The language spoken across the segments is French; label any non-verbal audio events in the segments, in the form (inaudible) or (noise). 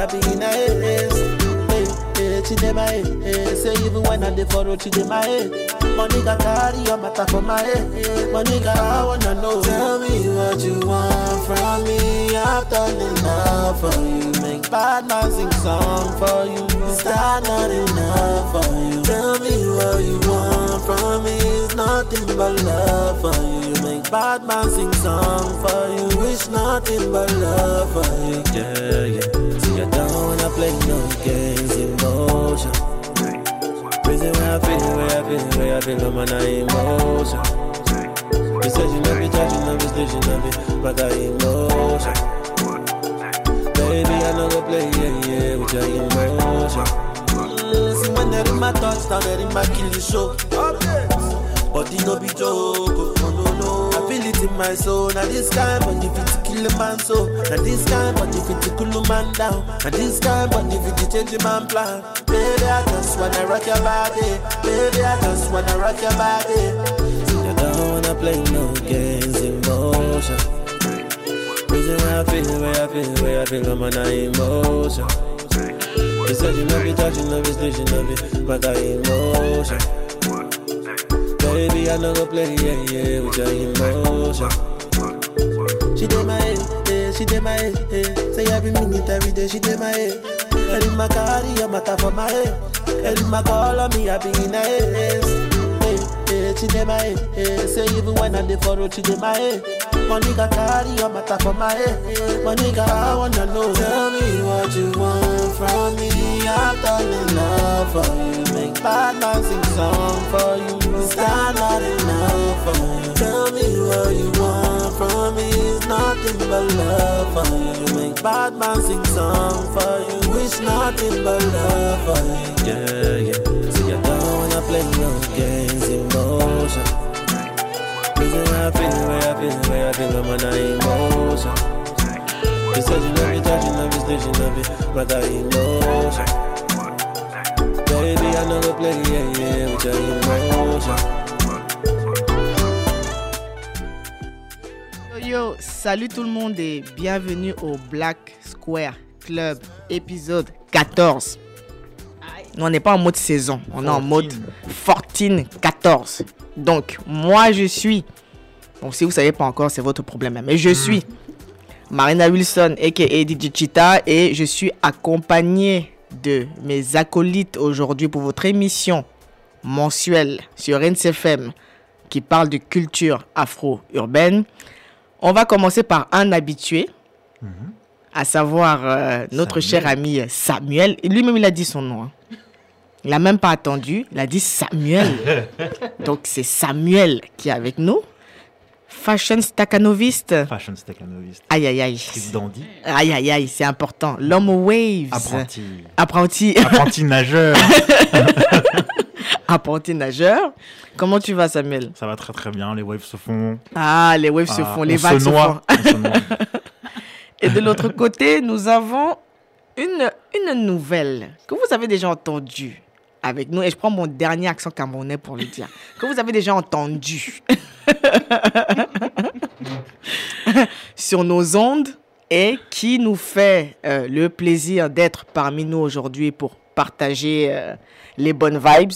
I be in head. Hey, hey, she my head. eh. Say even when I dey she dey my head. Money got carry your matter for my head. Money got I wanna know. Tell me what you want from me. I've done enough for you. Make bad man sing song for you. That not enough for you? Tell me what you want from me. It's nothing but love for you. You make bad man sing song for you. Wish nothing but love for you. Yeah, yeah. I don't wanna play no games, emotion. Reason why I feel, where I feel, where I feel, I'm on emotion. You said you love me, touch, you love me, still you love me, but I emotion. Baby, I know go play, yeah, yeah, with your emotion. Mm, see when they're in my touchdown, they're in my kill the show. Body no be joke, oh, no, no, no. I feel it in my soul. Now this kind, but if it's a man so. Now this kind, but if it's cool man down. Now this kind, but if it's change man plan. Baby, I just wanna rock your body. Baby, I just wanna rock your body. I don't wanna play no games, emotion. Reason why I feel, where I feel, where I feel, I'm on emotion. You said you love me, touch, you love me, still you love me, but I emotion. Baby, I know go play, yeah, yeah, with your emotion. She did my head, yeah, she did my head, yeah. Say every minute, every day, she did my head. In my car, your matter for my head. In my call on me, I be in her head. Hey, eh, eh, hey, she did my head, yeah. Say even when I did for road, she did my head. Money got carry your matter for my head. Money got I wanna know. Tell me what you want from me. I've done enough for you. Make bad man sing song for you. Is that not enough for you? Tell me what you want from me. It's nothing but love for you. You make bad man sing song for you. Wish nothing but love for you. Yeah, yeah. See, I don't wanna play no games, emotion. Yo, salut tout le monde et bienvenue au Black Square Club épisode 14. Nous, on n'est pas en mode saison, on est en mode 14 14. Donc, moi je suis, bon si vous savez pas encore, c'est votre problème, hein, mais je suis Marina Wilson aka DJ Chita et je suis accompagné de mes acolytes aujourd'hui pour votre émission mensuelle sur NCFM qui parle de culture afro-urbaine. On va commencer par un habitué, à savoir euh, notre cher ami Samuel. Et Lui-même, il a dit son nom. hein. Il n'a même pas attendu, il a dit Samuel. (laughs) Donc c'est Samuel qui est avec nous. Fashion staccanoviste. Fashion staccanoviste. Aïe aïe aïe. Dandy. Aïe aïe aïe, c'est important. L'homme waves. Apprenti. Apprenti. Apprenti nageur. (laughs) Apprenti nageur. Comment tu vas, Samuel? Ça va très très bien. Les waves se font. Ah, les waves se Ah, font, les vagues se se font. On se noie. (laughs) Et de l'autre côté, nous avons une, une nouvelle que vous avez déjà entendue avec nous. Et je prends mon dernier accent camerounais pour le dire. (laughs) Que vous avez déjà entendu (laughs) sur nos ondes et qui nous fait euh, le plaisir d'être parmi nous aujourd'hui pour partager euh, les bonnes vibes.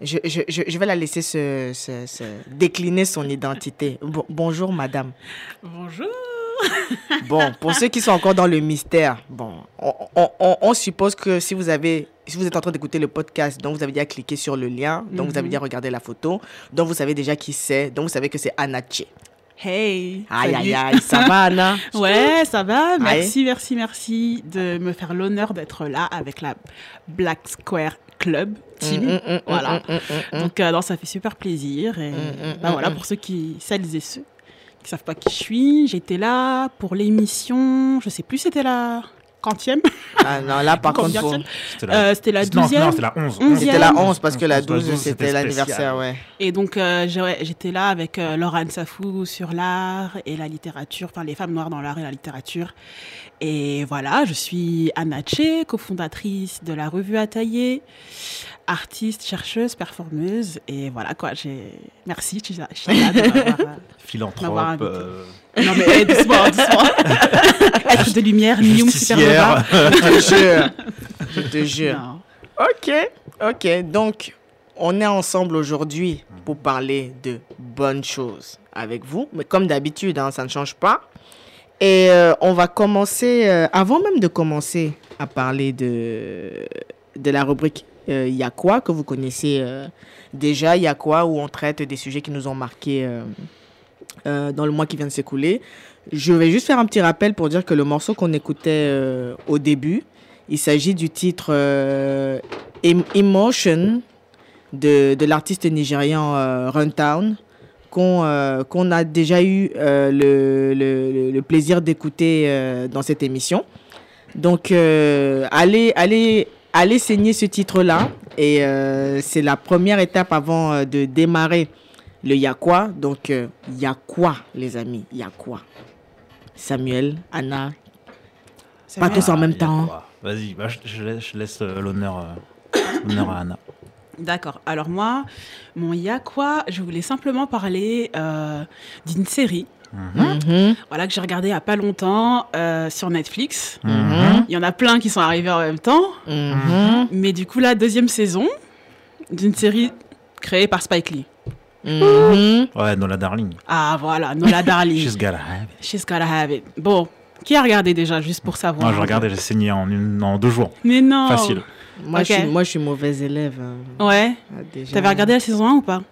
Je, je- je- je vais la laisser se, se- se décliner son identité. Bon- bonjour, madame. Bonjour. (laughs) Bon, pour ceux qui sont encore dans le mystère, bon, on, on- on- on suppose que si vous avez, si vous êtes en train d'écouter le podcast, donc vous avez déjà cliqué sur le lien, donc vous avez déjà regardé la photo, donc vous savez déjà qui c'est, donc vous savez que c'est Anache. Hey. Aïe, aïe, aïe, ça va, Anna? (laughs) Ouais, ça va. Aïe. Merci, merci, merci de me faire l'honneur d'être là avec la Black Square Club Team. Mm, mm, mm, voilà. Donc, euh, non, ça fait super plaisir. Et bah, mm, voilà, pour ceux qui, celles et ceux qui savent pas qui je suis, j'étais là pour l'émission. Je sais plus, c'était la quantième. Ah non, là, par contre, C'était Euh, C'était la Non, douzième. Non, c'était la 11. Onzième. c'était la 11 parce que la 11, 12, c'était l'anniversaire, ouais. Et donc, euh, j'étais là avec euh, Laurent Safou sur l'art et la littérature, enfin les femmes noires dans l'art et la littérature. Et voilà, je suis Anna Tché, cofondatrice de la revue à tailler, artiste, chercheuse, performeuse. Et voilà quoi, j'ai. Merci, Chisa- (laughs) euh, Philanthrope, euh, Non mais eh, doucement, (laughs) doucement. (laughs) Être de lumière, Nium Supernova. Je te jure. Je te jure. Non. Ok, ok. Donc, on est ensemble aujourd'hui pour parler de bonnes choses avec vous. Mais comme d'habitude, hein, ça ne change pas. Et euh, on va commencer, euh, avant même de commencer à parler de, de la rubrique euh, Il y a quoi que vous connaissez euh, déjà, Il y a quoi où on traite des sujets qui nous ont marqués euh, euh, dans le mois qui vient de s'écouler? Je vais juste faire un petit rappel pour dire que le morceau qu'on écoutait euh, au début, il s'agit du titre euh, Em- Emotion de, de l'artiste nigérian euh, Runtown qu'on euh, a déjà eu euh, le, le- plaisir d'écouter euh, dans cette émission. Donc, euh, allez, allez, allez saigner ce titre-là. Et euh, c'est la première étape avant euh, de démarrer le Y'a quoi. Donc, euh, Y'a quoi, les amis Y'a quoi Samuel, Anna, pas tous en Ah, même il y a temps. quoi Vas-y, bah, je, je laisse, je laisse, euh, l'honneur euh, à Anna. D'accord. Alors moi, mon il y a quoi Je voulais simplement parler euh, d'une série Mhm. Mhm, voilà, que j'ai regardée il n'y a pas longtemps euh, sur Netflix. mhm, Il y en a plein qui sont arrivés en même temps. Mais du coup, la deuxième saison d'une série créée par Spike Lee. Ouais, Nola Darling. Ah voilà, Nola Darling. (laughs) She's gotta have it. She's gotta have it. Bon, qui a regardé déjà, juste pour savoir? Moi, je regardais, j'ai saigné en, une, en deux jours. Mais non Facile. Moi, je suis, moi, je suis mauvaise élève. hein. Ouais. Ah, déjà. T'avais regardé la saison 1 ou pas?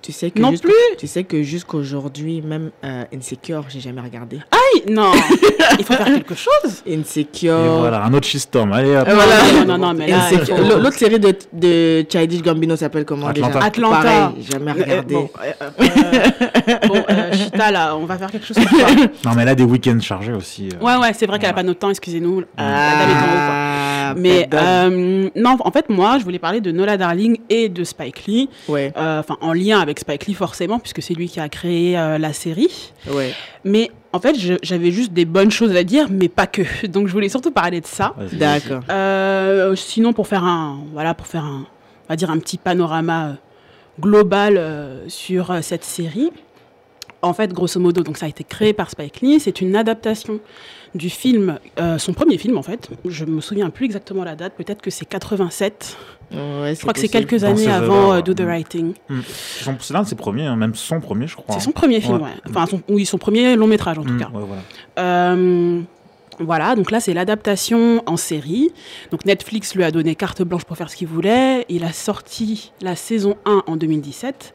Tu sais que Non plus Tu sais que jusqu'aujourd'hui, même euh, Insecure, j'ai jamais regardé. Aïe, Non (laughs) Il faut faire quelque chose Insecure. Et voilà, un autre shitstorm. Allez, hop. Euh, voilà. Non, non, non, mais là, L'autre série de, de Childish Gambino s'appelle comment Atlanta. déjà? Atlanta. Pareil, jamais Euh, regardé. bon, euh, euh, bon, euh, Chita, là, on va faire quelque chose pour toi. (laughs) Non, mais elle a des week-ends chargés aussi. euh. Ouais, ouais, c'est vrai qu'elle a Voilà. pas notre temps, excusez-nous. Euh, la dame est en haut, quoi. Ah, Mais pardon. euh, non, en fait, moi, je voulais parler de Nola Darling et de Spike Lee, ouais, euh, enfin en lien avec Spike Lee forcément, puisque c'est lui qui a créé euh, la série. ouais. Mais en fait, je- j'avais juste des bonnes choses à dire, mais pas que. (laughs) Donc, je voulais surtout parler de ça. Vas-y, vas-y. D'accord. Euh, sinon, pour faire un, voilà, pour faire un, on va dire un petit panorama euh, global euh, sur euh, cette série. En fait, grosso modo, donc ça a été créé par Spike Lee. C'est une adaptation du film, euh, son premier film en fait. Je me souviens plus exactement la date. Peut-être que c'est 87. Ouais, Je crois que c'est quelques Dans années avant euh, Do the mm. Writing. Son- C'est l'un de ses premiers, hein, même son premier, je crois. C'est son premier film, Ouais. ouais. Enfin, son, oui, son premier long métrage en tout Hmm, cas. ouais, voilà. Euh, voilà, donc là c'est l'adaptation en série. Donc Netflix lui a donné carte blanche pour faire ce qu'il voulait. Il a sorti la saison 1 en 2017.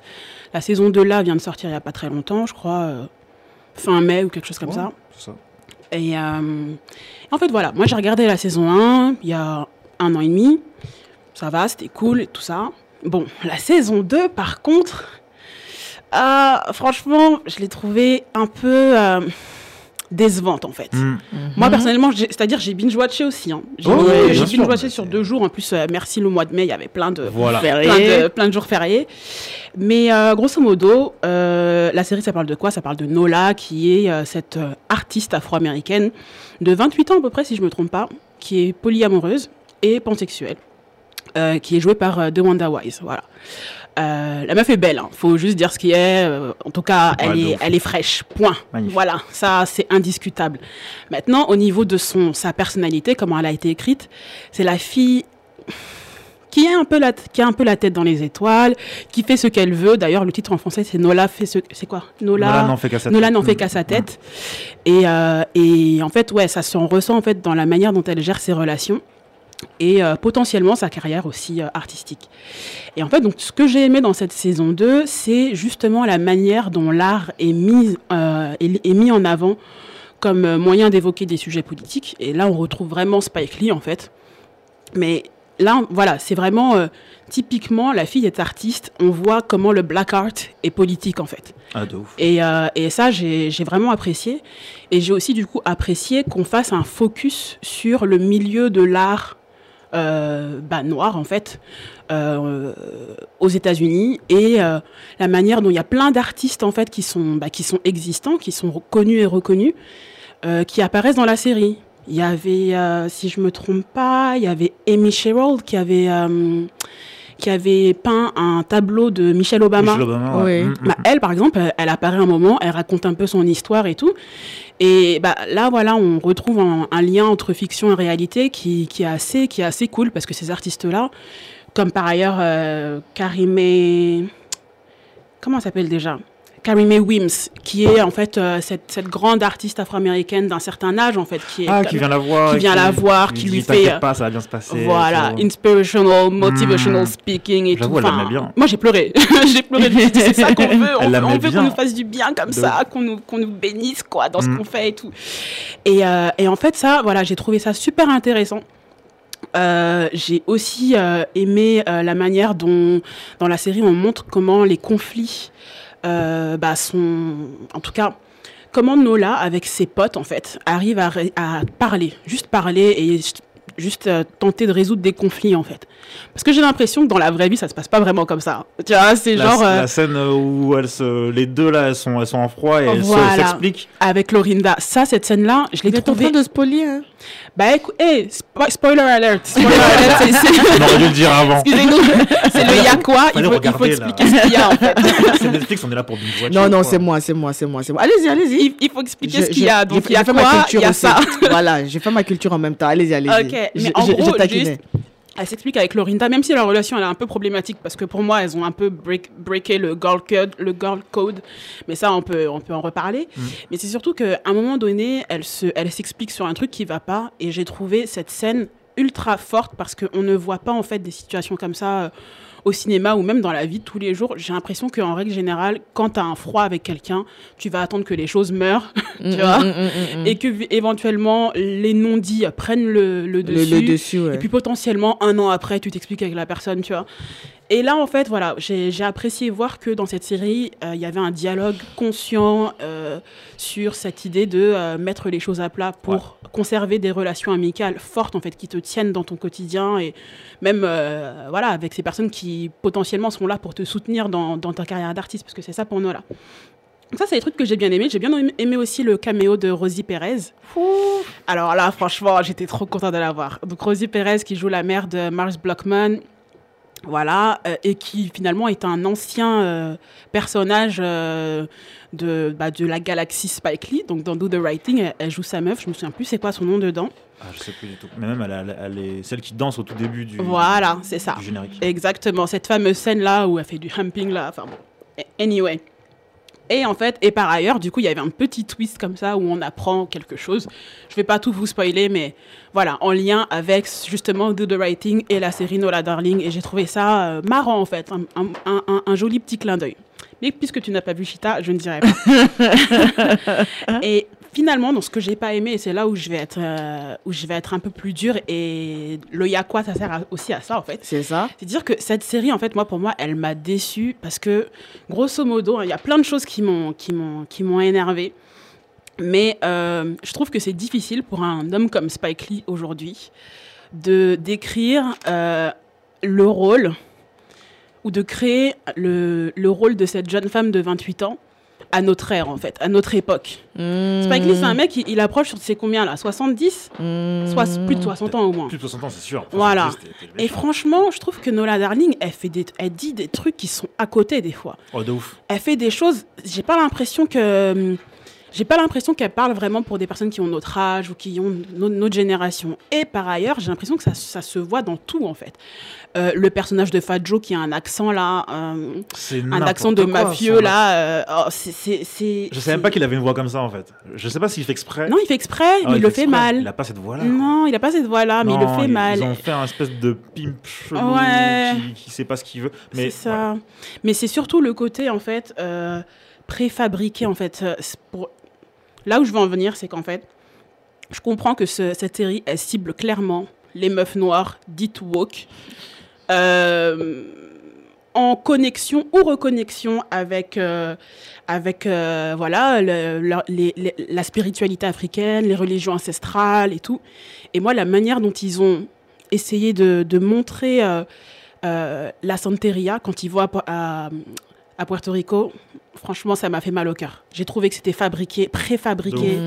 La saison 2 là vient de sortir il n'y a pas très longtemps, je crois, euh, fin mai ou quelque chose comme Ouais, ça. ça. Et euh, en fait voilà, moi j'ai regardé la saison 1 il y a un an et demi. Ça va, c'était cool et tout ça. Bon, la saison 2 par contre, euh, franchement, je l'ai trouvée un peu euh, décevante en fait. Hmm. Moi personnellement, c'est-à-dire j'ai binge-watché aussi. Hein. J'ai Oh, oui, binge-watché sur deux jours. En plus, euh, merci le mois de mai, il y avait plein de, Voilà. Plein de, plein de jours fériés. Mais euh, grosso modo, euh, la série, ça parle de quoi? Ça parle de Nola, qui est euh, cette euh, artiste afro-américaine de 28 ans à peu près, si je me trompe pas, qui est polyamoureuse et pansexuelle, euh, qui est jouée par euh, DeWanda Wise. Voilà. Euh, la meuf est belle, hein. faut juste dire ce qui est. euh, en tout cas, elle, Ouais, est, elle est fraîche. Point. Magnifique. Voilà, ça c'est indiscutable. Maintenant, au niveau de son, sa personnalité, comment elle a été écrite, c'est la fille qui a un peu la, qui a un peu la tête dans les étoiles, qui fait ce qu'elle veut. D'ailleurs, le titre en français c'est Nola fait ce, c'est quoi? Nola. Nola n'en fait qu'à sa Nola tête. n'en fait qu'à sa tête. Et, euh, et en fait, ouais, ça s'en ressent en fait dans la manière dont elle gère ses relations et euh, potentiellement sa carrière aussi euh, artistique. Et en fait, donc, ce que j'ai aimé dans cette saison 2, c'est justement la manière dont l'art est mis, euh, est, est mis en avant comme moyen d'évoquer des sujets politiques. Et là, on retrouve vraiment Spike Lee, en fait. Mais là, voilà, c'est vraiment euh, typiquement la fille est artiste. On voit comment le black art est politique en fait. Ah, de ouf. Et, euh, et ça, j'ai j'ai vraiment apprécié. Et j'ai aussi du coup apprécié qu'on fasse un focus sur le milieu de l'art euh, bah, noir en fait euh, aux États-Unis et euh, la manière dont il y a plein d'artistes en fait qui sont bah, qui sont existants, qui sont connus et reconnus, euh, qui apparaissent dans la série. Il y avait, si je me trompe pas, il y avait Amy Sherrill qui avait qui avait peint un tableau de Michelle Obama. Michelle Obama, ouais. Oui. Mm, mm. Bah, elle, par exemple, elle, apparaît un moment, elle raconte un peu son histoire et tout. Et bah, là, voilà, on retrouve un, un lien entre fiction et réalité qui, qui, est, assez, qui est assez cool parce que ces artistes-là, comme par ailleurs euh, Karimé. Comment elle s'appelle déjà? Karimé Wims, qui est en fait euh, cette, cette grande artiste afro-américaine d'un certain âge, en fait. Qui est Ah, qui vient la voir. qui vient la voir, qui lui fait, euh, pas, ça va bien se passer. Voilà, inspirational, motivational Hmm. speaking et tout. Enfin, bien. Moi, j'ai pleuré. (laughs) j'ai pleuré. C'est ça qu'on (laughs) veut. On, veut- on qu'on nous fasse du bien comme De ça, qu'on nous, qu'on nous bénisse quoi, dans ce Hmm. qu'on fait et tout. Et, euh, et en fait, ça, voilà, j'ai trouvé ça super intéressant. Euh, j'ai aussi euh, aimé euh, la manière dont, dans la série, on montre comment les conflits euh, bah, sont, en tout cas, comment Nola, avec ses potes, en fait, arrive à, parler, juste parler et juste- euh, tenter de résoudre des conflits, en fait. Parce que j'ai l'impression que dans la vraie vie, ça se passe pas vraiment comme ça. Tu vois, c'est La, genre euh, la scène où elles se, les deux là, elles sont, elles sont en froid et elles Voilà. s'expliquent. avec Lorinda. Ça, cette scène-là, je l'ai êtes en trouvée. train de spoiler, hein Bah écoute, hey, spo- spoiler alert. Spoiler (laughs) alert, c'est- On aurait dû le dire avant. Excusez-nous, c'est le y'a quoi, il faut, il faut regarder, là. expliquer ce qu'il y a en fait. (laughs) C'est Netflix, on est là pour binge watcher, Non, non, c'est moi, c'est moi, c'est moi, c'est moi. Allez-y, allez-y. Il, il faut expliquer Je- ce qu'il y a. Donc il y a quoi, culture il y a ça. voilà, j'ai fait ma culture en même temps. Allez-y, allez-y. Ok, mais Je- en je- gros, juste- Elle s'explique avec Lorinda, même si leur relation elle est un peu problématique parce que pour moi elles ont un peu break, breaké le girl code, le girl code. Mais ça on peut on peut en reparler. Mm. Mais c'est surtout qu'à un moment donné elle se elle s'explique sur un truc qui va pas et j'ai trouvé cette scène ultra forte parce qu'on ne voit pas en fait des situations comme ça euh, au cinéma ou même dans la vie de tous les jours. J'ai l'impression qu'en règle générale, quand tu as un froid avec quelqu'un, tu vas attendre que les choses meurent, (laughs) tu Mm, vois, mm, mm, et que éventuellement les non-dits prennent le, le le, dessus. le dessus, ouais. Et puis potentiellement, un an après, tu t'expliques avec la personne, tu vois. Et là, en fait, voilà, j'ai apprécié voir que dans cette série, euh, il y avait un dialogue conscient euh, sur cette idée de euh, mettre les choses à plat pour conserver des relations amicales fortes, en fait, qui te tiennent dans ton quotidien et même, voilà, avec ces personnes qui potentiellement sont là pour te soutenir dans, dans ta carrière d'artiste, parce que c'est ça pour nous, là. Donc ça, c'est des trucs que j'ai bien aimé. J'ai bien aimé- aimé aussi le caméo de Rosie Perez. Alors là, franchement, j'étais trop contente de la voir. Donc Rosie Perez qui joue la mère de Mars Blockman, voilà, euh, et qui finalement est un ancien euh, personnage euh, de, bah, de la galaxie Spike Lee. Donc dans Do the Writing, elle, elle joue sa meuf. Je me souviens plus c'est quoi son nom dedans. Ah, je sais plus du tout. Mais même, elle, elle- elle est celle qui danse au tout début du, Voilà, c'est ça. du générique. Exactement, cette fameuse scène là où elle fait du humping là. Enfin bon, anyway. Et en fait, et par ailleurs, du coup, il y avait un petit twist comme ça où on apprend quelque chose. Je vais pas tout vous spoiler, mais voilà, en lien avec justement Do the Writing et la série Nola Darling. Et j'ai trouvé ça euh, marrant en fait, un, un- un- un- un joli petit clin d'œil. Mais puisque tu n'as pas vu Chita, je ne dirai pas. (laughs) et finalement, dans ce que j'ai pas aimé, et c'est là où je vais être, euh, où je vais être un peu plus dur. Et le Yakwa, ça sert à- aussi à ça en fait. C'est ça. C'est dire que cette série, en fait, moi, pour moi, elle m'a déçue parce que, grosso modo, hein, il y a plein de choses qui m'ont, qui m'ont, qui m'ont énervé. Mais euh, je trouve que c'est difficile pour un homme comme Spike Lee aujourd'hui de décrire euh, le rôle ou de créer le, le rôle de cette jeune femme de 28 ans à notre ère, en fait, à notre époque. Spike Lee, c'est un mec, il, il approche sur ses combien là 70 Soit plus de 60 ans au moins. Plus de 60 ans, c'est sûr. Enfin, Voilà. Et franchement, je trouve que Nola Darling, elle, fait des, elle dit des trucs qui sont à côté des fois. Oh, de ouf. Elle fait des choses, j'ai pas l'impression que. J'ai pas l'impression qu'elle parle vraiment pour des personnes qui ont notre âge ou qui ont no- notre génération. Et par ailleurs, j'ai l'impression que ça, ça se voit dans tout en fait. Euh, le personnage de Fat Joe qui a un accent là, euh, un accent de quoi, mafieux là. euh, oh, c'est- Je savais même pas qu'il avait une voix comme ça en fait. Je sais pas s'il fait exprès. Non, il fait exprès, Ah, mais il le fait fait exprès. mal. Il a pas cette voix là. Non, il a pas cette voix là, mais il le fait mal. Ils ont fait un espèce de pimp Ouais. qui, qui sait pas ce qu'il veut. Mais c'est ça. Mais c'est surtout le côté en fait euh, préfabriqué en fait. euh, pour... Là où je veux en venir, c'est qu'en fait, je comprends que ce- cette série cible clairement les meufs noires dites woke, euh, en connexion ou reconnexion avec, euh, avec euh, voilà, la- spiritualité africaine, les religions ancestrales et tout. Et moi, la manière dont ils ont essayé de, montrer la santeria quand ils vont à, à, à Puerto Rico, franchement, ça m'a fait mal au cœur. J'ai trouvé que c'était fabriqué, préfabriqué,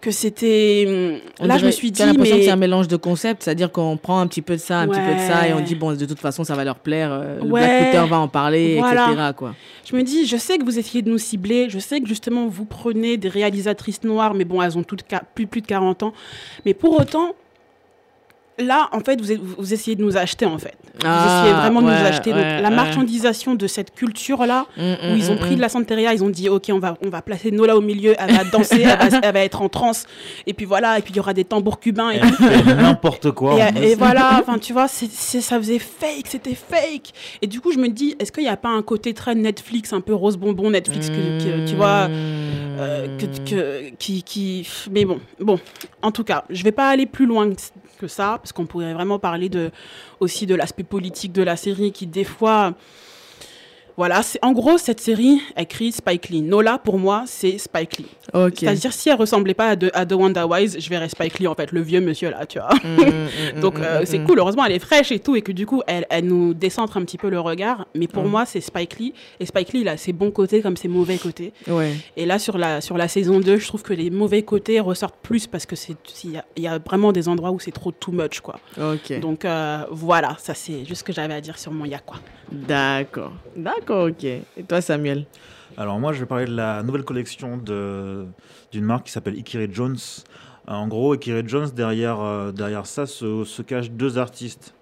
que c'était... On Là, je me suis dit, t'as l'impression que mais... c'est un mélange de concepts, c'est-à-dire qu'on prend un petit peu de ça, un petit peu de ça, et on dit, bon, de toute façon, ça va leur plaire, euh, le Ouais. Black Twitter va en parler, Voilà. etc. Quoi. Je me dis, je sais que vous essayez de nous cibler, je sais que justement vous prenez des réalisatrices noires, mais bon, elles ont toutes plus, plus de 40 ans. Mais pour autant, là, en fait, vous, êtes- vous essayez de nous acheter, en fait. Vous Ah, essayez vraiment de nous acheter. Donc, ouais, la marchandisation de cette culture-là, Mm, où mm, ils ont mm, pris de la Santeria, ils ont dit, OK, on va, on va placer Nola au milieu, elle va danser, elle, va, (laughs) elle va être en transe, et puis voilà, et puis il y aura des tambours cubains. Et, n'importe quoi. et, voilà, enfin tu vois, ça faisait fake, c'était fake. Et du coup, je me dis, est-ce qu'il n'y a pas un côté très Netflix, un peu rose bonbon Netflix, que, que, tu vois, euh, que, que- qui, qui, mais bon, bon, en tout cas, je vais pas aller plus loin que ça, parce qu'on pourrait vraiment parler de, aussi de l'aspect politique de la série, qui des fois, voilà, c'est en gros cette série écrit Spike Lee. Nola pour moi, c'est Spike Lee. Ok. C'est-à-dire si elle ressemblait pas à The, à Wonder Wise, je verrais Spike Lee en fait, le vieux monsieur là, tu vois. Mm, mm, (laughs) Donc mm, euh, mm, c'est cool, heureusement elle est fraîche et tout, et que du coup elle, elle nous décentre un petit peu le regard. Mais pour moi c'est Spike Lee, et Spike Lee il a ses bons côtés comme ses mauvais côtés. Ouais. Et là sur la, sur la saison 2, je trouve que les mauvais côtés ressortent plus parce que c'est il y, a- il y a vraiment des endroits où c'est trop too much quoi. Ok. Donc euh, voilà, ça c'est juste ce que j'avais à dire sur mon ya quoi. D'accord. Ok. Et toi, Samuel? Alors moi, je vais parler de la nouvelle collection d'une marque qui s'appelle Ikiri Jones. En gros, Ikiri Jones, derrière, euh, derrière ça, se, se cachent deux artistes.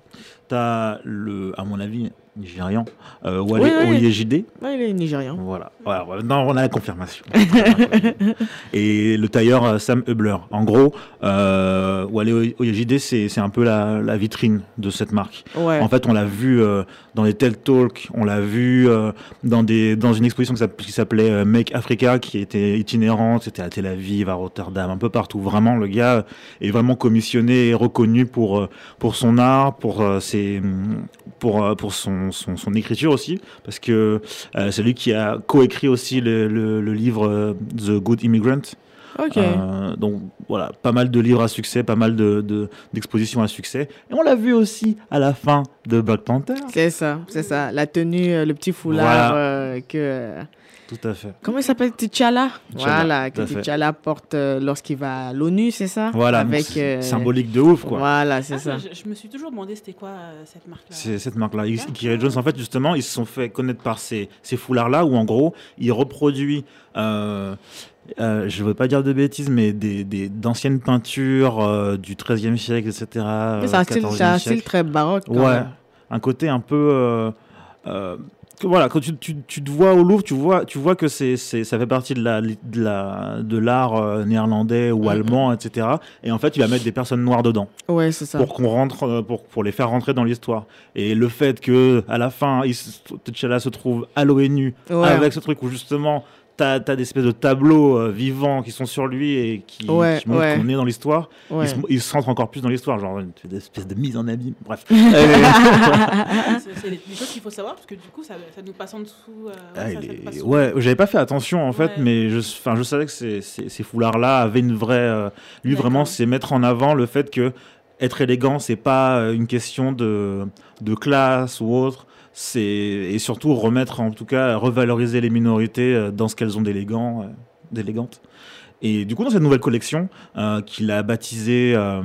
T'as le, à mon avis, nigérian, euh, Wale Oui, oui. Oyejide. Il est nigérian. Voilà. voilà. voilà. Non, on a la confirmation. (laughs) Et le tailleur euh, Sam Hubler. En gros, euh, Wale Oy- Oyejide, c'est un peu la, la vitrine de cette marque. Ouais. En fait, on l'a vu euh, dans les TED Talks, on l'a vu euh, dans, des, dans une exposition qui s'app- qui s'appelait Make Africa, qui était itinérante, c'était à Tel Aviv, à Rotterdam, un peu partout. Vraiment, le gars est vraiment commissionné et reconnu pour, pour son art, pour, ses, pour, pour son, son, son écriture aussi, parce que euh, c'est lui qui a coécrit aussi le, le, le livre euh, The Good Immigrant. Euh, donc voilà, pas mal de livres à succès, pas mal de, de- d'expositions à succès. Et on l'a vu aussi à la fin de Black Panther. C'est ça, c'est ça. La tenue, le petit foulard Voilà. euh, que. Tout à fait. Comment il s'appelle? T'Challa? T'Challa, Voilà, que. T'Challa porte euh, lorsqu'il va à l'ONU, c'est ça? Voilà, Avec. c'est euh, symbolique de ouf quoi. Voilà, c'est Ah, ça. je, je me suis toujours demandé c'était quoi euh, cette marque là. C'est cette marque-là. Ikiri Jones, en fait, justement, ils se sont fait connaître par ces, ces foulards-là, où en gros, ils reproduisent, euh, euh, je ne veux pas dire de bêtises, mais des, des- d'anciennes peintures euh, du XIIIe siècle, etc. euh, c'est un, style, 14e c'est un style siècle. très baroque. quand Ouais, même. un côté un peu. euh, euh, voilà, quand tu, tu, tu te vois au Louvre, tu vois, tu vois que c'est, c'est, ça fait partie de, la, de, la, de l'art euh, néerlandais ou Mhm. allemand, etc. Et en fait, il va mettre des personnes noires dedans Ouais, c'est ça. pour qu'on rentre, euh, pour, pour les faire rentrer dans l'histoire. Et le fait que à la fin, T'Challa se trouve à l'ONU Ouais. avec ce truc où justement t'as as des espèces de tableaux euh, vivants qui sont sur lui et qui, Ouais, qui montrent ouais. qu'on est dans l'histoire. Ouais. Il, se, rentre encore plus dans l'histoire, genre une espèce de mise en abîme. Bref. (laughs) C'est c'est des choses qu'il faut savoir parce que du coup ça, ça nous passe en dessous. euh, ouais, Ah, ça- est- passe Ouais, j'avais pas fait attention en fait, Ouais. mais je, enfin, je savais que ces, ces, ces foulards-là avaient une vraie. euh, lui, vraiment, c'est mettre en avant le fait que être élégant, c'est pas euh, une question de, de classe ou autre. C'est et surtout remettre, en tout cas, revaloriser les minorités euh, dans ce qu'elles ont d'élégant, euh, d'élégantes. Et du coup, dans cette nouvelle collection, euh, qu'il a baptisée euh,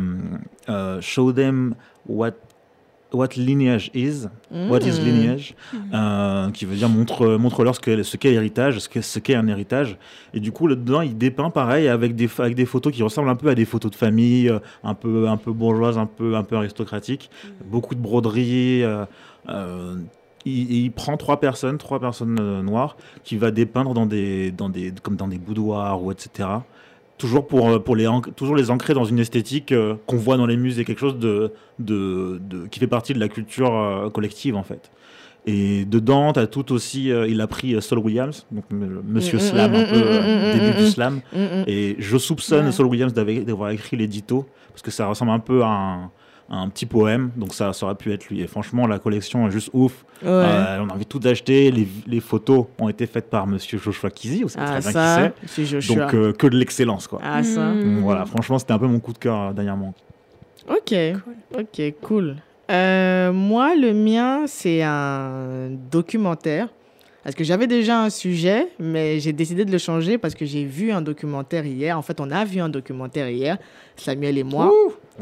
euh, Show them what what lineage is. What is lineage. Euh, qui veut dire montre montre leur ce qu'est ce l'héritage ce qu'est ce qu'est un héritage. Et du coup là dedans il dépeint pareil avec des avec des photos qui ressemblent un peu à des photos de famille euh, un peu un peu bourgeoises un peu un peu aristocratiques. Beaucoup de broderies euh, il, il prend trois personnes trois personnes euh, noires qui va dépeindre dans des dans des comme dans des boudoirs ou etc toujours pour, euh, pour les, toujours les ancrer dans une esthétique euh, qu'on voit dans les musées, quelque chose de, de, de- qui fait partie de la culture collective en fait. Et dedans, as tout aussi, euh, il a pris euh, Saul Williams, donc monsieur Mm, mm, slam, un peu mm, euh, mm, début du slam. Et je soupçonne Ouais. Saul Williams d'avoir écrit l'édito, parce que ça ressemble un peu à un, un petit poème. Donc ça, ça aurait pu être lui. Et franchement, la collection est juste ouf. Ouais. Euh, on a envie tout acheter. Les, les photos ont été faites par Monsieur Joshua Kizi. On sait ah, très bien ça, qui c'est c'est. Joshua. Donc euh, que de l'excellence, quoi. ah, ça. Mm. Donc, voilà, franchement, c'était un peu mon coup de cœur euh, dernièrement. Ok, ok, cool. Euh, moi, le mien, c'est un documentaire. Parce que j'avais déjà un sujet, mais j'ai décidé de le changer parce que j'ai vu un documentaire hier. En fait, on a vu un documentaire hier, Samuel et moi,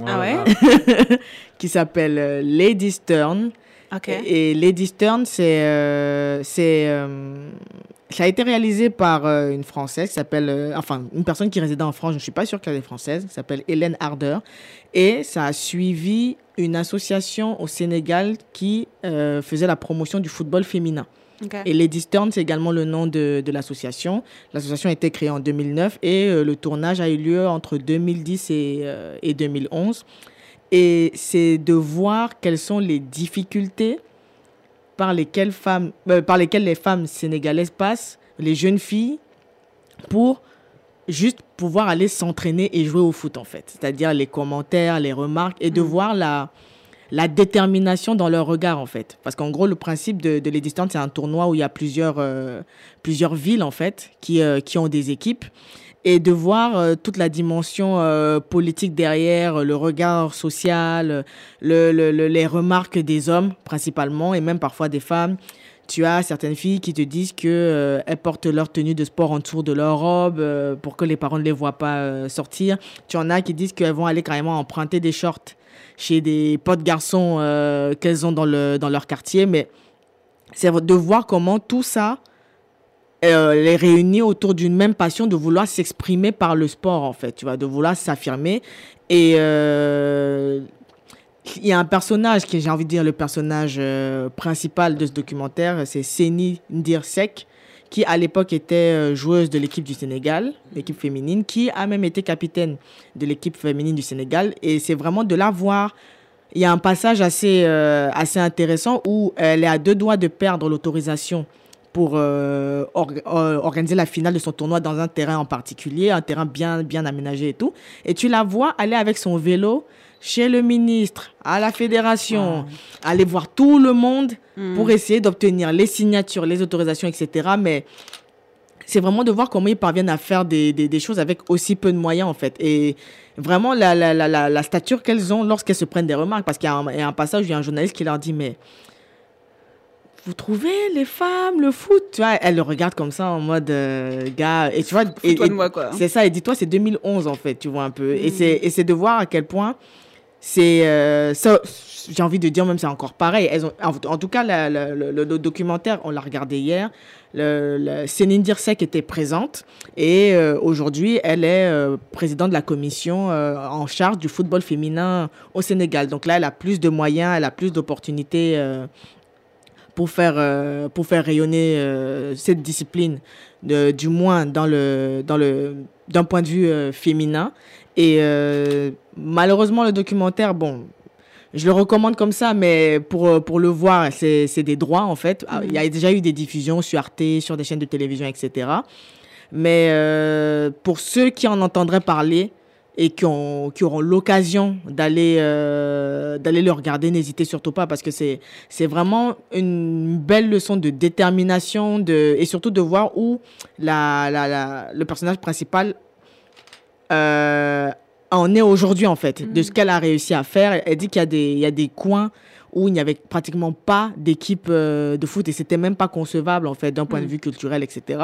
Ah ouais? (laughs) Qui s'appelle euh, Lady Stern. Et, Lady Stern, c'est, euh, c'est, euh, ça a été réalisé par euh, une Française qui s'appelle, euh, enfin, une personne qui résidait en France, je ne suis pas sûre qu'elle est française, qui s'appelle Hélène Harder. Et ça a suivi une association au Sénégal qui euh, faisait la promotion du football féminin. Ok. Et Lady Stern, c'est également le nom de, de l'association. L'association a été créée en 2009 et euh, le tournage a eu lieu entre 2010 et, euh, et 2011. Et c'est de voir quelles sont les difficultés par lesquelles, femmes, euh, par lesquelles les femmes sénégalaises passent, les jeunes filles, pour juste pouvoir aller s'entraîner et jouer au foot, en fait. C'est-à-dire les commentaires, les remarques, et de voir la, la détermination dans leur regard, en fait. Parce qu'en gros, le principe de, de c'est un tournoi où il y a plusieurs, euh, plusieurs villes, en fait, qui, euh, qui ont des équipes. Et de voir euh, toute la dimension politique derrière, le regard social, le, le- le- les remarques des hommes, principalement, et même parfois des femmes. Tu as certaines filles qui te disent que elles portent leur tenue de sport en dessous de leur robe pour que les parents ne les voient pas sortir. Tu en as qui disent qu'elles vont aller carrément emprunter des shorts chez des potes garçons euh, qu'elles ont dans, le, dans leur quartier. Mais c'est de voir comment tout ça euh, les réunit autour d'une même passion de vouloir s'exprimer par le sport, en fait, tu vois, de vouloir s'affirmer. Et euh, il y a un personnage qui, j'ai envie de dire, le personnage principal de ce documentaire, c'est Seni Ndirsek, qui à l'époque était euh, joueuse de l'équipe du Sénégal, l'équipe féminine, qui a même été capitaine de l'équipe féminine du Sénégal. Et c'est vraiment de la voir. Il y a un passage assez, euh, assez intéressant où elle est à deux doigts de perdre l'autorisation pour euh, or- organiser la finale de son tournoi dans un terrain en particulier, un terrain bien, bien aménagé et tout. Et tu la vois aller avec son vélo chez le ministre, à la fédération, aller voir tout le monde pour essayer d'obtenir les signatures, les autorisations, etc. Mais c'est vraiment de voir comment ils parviennent à faire des, des, des choses avec aussi peu de moyens, en fait. Et vraiment, la, la, la, la, stature qu'elles ont lorsqu'elles se prennent des remarques. Parce qu'il y, a un- il y a un passage où il y a un journaliste qui leur dit, mais vous trouvez les femmes, le foot? Tu vois, elles le regardent comme ça en mode euh, gars. Et tu vois, et- c'est ça, et dis-toi, c'est 2011 en fait, tu vois un peu. Mm. Et c'est et c'est de voir à quel point c'est. euh, ça, j'ai envie de dire, même c'est encore pareil. Elles ont, en, tout cas, le, documentaire, on l'a regardé hier. Le, le, Céline Dirsek était présente et euh, aujourd'hui, elle est euh, présidente de la commission euh, en charge du football féminin au Sénégal. Donc là, elle a plus de moyens, elle a plus d'opportunités. euh, pour faire, euh, pour faire rayonner cette discipline, de- du moins dans le, dans le, d'un point de vue féminin. Et euh, malheureusement, le documentaire, bon, je le recommande comme ça, mais pour, euh, pour le voir, c'est, des droits en fait. Ah, Il y a déjà eu des diffusions sur Arte, sur des chaînes de télévision, etc. Mais euh, pour ceux qui en entendraient parler et qui, ont, qui auront l'occasion d'aller, euh, d'aller le regarder, n'hésitez surtout pas parce que c'est, c'est vraiment une belle leçon de détermination de, et surtout de voir où la, la, la- le personnage principal euh, en est aujourd'hui en fait, de ce qu'elle a réussi à faire. Elle dit qu'il y a des, coins où il n'y avait pratiquement pas d'équipe euh, de foot et c'était même pas concevable en fait d'un point de vue culturel, etc.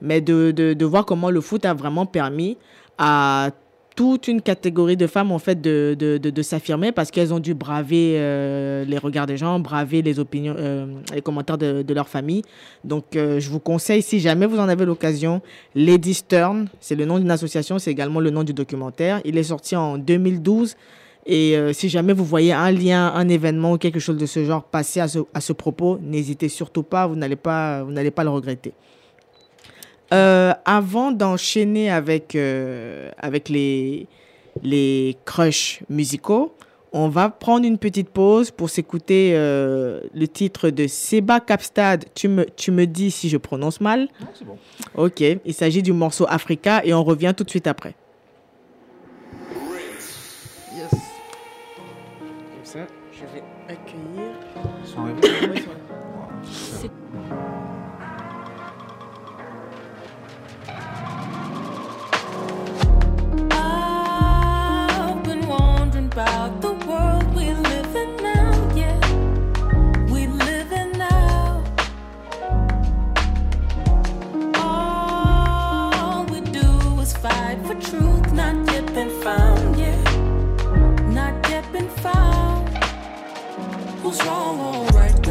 Mais de, de voir comment le foot a vraiment permis à toute une catégorie de femmes en fait de, de, de, s'affirmer parce qu'elles ont dû braver euh, les regards des gens, braver les opinions, euh, les commentaires de, leur famille. Donc euh, je vous conseille, si jamais vous en avez l'occasion, Lady Stern, c'est le nom d'une association, c'est également le nom du documentaire. Il est sorti en 2012. Et si jamais vous voyez un lien, un événement ou quelque chose de ce genre passer à ce, à ce propos, n'hésitez surtout pas, vous n'allez pas, vous n'allez pas le regretter. Euh, avant d'enchaîner avec, euh, avec les, les crushs musicaux, on va prendre une petite pause pour s'écouter euh, le titre de Seba Capstad. Tu me, tu me dis si je prononce mal. c'est bon. Ok, il s'agit du morceau Africa et on revient tout de suite après. ça, je vais accueillir. Ils equals wrong, alright.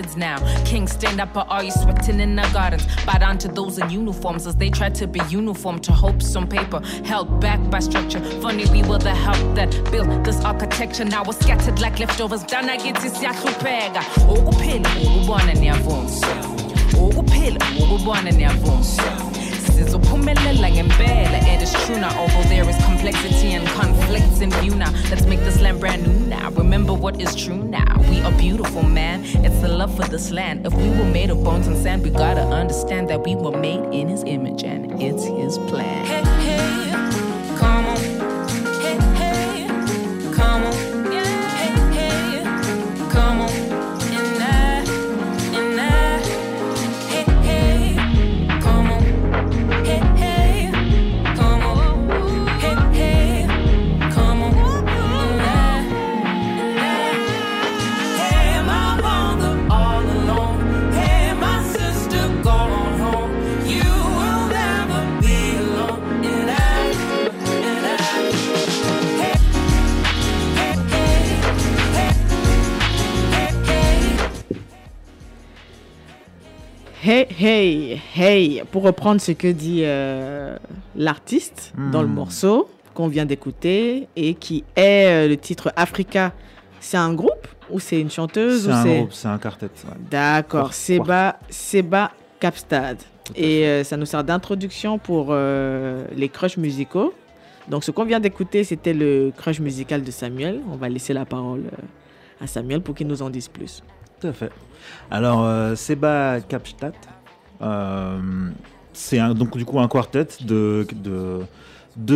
Kids now? King, stand up, or are you sweating in the gardens? Bite down to those in uniforms as they try to be uniform to hopes on paper, held back by structure. Funny, we were the help that built this architecture. Now we're scattered like leftovers. Dana gets siyahlupeka. Ukuphila, ukubona niyavuma. ukuphila ukubona niyavuma sizophumelela ngempela and it's true now although there is complexity and conflicts in view now let's make this land brand new now remember what is true now we are beautiful man. It's the love for this land. If we were made of bones and sand we gotta understand that we were made in his image and it's his plan. Hey hey come on Hey, hey. Pour reprendre ce que dit euh, l'artiste dans le Hmm. morceau qu'on vient d'écouter et qui est euh, le titre Africa, c'est un groupe ou c'est une chanteuse C'est un c'est groupe, c'est un quartet. ouais. D'accord, Seba, Seba Capstad. Et euh, ça nous sert d'introduction pour les crushs musicaux. Donc ce qu'on vient d'écouter, c'était le crush musical de Samuel. On va laisser la parole à Samuel pour qu'il nous en dise plus. Tout à fait. Alors, Seba Kapstadt, c'est un- donc du coup un quartet de,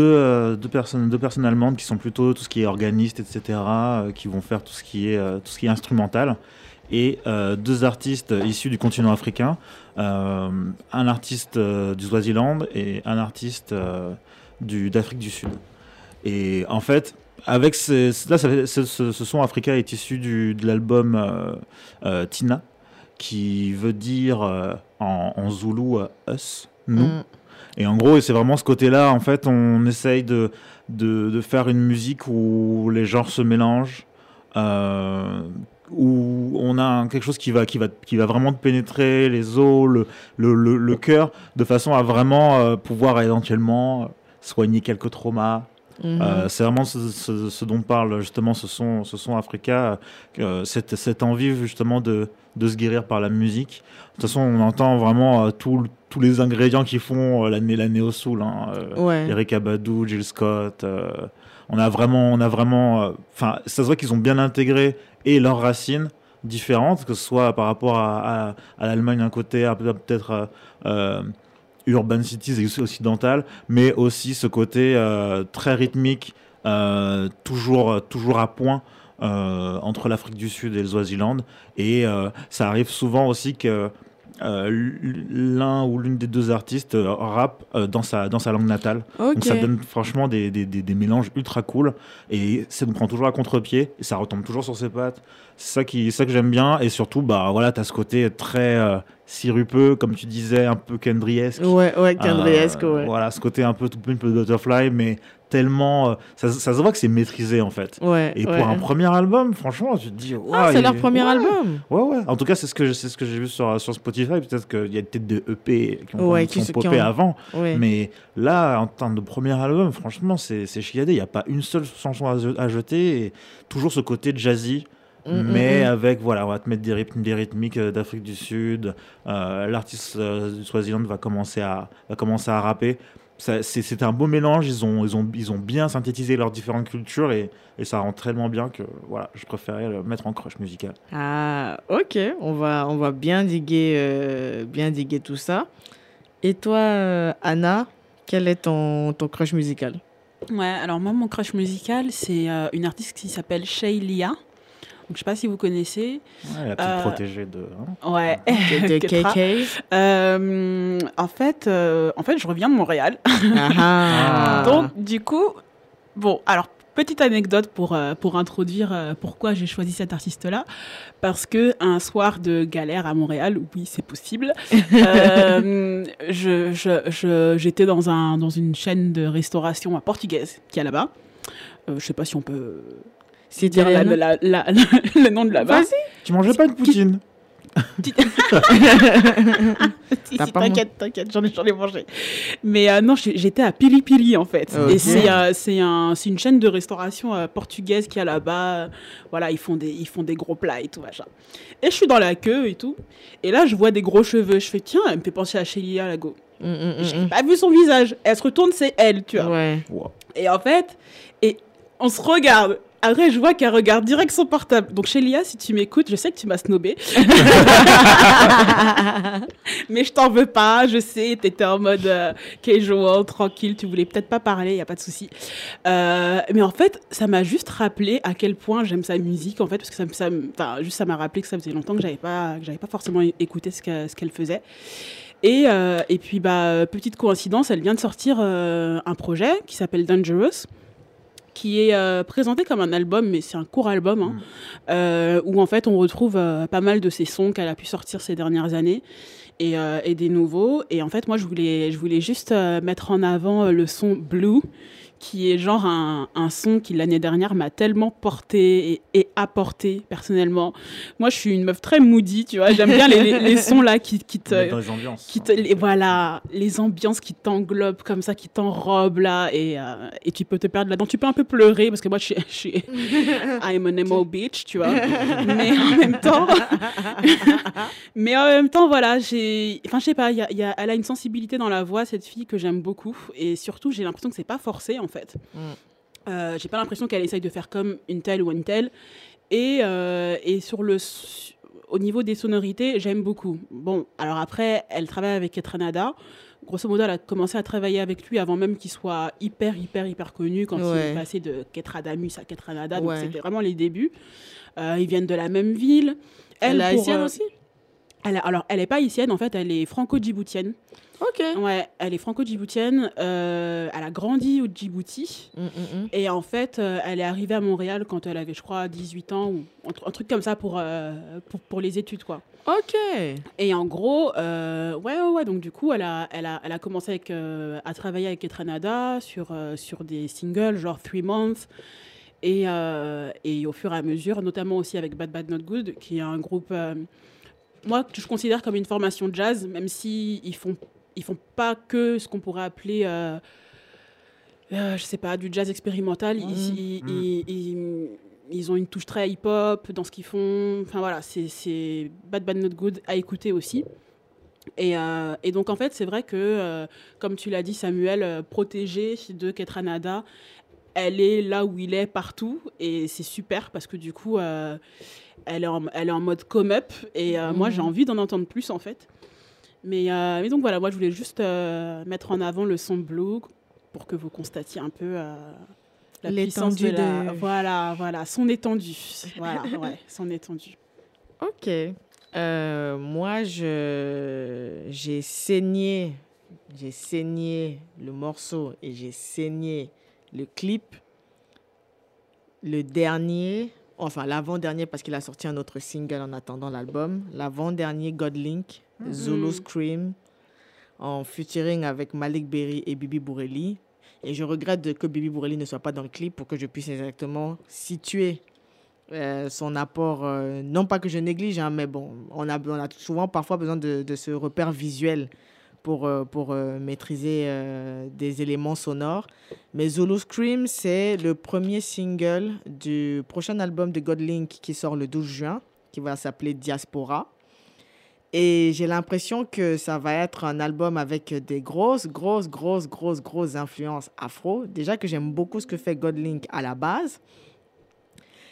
euh, deux personnes, deux personnes allemandes qui sont plutôt tout ce qui est organiste, etc., euh, qui vont faire tout ce qui est, euh, tout ce qui est instrumental, et euh, deux artistes issus du continent africain, euh, un artiste euh, du Swaziland et un artiste euh, d'Afrique du Sud. Et en fait, avec ces, là, ce, son Africa est issu de l'album euh, euh, Tina, qui veut dire euh, en, en zoulou euh, us, nous. Mm. Et en gros, c'est vraiment ce côté-là. En fait, on essaye de, de, de faire une musique où les genres se mélangent, euh, où on a quelque chose qui va, qui va, qui va vraiment pénétrer les os, le, le, le, le cœur, de façon à vraiment euh, pouvoir éventuellement soigner quelques traumas. Mhm. Euh, c'est vraiment ce, ce- ce dont parle justement ce son, ce son Africa, euh, cette, cette envie justement de, de se guérir par la musique. De toute façon, on entend vraiment euh, tout- tous les ingrédients qui font euh, la, né- la néo soul. Hein, Ouais. Eric Abadou, Jill Scott. on a vraiment, on a vraiment, enfin, ça se voit qu'ils ont bien intégré et leurs racines différentes, que ce soit par rapport à, à, à l'Allemagne d'un côté, peut-être urban cities et occidentales, mais aussi ce côté euh, très rythmique, euh, toujours, toujours à point. euh, entre l'Afrique du Sud et le Swaziland et ça arrive souvent aussi que l'un ou l'une des deux artistes euh, rappe euh, dans, sa, dans sa langue natale. Donc ça donne franchement des, des, des, des mélanges ultra cool et ça nous prend toujours à contre-pied et ça retombe toujours sur ses pattes. C'est ça, qui, ça que j'aime bien et surtout, bah voilà, t'as ce côté très euh, sirupeux, comme tu disais, un peu Kendriesque. Ouais, ouais, Kendriesque, Euh, ouais. Voilà, ce côté un peu tout un peu butterfly, mais tellement. euh, ça, ça se voit que c'est maîtrisé en fait. Ouais, Et ouais. pour un premier album, franchement, tu te dis. Ah, c'est leur est- premier ouais. album. Ouais, ouais. En tout cas, c'est ce que, c'est ce que j'ai vu sur, sur Spotify. Peut-être qu'il y a peut-être des EP qui ont, Ouais, qui qui ont- avant. Mais là, en termes de premier album, franchement, c'est chiadé. Il n'y a pas une seule chanson à, à jeter. Et toujours ce côté jazzy. Mm, mm, mais mm. avec, voilà, on va te mettre des rythmes, des rythmiques euh, d'Afrique du Sud. Euh, L'artiste euh, du Swaziland va commencer à, va commencer à rapper. C'est c'est un beau mélange. Ils ont, ils, ont, ils ont bien synthétisé leurs différentes cultures et, et ça rend tellement bien que voilà, je préférais le mettre en crush musical. Ah, ok. On va, on va bien diguer, euh, bien diguer tout ça. Et toi, euh, Anna, quel est ton, ton crush musical? Ouais, alors moi, mon crush musical, c'est euh, une artiste qui s'appelle Shay Lia. Donc, je sais pas si vous connaissez. Ouais, la petite Euh, protégée de. hein. Ouais. De Ketra. KK Euh, en, fait, euh, en fait, je reviens de Montréal. Ah, ah. (laughs) Donc, du coup, bon, alors, petite anecdote pour, euh, pour introduire euh, pourquoi j'ai choisi cet artiste-là. Parce que un soir de galère à Montréal, oui, c'est possible, (laughs) euh, je, je, je- j'étais dans, un, dans une chaîne de restauration portugaise qui est là-bas. Euh, je sais pas si on peut C'est dire la- la- la- la- (laughs) le nom de là-bas. Vas-y. Tu mangeais pas une poutine (laughs) t'inquiète, t'inquiète, j'en ai, j'en ai mangé. Mais euh, non, j'étais à Pili Pili en fait. Ok. Et c'est euh, c'est un, c'est une chaîne de restauration euh, portugaise qui a là-bas. Voilà, ils font, des, ils font des gros plats et tout, machin. Et je suis dans la queue et tout. Et là, je vois des gros cheveux. Je fais, tiens, elle me fait penser à Shelia Lago. Mm, mm, mm, J'ai mm. pas vu son visage. Elle se retourne, c'est elle, tu vois. Ouais. Wow. Et en fait, et on se regarde. Après, je vois qu'elle regarde direct son portable. Donc, Shelia, si tu m'écoutes, je sais que tu m'as snobé. (laughs) Mais je t'en veux pas, je sais, t'étais en mode euh, casual, tranquille, tu voulais peut-être pas parler, y a pas de souci. Euh, mais en fait, ça m'a juste rappelé à quel point j'aime sa musique, en fait, parce que ça, enfin, juste ça m'a rappelé que ça faisait longtemps que j'avais pas, que j'avais pas forcément écouté ce que- ce qu'elle faisait. Et, euh, et puis, bah, petite coïncidence, elle vient de sortir euh, un projet qui s'appelle Dangerous qui est euh, présenté comme un album, mais c'est un court album, hein, euh, où en fait on retrouve euh, pas mal de ses sons qu'elle a pu sortir ces dernières années et, et des nouveaux. Et en fait, moi, je voulais, je voulais juste mettre en avant le son Blue, qui est genre un, un son qui l'année dernière m'a tellement porté et, et apporté personnellement. Moi, je suis une meuf très moody, tu vois. J'aime bien les, les- les (laughs) sons là qui, qui te, dans les ambiances. qui te, les, voilà, les ambiances qui t'englobent comme ça, qui t'enrobent là, et, euh, et tu peux te perdre là-dedans. Tu peux un peu pleurer parce que moi, je suis, je suis (laughs) I'm an emo bitch, tu vois. (laughs) Mais en même temps, mais en même temps, voilà, j'ai, enfin, je sais pas, il y a, y a- elle a une sensibilité dans la voix, cette fille que j'aime beaucoup, et surtout, j'ai l'impression que c'est pas forcé en fait. Mm. Euh, j'ai pas l'impression qu'elle essaye de faire comme une telle ou une telle. Et, euh, et sur le, au niveau des sonorités, j'aime beaucoup. Bon, alors après, elle travaille avec Etranada. Grosso modo, elle a commencé à travailler avec lui avant même qu'il soit hyper, hyper, hyper connu, quand il est passé de Ketradamus à Ketranada. Donc c'était vraiment les débuts. Euh, ils viennent de la même ville. Elle est haïtienne aussi? elle, alors, elle n'est pas haïtienne, en fait, elle est franco-djiboutienne. Ok. Ouais, elle est franco-djiboutienne. euh, elle a grandi au Djibouti. Mm, mm, mm. Et en fait, euh, elle est arrivée à Montréal quand elle avait, je crois, 18 ans ou un, tr- un truc comme ça pour, euh, pour, pour les études, quoi. Ok. Et en gros, euh, ouais, ouais, ouais, donc du coup, elle a, elle a, elle a commencé avec, euh, à travailler avec Etranada sur, euh, sur des singles, genre Three Months. Et, euh, et au fur et à mesure, notamment aussi avec Bad Bad Not Good, qui est un groupe, euh, moi, que je considère comme une formation de jazz, même si ils font, ils font pas que ce qu'on pourrait appeler, euh, euh, je sais pas, du jazz expérimental. Ils, Mhm. ils- ils- ils- ils ont une touche très hip-hop dans ce qu'ils font. Enfin voilà, c'est- c'est Bad Bad Not Good à écouter aussi. Et, euh, et donc en fait, c'est vrai que, euh, comme tu l'as dit, Samuel, euh, protégé de Ketranada, elle est là où il est partout et c'est super parce que du coup, euh, elle est en, elle est en mode come-up et euh, moi j'ai envie d'en entendre plus en fait. Mais, euh, mais donc voilà, moi je voulais juste euh, mettre en avant le son Blue pour que vous constatiez un peu euh, la puissance de, L'étendue la... de- Voilà, voilà, son étendue. voilà, (laughs) ouais, son étendue. Ok. Euh, moi, je j'ai saigné, j'ai saigné le morceau et j'ai saigné le clip. Le dernier, enfin l'avant-dernier parce qu'il a sorti un autre single en attendant l'album. L'avant-dernier Godlink, Zulu Scream, en featuring avec Malik Berry et Bibi Bourelli. Et je regrette que Bibi Bourelli ne soit pas dans le clip pour que je puisse exactement situer euh, son apport. euh, non pas que je néglige, hein, mais bon, on a, on a souvent parfois besoin de, de ce repère visuel pour, euh, pour maîtriser des éléments sonores. Mais Zulu Scream, c'est le premier single du prochain album de Godlink qui sort le 12 juin, qui va s'appeler Diaspora. Et j'ai l'impression que ça va être un album avec des grosses, grosses, grosses, grosses, grosses influences afro. Déjà que j'aime beaucoup ce que fait Godlink à la base.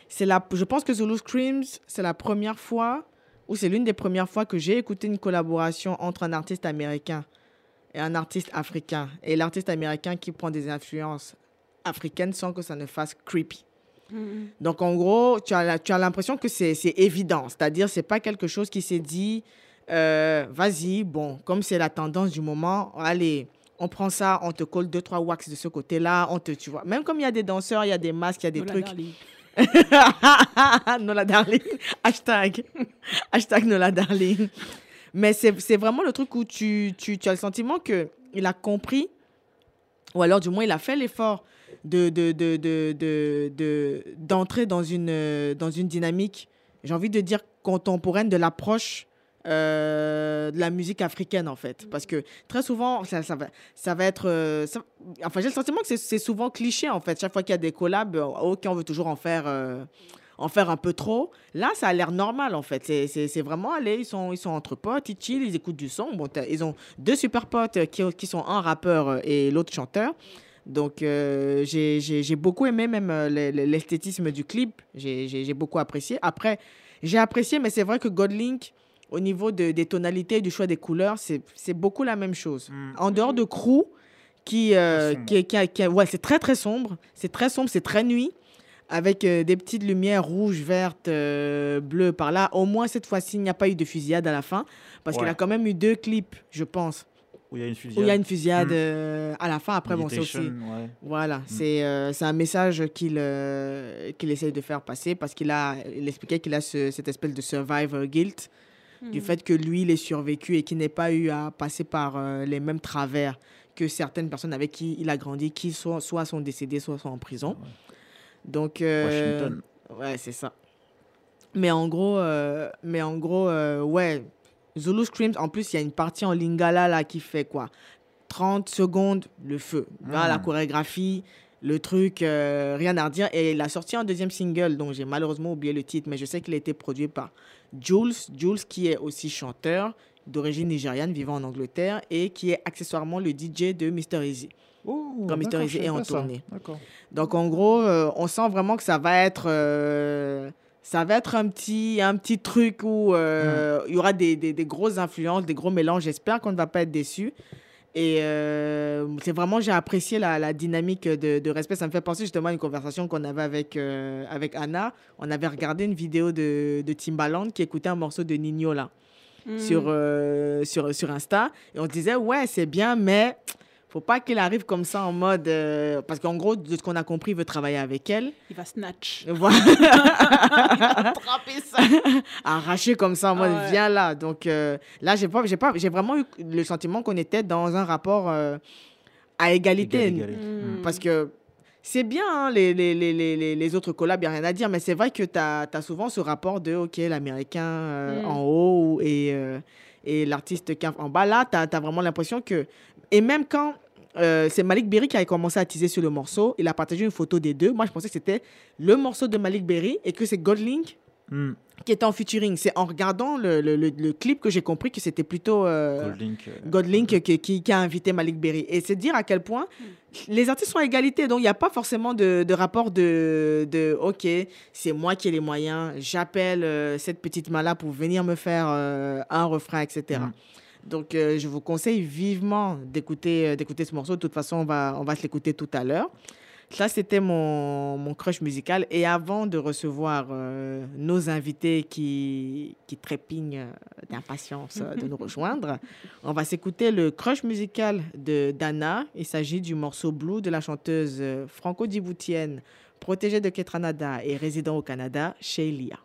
C'est la, je pense que Zulu Screams, c'est la première fois, ou c'est l'une des premières fois que j'ai écouté une collaboration entre un artiste américain et un artiste africain. Et l'artiste américain qui prend des influences africaines sans que ça ne fasse creepy. Donc, en gros, tu as, la- tu as l'impression que c'est c'est évident. C'est-à-dire, c'est pas quelque chose qui s'est dit, euh, vas-y, bon, comme c'est la tendance du moment, allez, on prend ça, on te colle deux, trois wax de ce côté-là, on te, tu vois. Même comme il y a des danseurs, il y a des masques, il y a des Lola trucs. Darling. (laughs) Nola Darling. (laughs) Hashtag. (laughs) Hashtag Nola Darling. Mais c'est vraiment le truc où tu, tu, tu as le sentiment qu'il a compris, ou alors du moins il a fait l'effort de, de, de, de, de, d'entrer dans une, dans une dynamique, j'ai envie de dire contemporaine de l'approche euh, de la musique africaine en fait. Parce que très souvent, ça, va, ça va être... euh, enfin, j'ai le sentiment que c'est, souvent cliché en fait. Chaque fois qu'il y a des collabs, euh, ok, on veut toujours en faire... en faire un peu trop. Là, ça a l'air normal, en fait. C'est- vraiment, allez, ils sont, ils sont entre potes, ils chill, ils écoutent du son. Bon, ils ont deux super potes qui, qui sont un rappeur et l'autre chanteur. Donc, euh, j'ai beaucoup aimé même le- le- l'esthétisme du clip. J'ai j'ai beaucoup apprécié. Après, j'ai apprécié, mais c'est vrai que Godlink, au niveau de- des tonalités et du choix des couleurs, c'est beaucoup la même chose. En dehors de Crew, qui, euh, qui, qui qui ouais, c'est très très sombre. C'est très sombre, c'est très nuit. Avec euh, des petites lumières rouges, vertes, euh, bleues par là. Au moins, cette fois-ci, il n'y a pas eu de fusillade à la fin. Parce qu'il a quand même eu deux clips, je pense, Où il y a une fusillade. a une fusillade Mm. euh, à la fin. Après, bon, c'est aussi. Ouais. Voilà, c'est euh, c'est un message qu'il qu'il essaye de faire passer parce qu'il a, il expliquait qu'il a ce- cette espèce de survivor guilt du fait que lui, il est survécu et qu'il n'ait pas eu à passer par euh, les mêmes travers que certaines personnes avec qui il a grandi, qui soit, soit sont décédées, soit sont en prison. Donc, euh, Washington. ouais, c'est ça. Mais en gros, euh, mais en gros ouais, Zulu Screams, en plus, il y a une partie en lingala là qui fait quoi? 30 secondes, le feu. Là, la Mm. chorégraphie, le truc, euh, rien à redire. Et il a sorti un deuxième single, dont j'ai malheureusement oublié le titre, mais je sais qu'il a été produit par Jules. Jules, qui est aussi chanteur d'origine nigériane, vivant en Angleterre, et qui est accessoirement le DJ de Mr. Easy. Oh, Quand Mr. Easy est en tournée. Donc en gros, euh, on sent vraiment que ça va être, euh, ça va être un petit, un petit truc où euh, il y aura des, des, des grosses influences, des gros mélanges. J'espère qu'on ne va pas être déçus. Et euh, c'est vraiment, j'ai apprécié la, la dynamique de, de respect. Ça me fait penser justement à une conversation qu'on avait avec, euh, avec Anna. On avait regardé une vidéo de, de Timbaland qui écoutait un morceau de Nino là sur, euh, sur, sur Insta. Et on se disait, ouais, c'est bien, mais faut pas qu'il arrive comme ça en mode. euh, parce qu'en gros, de ce qu'on a compris, il veut travailler avec elle. Il va snatch. (laughs) Voilà. (laughs) Arraché comme ça en mode, Ah ouais. viens là. Donc euh, là, j'ai pas, j'ai pas, j'ai vraiment eu le sentiment qu'on était dans un rapport euh, à égalité. Égal, égal. Mm. Parce que c'est bien, hein, les, les, les, les, autres collabs, il n'y a rien à dire, mais c'est vrai que tu as, souvent ce rapport de, OK, l'américain euh, Mm. en haut et, euh, et l'artiste est en bas. Là, tu as, vraiment l'impression que. Et même quand. euh, c'est Malik Berry qui a commencé à teaser sur le morceau. Il a partagé une photo des deux. Moi, je pensais que c'était le morceau de Malik Berry et que c'est Godlink Hmm. qui était en featuring. C'est en regardant le, le- le- le clip que j'ai compris que c'était plutôt euh, Goldlink, euh, Godlink qui, qui- qui a invité Malik Berry. Et c'est dire à quel point les artistes sont à égalité. Donc, il n'y a pas forcément de, de rapport de, de OK, c'est moi qui ai les moyens, j'appelle euh, cette petite mala pour venir me faire euh, un refrain, etc. Mm. Donc, euh, je vous conseille vivement d'écouter euh, d'écouter ce morceau. De toute façon, on va, on va se l'écouter tout à l'heure. Ça, c'était mon, mon crush musical. Et avant de recevoir euh, nos invités qui, qui trépignent euh, d'impatience euh, de nous (laughs) rejoindre, on va s'écouter le crush musical de Dana. Il s'agit du morceau Blue de la chanteuse franco-djiboutienne, protégée de Ketranada et résident au Canada, Sheilia.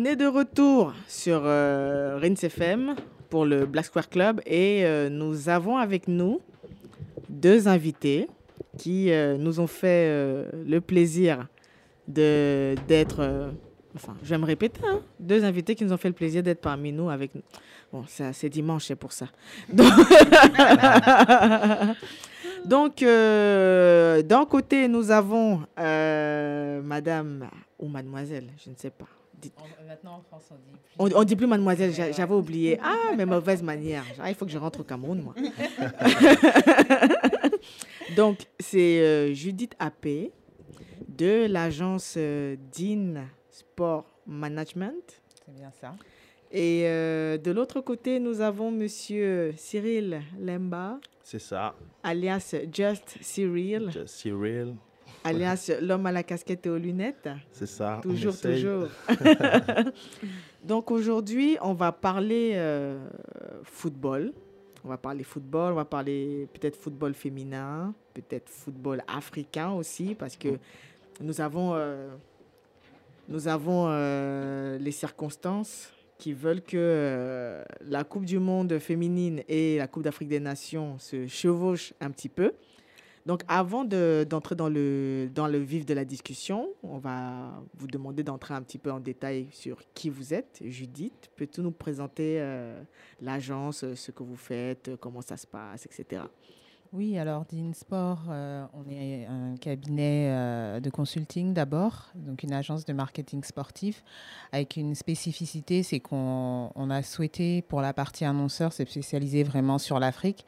On est de retour sur euh, FM pour le Black Square Club et euh, nous avons avec nous deux invités qui euh, nous ont fait euh, le plaisir d'être enfin je vais me répéter hein, deux invités qui nous ont fait le plaisir d'être parmi nous avec nous. Bon, c'est dimanche, c'est pour ça. (laughs) Donc, d'un côté, nous avons madame ou mademoiselle, je ne sais pas. Dites- Maintenant en France, on dit plus. On, on dit plus mademoiselle, j'a- j'avais oublié. (laughs) Ah, mes mauvaises manières. Ah, il faut que je rentre au Cameroun, moi. (laughs) Donc, c'est euh, Judith Appé de l'agence euh, Dean Sport Management C'est bien ça. Et euh, de l'autre côté, nous avons Monsieur Cyril Lemba, C'est ça. alias Just Cyril, Just Cyril. Alias l'homme à la casquette et aux lunettes. C'est ça. Toujours, toujours. (laughs) Donc aujourd'hui, on va parler euh, football. On va parler football, on va parler peut-être football féminin, peut-être football africain aussi, parce que nous avons, euh, nous avons euh, les circonstances qui veulent que euh, la Coupe du Monde féminine et la Coupe d'Afrique des Nations se chevauchent un petit peu. Donc, avant de- d'entrer dans, le, dans le vif de la discussion, on va vous demander d'entrer un petit peu en détail sur qui vous êtes. Judith, peux-tu nous présenter euh, l'agence, euh, ce que vous faites, euh, comment ça se passe, etc. Oui, alors d'InSport, euh, on est un cabinet de consulting d'abord, donc une agence de marketing sportif, avec une spécificité, c'est qu'on on a souhaité pour la partie annonceur se spécialiser vraiment sur l'Afrique,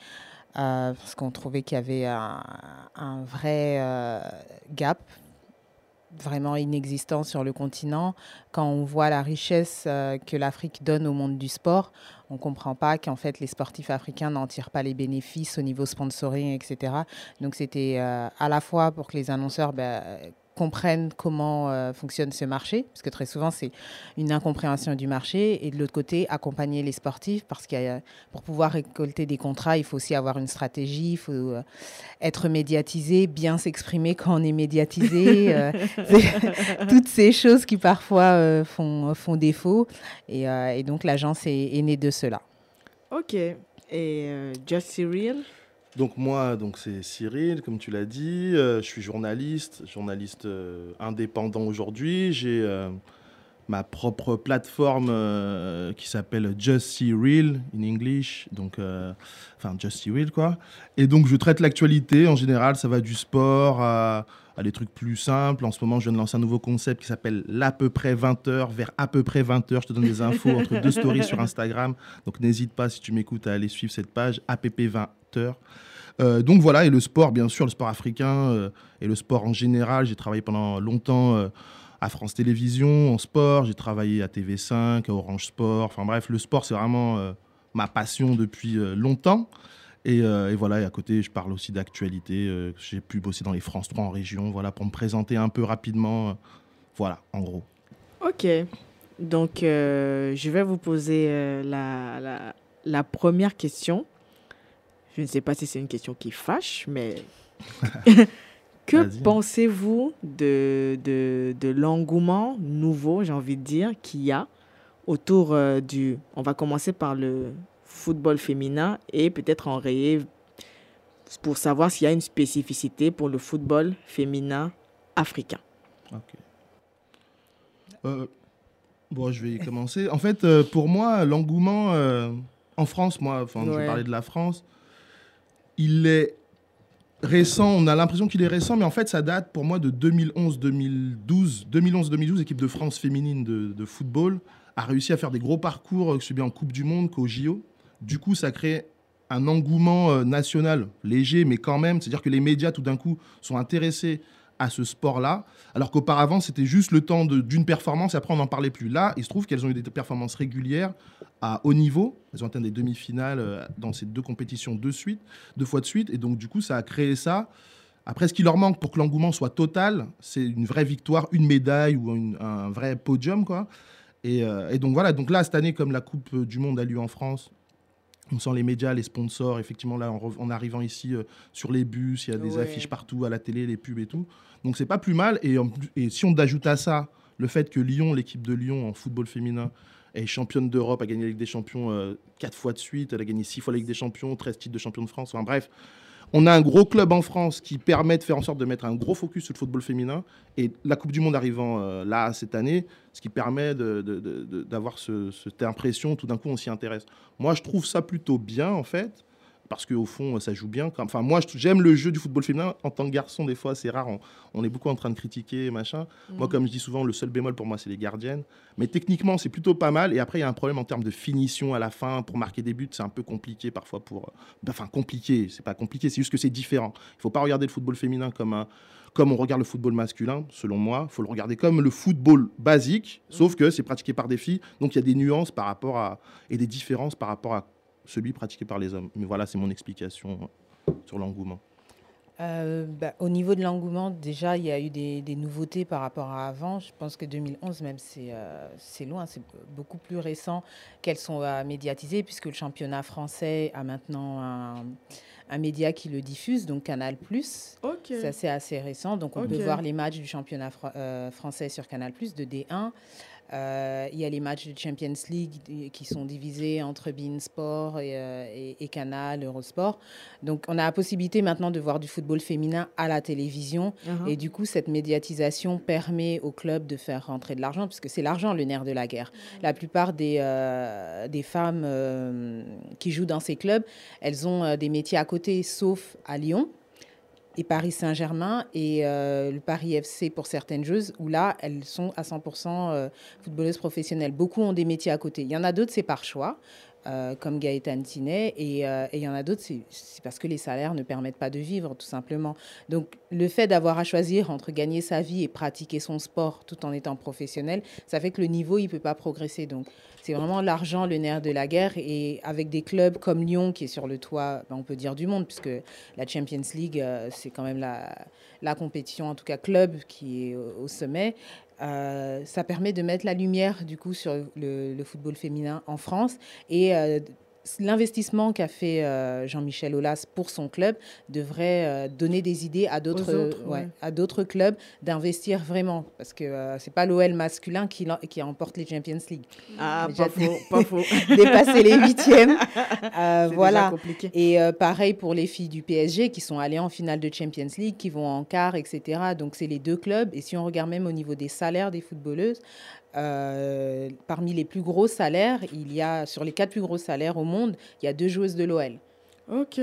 euh, parce qu'on trouvait qu'il y avait un, vrai euh, gap vraiment inexistant sur le continent. Quand on voit la richesse euh, que l'Afrique donne au monde du sport, on ne comprend pas qu'en fait les sportifs africains n'en tirent pas les bénéfices au niveau sponsoring, etc. Donc c'était à la fois pour que les annonceurs ben, comprennent comment euh, fonctionne ce marché, parce que très souvent c'est une incompréhension du marché, et de l'autre côté accompagner les sportifs, parce que pour pouvoir récolter des contrats, il faut aussi avoir une stratégie, il faut euh, être médiatisé, bien s'exprimer quand on est médiatisé, (laughs) euh, (laughs) toutes ces choses qui parfois font, font défaut, et, et donc l'agence est, est née de cela. Ok. Et Just Cyril, Donc moi, donc c'est Cyril, comme tu l'as dit. Euh, je suis journaliste, journaliste euh, indépendant aujourd'hui. J'ai euh, ma propre plateforme qui s'appelle Just Cyril in English, donc enfin Just Cyril quoi. Et donc je traite l'actualité en général. Ça va du sport à, à des trucs plus simples. En ce moment, je viens de lancer un nouveau concept qui s'appelle l'à peu près 20 heures vers à peu près 20 heures. Je te donne des infos entre deux stories sur Instagram. Donc n'hésite pas si tu m'écoutes à aller suivre cette page app 20 heures. Euh, donc voilà, et le sport, bien sûr, le sport africain euh, et le sport en général. J'ai travaillé pendant longtemps euh, à France Télévisions en sport, j'ai travaillé à TV5, à Orange Sport. Enfin bref, le sport, c'est vraiment ma passion depuis longtemps. Et, euh, et voilà, et à côté, je parle aussi d'actualité. euh, j'ai pu bosser dans les France 3 en région, voilà, pour me présenter un peu rapidement. euh, voilà, en gros. Ok. Donc, euh, je vais vous poser euh, la, la, la première question. Je ne sais pas si c'est une question qui fâche, mais (laughs) que pensez-vous de, de, de l'engouement nouveau, j'ai envie de dire, qu'il y a autour euh, du... On va commencer par le football féminin et peut-être enrayer pour savoir s'il y a une spécificité pour le football féminin africain. Ok. Euh, bon, je vais commencer. En fait, euh, pour moi, l'engouement euh, en France, moi, enfin, je vais parler de la France, il est récent. On a l'impression qu'il est récent, mais en fait, ça date pour moi de 2011-2012. 2011-2012, équipe de France féminine de, de football a réussi à faire des gros parcours, que ce soit bien en Coupe du Monde qu'au JO. Du coup, ça crée un engouement euh, national léger, mais quand même. C'est-à-dire que les médias, tout d'un coup, sont intéressés à ce sport-là, alors qu'auparavant, c'était juste le temps d'une performance, et après, on n'en parlait plus. Là, il se trouve qu'elles ont eu des performances régulières à haut niveau. Elles ont atteint des demi-finales euh, dans ces deux compétitions de suite, deux fois de suite, et donc, du coup, ça a créé ça. Après, ce qui leur manque pour que l'engouement soit total, c'est une vraie victoire, une médaille ou un vrai podium, quoi. Et, euh, et donc voilà, donc là, cette année, comme la Coupe du Monde a lieu en France, on sent les médias, les sponsors, effectivement, là, en, arrivant ici euh, sur les bus, il y a des Ouais. affiches partout, à la télé, les pubs et tout. Donc c'est pas plus mal. Et si on ajoute à ça le fait que Lyon, l'équipe de Lyon en football féminin, est championne d'Europe, a gagné la Ligue des Champions euh, quatre fois de suite, elle a gagné six fois la Ligue des Champions, 13 titres de champion de France, enfin bref. On a un gros club en France qui permet de faire en sorte de mettre un gros focus sur le football féminin. Et la Coupe du Monde arrivant euh, là, cette année, ce qui permet d'avoir ce- cette impression, tout d'un coup, on s'y intéresse. Moi, je trouve ça plutôt bien, en fait. Parce qu'au fond, ça joue bien. Enfin, moi, j'aime le jeu du football féminin. En tant que garçon, des fois, c'est rare. On, on est beaucoup en train de critiquer, machin. Moi, comme je dis souvent, le seul bémol pour moi, c'est les gardiennes. Mais techniquement, c'est plutôt pas mal. Et après, il y a un problème en termes de finition à la fin. Pour marquer des buts, c'est un peu compliqué parfois pour. euh, Enfin, compliqué. C'est pas compliqué, c'est juste que c'est différent. Il faut pas regarder le football féminin comme un. Comme on regarde le football masculin, selon moi, il faut le regarder comme le football basique, sauf que c'est pratiqué par des filles, donc il y a des nuances par rapport à et des différences par rapport à celui pratiqué par les hommes. Mais voilà, c'est mon explication euh, sur l'engouement. Euh, bah, au niveau de l'engouement, déjà, il y a eu des, des nouveautés par rapport à avant. Je pense que 2011, même, c'est euh, c'est loin, c'est beaucoup plus récent qu'elles sont euh, médiatisées, puisque le championnat français a maintenant un, un média qui le diffuse, donc Canal+. Ok. Ça, c'est assez récent. Donc, on peut voir les matchs du championnat fr- euh, français sur Canal+, de D1. Euh, il y a les matchs de Champions League qui sont divisés entre Bein Sport et, euh, et- et Canal, Eurosport. Donc, on a la possibilité maintenant de voir du football féminin à la télévision. Uh-huh. Et du coup, cette médiatisation permet aux clubs de faire rentrer de l'argent, puisque c'est l'argent le nerf de la guerre. La plupart des, euh, des femmes qui jouent dans ces clubs, elles ont des métiers à côté, sauf à Lyon et Paris Saint-Germain et euh, le Paris FC pour certaines joueuses, où là, elles sont à 100% euh, footballeuses professionnelles. Beaucoup ont des métiers à côté. Il y en a d'autres, c'est par choix. Euh, comme Gaëtan Tinet, et euh, et il y en a d'autres, c'est parce que les salaires ne permettent pas de vivre, tout simplement. Donc, le fait d'avoir à choisir entre gagner sa vie et pratiquer son sport tout en étant professionnel, ça fait que le niveau, il ne peut pas progresser. Donc, c'est vraiment l'argent, le nerf de la guerre. Et avec des clubs comme Lyon, qui est sur le toit, ben, on peut dire du monde, puisque la Champions League, euh, c'est quand même la, la compétition, en tout cas club, qui est au sommet. Euh, ça permet de mettre la lumière, du coup, sur le, football féminin en France. Et euh, l'investissement qu'a fait euh, Jean-Michel Aulas pour son club devrait euh, donner des idées à d'autres autres, ouais, ouais. à d'autres clubs d'investir vraiment parce que euh, c'est pas l'OL masculin qui, remporte les Champions League Ah, pas (laughs) faux, pas faux. (laughs) dépasser les huitièmes (laughs) déjà voilà compliqué. et pareil pour les filles du PSG qui sont allées en finale de Champions League, qui vont en quart, etc. Donc c'est les deux clubs. Et si on regarde même au niveau des salaires des footballeuses, euh, parmi les plus gros salaires, il y a sur les quatre plus gros salaires au monde, il y a deux joueuses de l'OL. Ok.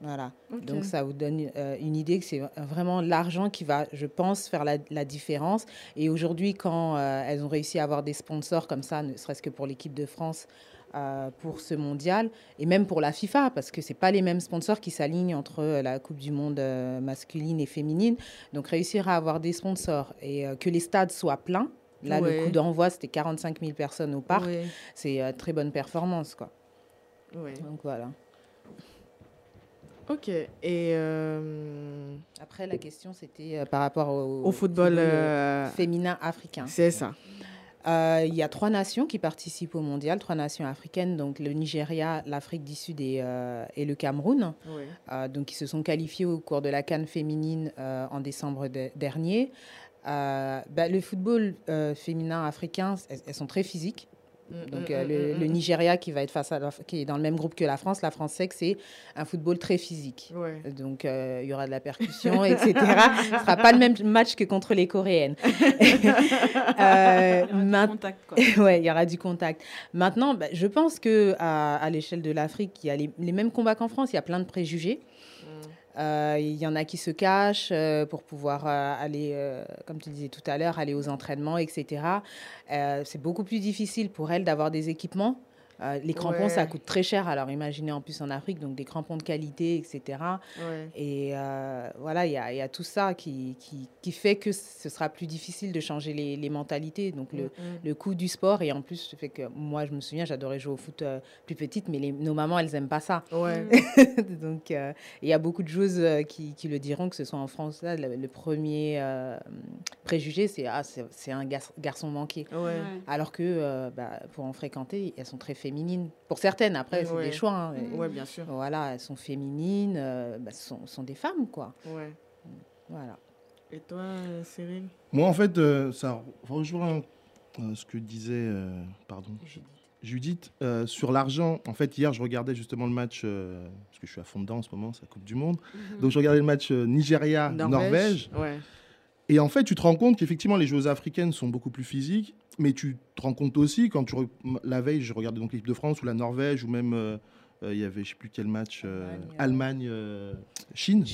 Voilà. Donc ça vous donne euh, une idée que c'est vraiment l'argent qui va, je pense, faire la, la différence. Et aujourd'hui, quand euh, elles ont réussi à avoir des sponsors comme ça, ne serait-ce que pour l'équipe de France, euh, pour ce mondial, et même pour la FIFA, parce que c'est pas les mêmes sponsors qui s'alignent entre la Coupe du Monde euh, masculine et féminine. Donc réussir à avoir des sponsors et euh, que les stades soient pleins. Là, Ouais. le coup d'envoi, c'était 45 000 personnes au parc. Ouais, C'est euh, très bonne performance, quoi. ouais. Donc voilà. Ok. Et euh, Après, la question, c'était euh, par rapport au, au football, euh, féminin africain. c'est ça. Il y a trois nations qui participent au mondial, trois nations africaines, donc le Nigeria, l'Afrique du Sud et, et le Cameroun, donc qui se sont qualifiés au cours de la Cannes féminine en décembre de- dernier. Euh, bah, le football euh, féminin africain, elles, elles sont très physiques. Mm, Donc mm, euh, mm, le, mm, le mm. Nigeria qui va être face à la- qui est dans le même groupe que la France, la France sait que c'est un football très physique. Ouais. Donc, euh, il y aura de la percussion, etc. Ce ne sera pas le même match que contre les Coréennes. (laughs) Euh, (laughs) ouais, il y aura du contact. Maintenant, bah, je pense que à, à l'échelle de l'Afrique, il y a les, les mêmes combats qu'en France. Il y a plein de préjugés. Euh, Il y en a qui se cachent euh, pour pouvoir euh, aller, comme tu disais tout à l'heure, aller aux entraînements, etc. C'est beaucoup plus difficile pour elles d'avoir des équipements. Euh, les crampons, ça coûte très cher. Alors imaginez en plus en Afrique, donc des crampons de qualité, etc. Ouais. Et euh, voilà, il y a, il y a tout ça qui, qui, qui fait que ce sera plus difficile de changer les, les mentalités. Donc le, Mm, mm. le coût du sport et en plus fait que moi je me souviens j'adorais jouer au foot euh, plus petite mais les- nos mamans elles aiment pas ça Ouais. (laughs) donc euh, il y a beaucoup de joueuses euh, qui, qui le diront que ce soit en France là le, le premier euh, préjugé c'est ah c'est un gar- garçon manqué Ouais. alors que euh, bah, pour en fréquenter elles sont très féminines pour certaines après c'est Ouais. des choix hein. Ouais, bien sûr. voilà elles sont féminines euh, bah, ce sont, sont des femmes quoi Ouais. voilà Et toi, euh, Cyril? Moi, en fait, euh, ça rejoint euh, ce que disait euh, pardon, Judith euh, sur l'argent. En fait, hier, je regardais justement le match, euh, parce que je suis à fond dedans en ce moment, c'est la Coupe du Monde. Donc, je regardais le match euh, Nigeria-Norvège. Ouais. Et en fait, tu te rends compte qu'effectivement, les joueuses africaines sont beaucoup plus physiques, mais tu te rends compte aussi, quand tu la veille, je regardais donc l'équipe de France ou la Norvège ou même euh, euh, il y avait je sais plus quel match, euh, Allemagne, euh, Chine.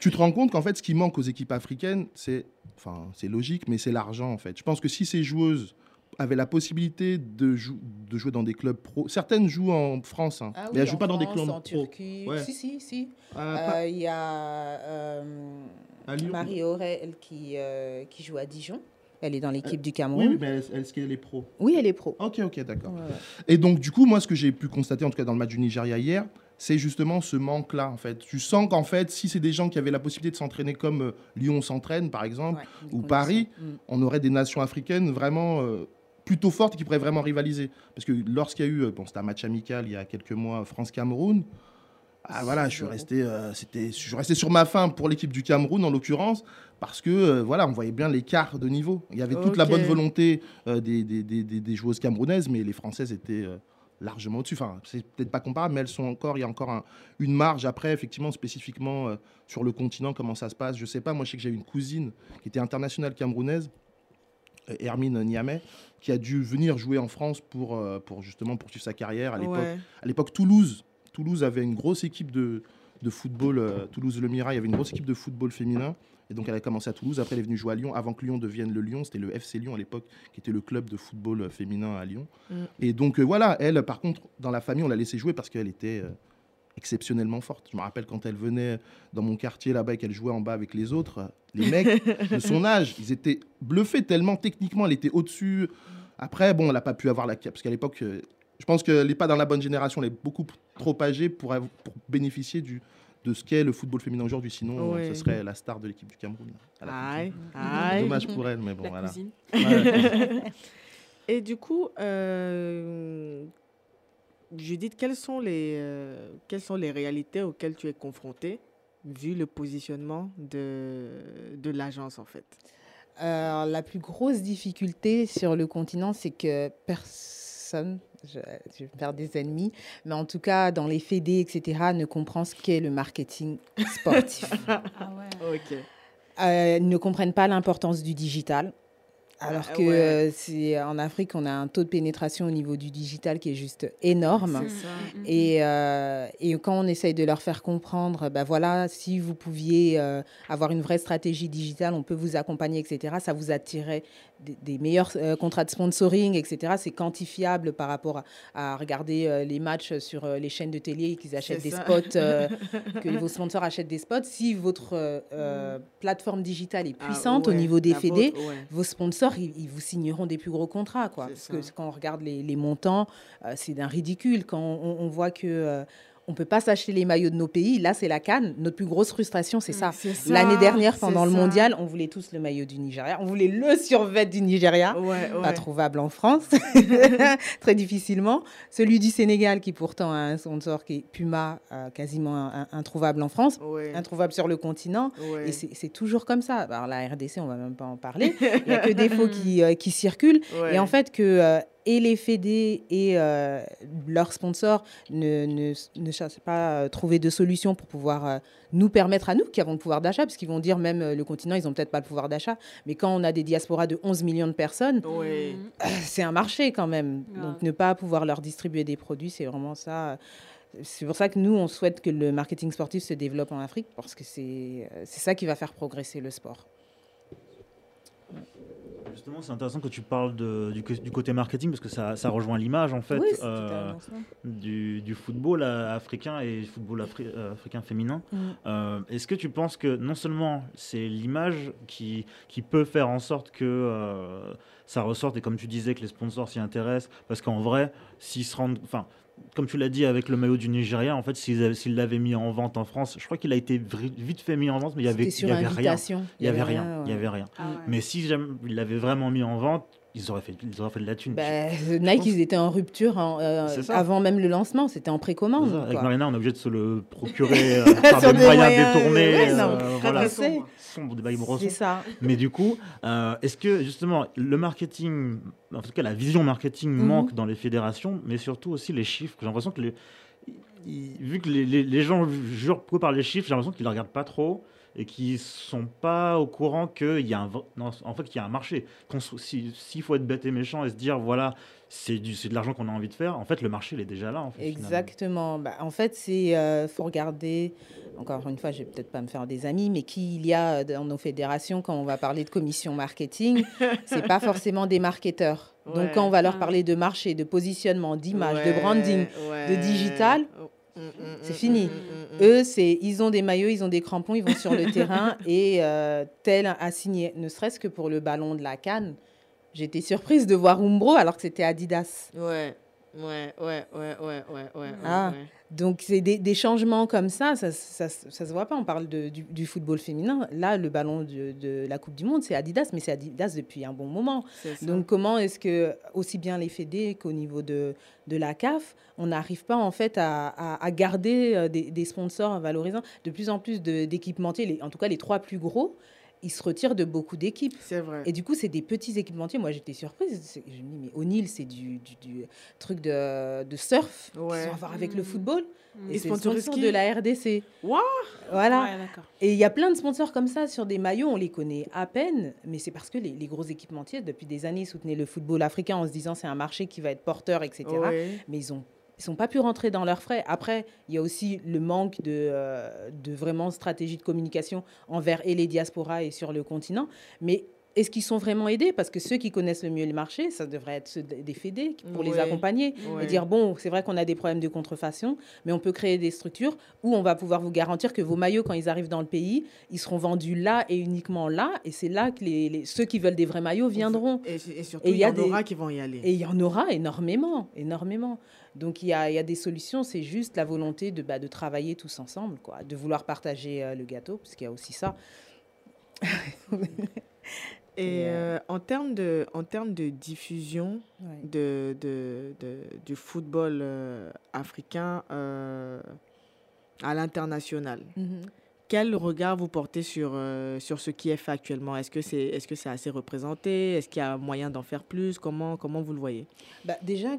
Tu te rends compte qu'en fait, ce qui manque aux équipes africaines, c'est, enfin, c'est logique, mais c'est l'argent en fait. Je pense que si ces joueuses avaient la possibilité de, jou- de jouer dans des clubs pro, certaines jouent en France, hein, Ah mais elles jouent en pas dans des clubs en pro. Turquie. Ouais. Si, si, si. Ah, Euh, pas- Il y a. Marie Aurel qui, qui joue à Dijon. Elle est dans l'équipe du Cameroun. oui, mais est-ce qu'elle est pro? Oui, elle est pro. Ok, ok, d'accord. Et donc, du coup, moi, ce que j'ai pu constater, en tout cas dans le match du Nigeria hier, c'est justement ce manque-là, en fait. Tu sens qu'en fait, si c'est des gens qui avaient la possibilité de s'entraîner comme euh, Lyon s'entraîne, par exemple, Ouais, ou. Paris, Mm. on aurait des nations africaines vraiment euh, plutôt fortes et qui pourraient vraiment rivaliser. Parce que lorsqu'il y a eu, euh, bon, c'était un match amical il y a quelques mois, France-Cameroun, ah, voilà, je suis, resté, euh, c'était, je suis resté sur ma faim pour l'équipe du Cameroun, en l'occurrence, parce que euh, voilà, on voyait bien l'écart de niveau. Il y avait toute la bonne volonté euh, des, des, des, des- des joueuses camerounaises, mais les Françaises étaient largement au-dessus. Enfin, c'est peut-être pas comparable, mais elles sont encore, il y a encore un- une marge. Après, effectivement, spécifiquement sur le continent, comment ça se passe, je sais pas. Moi, je sais que j'ai une cousine qui était internationale camerounaise, Hermine Niamey, qui a dû venir jouer en France pour, pour justement poursuivre sa carrière. À l'époque, Ouais. à l'époque, Toulouse, Toulouse avait une grosse équipe de, de football. euh, Toulouse Le Mirail avait une grosse équipe de football féminin. Et donc, elle a commencé à Toulouse. Après, elle est venue jouer à Lyon. Avant que Lyon devienne le Lyon, c'était le FC Lyon à l'époque, qui était le club de football euh, féminin à Lyon. Mm. Et donc, euh, voilà, elle, par contre, dans la famille, on l'a laissée jouer parce qu'elle était euh, exceptionnellement forte. Je me rappelle quand elle venait dans mon quartier là-bas et qu'elle jouait en bas avec les autres, les (laughs) mecs de son âge, ils étaient bluffés tellement techniquement, elle était au-dessus. Après, bon, elle n'a pas pu avoir la parce qu'à l'époque, je pense qu'elle n'est pas dans la bonne génération, elle est beaucoup trop âgée pour, bénéficier du, de ce qu'est le football féminin aujourd'hui. Sinon, euh, Ouais. ce serait la star de l'équipe du Cameroun. Aïe, aïe. Monde. Dommage pour elle, mais bon, La voilà. Ouais. (laughs) Et du coup, euh, Judith, quelles sont, les, euh, quelles sont les réalités auxquelles tu es confrontée, vu le positionnement de, de l'agence, en fait? Euh, la plus grosse difficulté sur le continent, c'est que personne, je, je vais me faire des ennemis, mais en tout cas, dans les fédés, etc., ne comprend ce qu'est le marketing sportif. (laughs) Ah ouais. Euh, ils ne comprennent pas l'importance du digital. Alors Ah, que ouais. euh, c'est en Afrique, on a un taux de pénétration au niveau du digital qui est juste énorme. C'est ça. Et, euh, et quand on essaye de leur faire comprendre, ben voilà, si vous pouviez euh, avoir une vraie stratégie digitale, on peut vous accompagner, etc., ça vous attirait des, des meilleurs euh, contrats de sponsoring, etc. C'est quantifiable par rapport à, à regarder euh, les matchs sur euh, les chaînes de télé et qu'ils achètent des spots, (laughs) que vos sponsors achètent des spots. Si votre euh, plateforme digitale est Ah, puissante au niveau des ouais. vos sponsors, ils, ils vous signeront des plus gros contrats. Quoi. Parce que quand on regarde les, les montants, c'est d'un ridicule. Quand on, on voit que on peut pas s'acheter les maillots de nos pays, là, c'est la canne. Notre plus grosse frustration, c'est ça. C'est ça, L'année dernière, pendant le ça. mondial, on voulait tous le maillot du Nigeria. On voulait le survêt du Nigeria. Ouais, Pas trouvable en France, (laughs) très difficilement. Celui du Sénégal, qui pourtant a un sponsor qui est Puma, euh, quasiment introuvable en France, Ouais, introuvable sur le continent. Et c'est toujours comme ça. Alors la RDC, on va même pas en parler. Il n'y a que (laughs) des faux qui, euh, qui circulent. Et en fait, que euh, et les fédés et euh, leurs sponsors ne, ne, ne cherchent pas à trouver de solution pour pouvoir euh, nous permettre à nous qui avons le pouvoir d'achat, parce qu'ils vont dire même euh, le continent, ils n'ont peut-être pas le pouvoir d'achat, mais quand on a des diasporas de 11 millions de personnes, euh, c'est un marché quand même. Donc ne pas pouvoir leur distribuer des produits, c'est vraiment ça. euh, C'est pour ça que nous, on souhaite que le marketing sportif se développe en Afrique, parce que c'est euh, c'est ça qui va faire progresser le sport. Justement, c'est intéressant que tu parles de- du, du côté marketing parce que ça, ça rejoint l'image en fait oui, euh, du, du football euh, africain et du football afri- euh, africain féminin. Mm. Euh, Est-ce que tu penses que non seulement c'est l'image qui, qui peut faire en sorte que euh, ça ressorte et comme tu disais que les sponsors s'y intéressent parce qu'en vrai, s'ils se rendent, enfin, comme tu l'as dit avec le maillot du Nigeria, en fait, s'ils l'avaient mis en vente en France, je crois qu'il a été vite fait mis en vente, mais il y avait, il y rien. Il y avait rien. Il y avait rien. Ah ouais. Mais si jamais ils l'avaient vraiment mis en vente, ils auraient fait, ils auraient fait de la thune. Bah, Nike, ils étaient en rupture en, euh, avant même le lancement. C'était en précommande. Avec quoi. Marina, on est obligé de se le procurer (laughs) euh, par des des moyens détournés. ouais, euh, voilà. C'est ça. Mais du coup, euh, est-ce que justement le marketing, en tout cas la vision marketing Mhm. manque dans les fédérations, mais surtout aussi les chiffres? J'ai l'impression que les, vu que les, les- les gens jurent beaucoup par les chiffres, j'ai l'impression qu'ils ne regardent pas trop et qui sont pas au courant qu'il y a un non, en fait qu'il y a un marché. Si- S'il faut être bête et méchant et se dire voilà c'est du c'est de l'argent qu'on a envie de faire, en fait le marché il est déjà là. En fait, finalement. Exactement. Bah, en fait, c'est euh, faut regarder. Encore une fois, je vais peut-être pas me faire des amis, mais qui il y a dans nos fédérations quand on va parler de commission marketing, (laughs) c'est pas forcément des marketeurs. Ouais. Donc quand on va leur parler de marché, de positionnement, d'image, de branding, ouais. digital, c'est mm, fini. mm, mm, eux, c'est ils ont des maillots, ils ont des crampons, ils vont sur le (laughs) terrain et euh, tel a signé. Ne serait-ce que pour le ballon de la canne, j'étais surprise de voir Umbro alors que c'était Adidas. Ouais, ouais, ouais, ouais, ouais, ouais, ouais. Ah. ouais. Donc, c'est des, des changements comme ça, ça, ça, ça se voit pas. On parle de, du, du football féminin. Là, le ballon de, de la Coupe du Monde, c'est Adidas, mais c'est Adidas depuis un bon moment. Donc, comment est-ce que, aussi bien les fédés qu'au niveau de, de la CAF, on n'arrive pas en fait à, à- à garder euh, des, des sponsors valorisants? De plus en plus d'équipementiers, en tout cas les trois plus gros, ils se retirent de beaucoup d'équipes. c'est vrai. Et du coup, c'est des petits équipementiers. Moi, j'étais surprise. Je me dis, mais O'Neill, c'est du, du, du truc de, de surf Ouais. qu'ils ont à voir avec le football. Ils Et c'est le sponsor qui de la RDC. Waouh Voilà. Ouais. Et il y a plein de sponsors comme ça sur des maillots, on les connaît à peine, mais c'est parce que les, les gros équipementiers, depuis des années, soutenaient le football africain en se disant c'est un marché qui va être porteur, etc. Ouais. Mais ils ont ils sont pas pu rentrer dans leurs frais. Après, il y a aussi le manque de, euh, de vraiment stratégie de communication envers et les diasporas et sur le continent. Mais est-ce qu'ils sont vraiment aidés? Parce que ceux qui connaissent le mieux le marché, ça devrait être ceux des fédés pour les accompagner Ouais. et dire bon, c'est vrai qu'on a des problèmes de contrefaçon, mais on peut créer des structures où on va pouvoir vous garantir que vos maillots, quand ils arrivent dans le pays, ils seront vendus là et uniquement là. Et c'est là que les, les- ceux qui veulent des vrais maillots viendront. Et, et surtout, il y, y a en des- aura qui vont y aller. Et il y en aura énormément, énormément. Donc il y a, il y a des solutions, c'est juste la volonté de, bah, de travailler tous ensemble, quoi, de vouloir partager euh, le gâteau, parce qu'il y a aussi ça. (laughs) Et Et, euh, en termes de, en termes de diffusion Ouais. de, de, de- du football euh, africain euh, à l'international, Mhm. quel regard vous portez sur, euh, sur ce qui est fait actuellement? Est-ce que c'est est -ce c'est assez représenté? Est-ce qu'il y a moyen d'en faire plus? Comment, comment vous le voyez? Bah, déjà,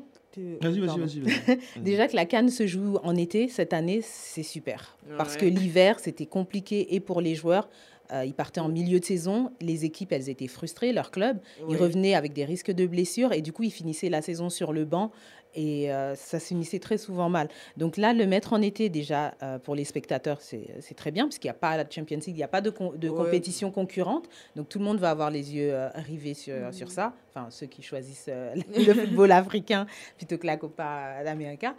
Vas-y, vas-y, vas-y. (laughs) Déjà que la Cannes se joue en été cette année, c'est super. Parce que l'hiver, c'était compliqué et pour les joueurs. euh, ils partaient en milieu de saison, les équipes, elles étaient frustrées, leur club. Ils Ouais. revenaient avec des risques de blessures et du coup, ils finissaient la saison sur le banc et euh, ça se finissait très souvent mal. Donc là, le mettre en été, déjà, euh, pour les spectateurs, c'est très bien parce qu'il n'y a pas la Champions League, il n'y a pas de, de Ouais. compétition concurrente. Donc tout le monde va avoir les yeux euh, rivés sur, Mhm. sur ça. Enfin, ceux qui choisissent (laughs) le football africain plutôt que la Copa América.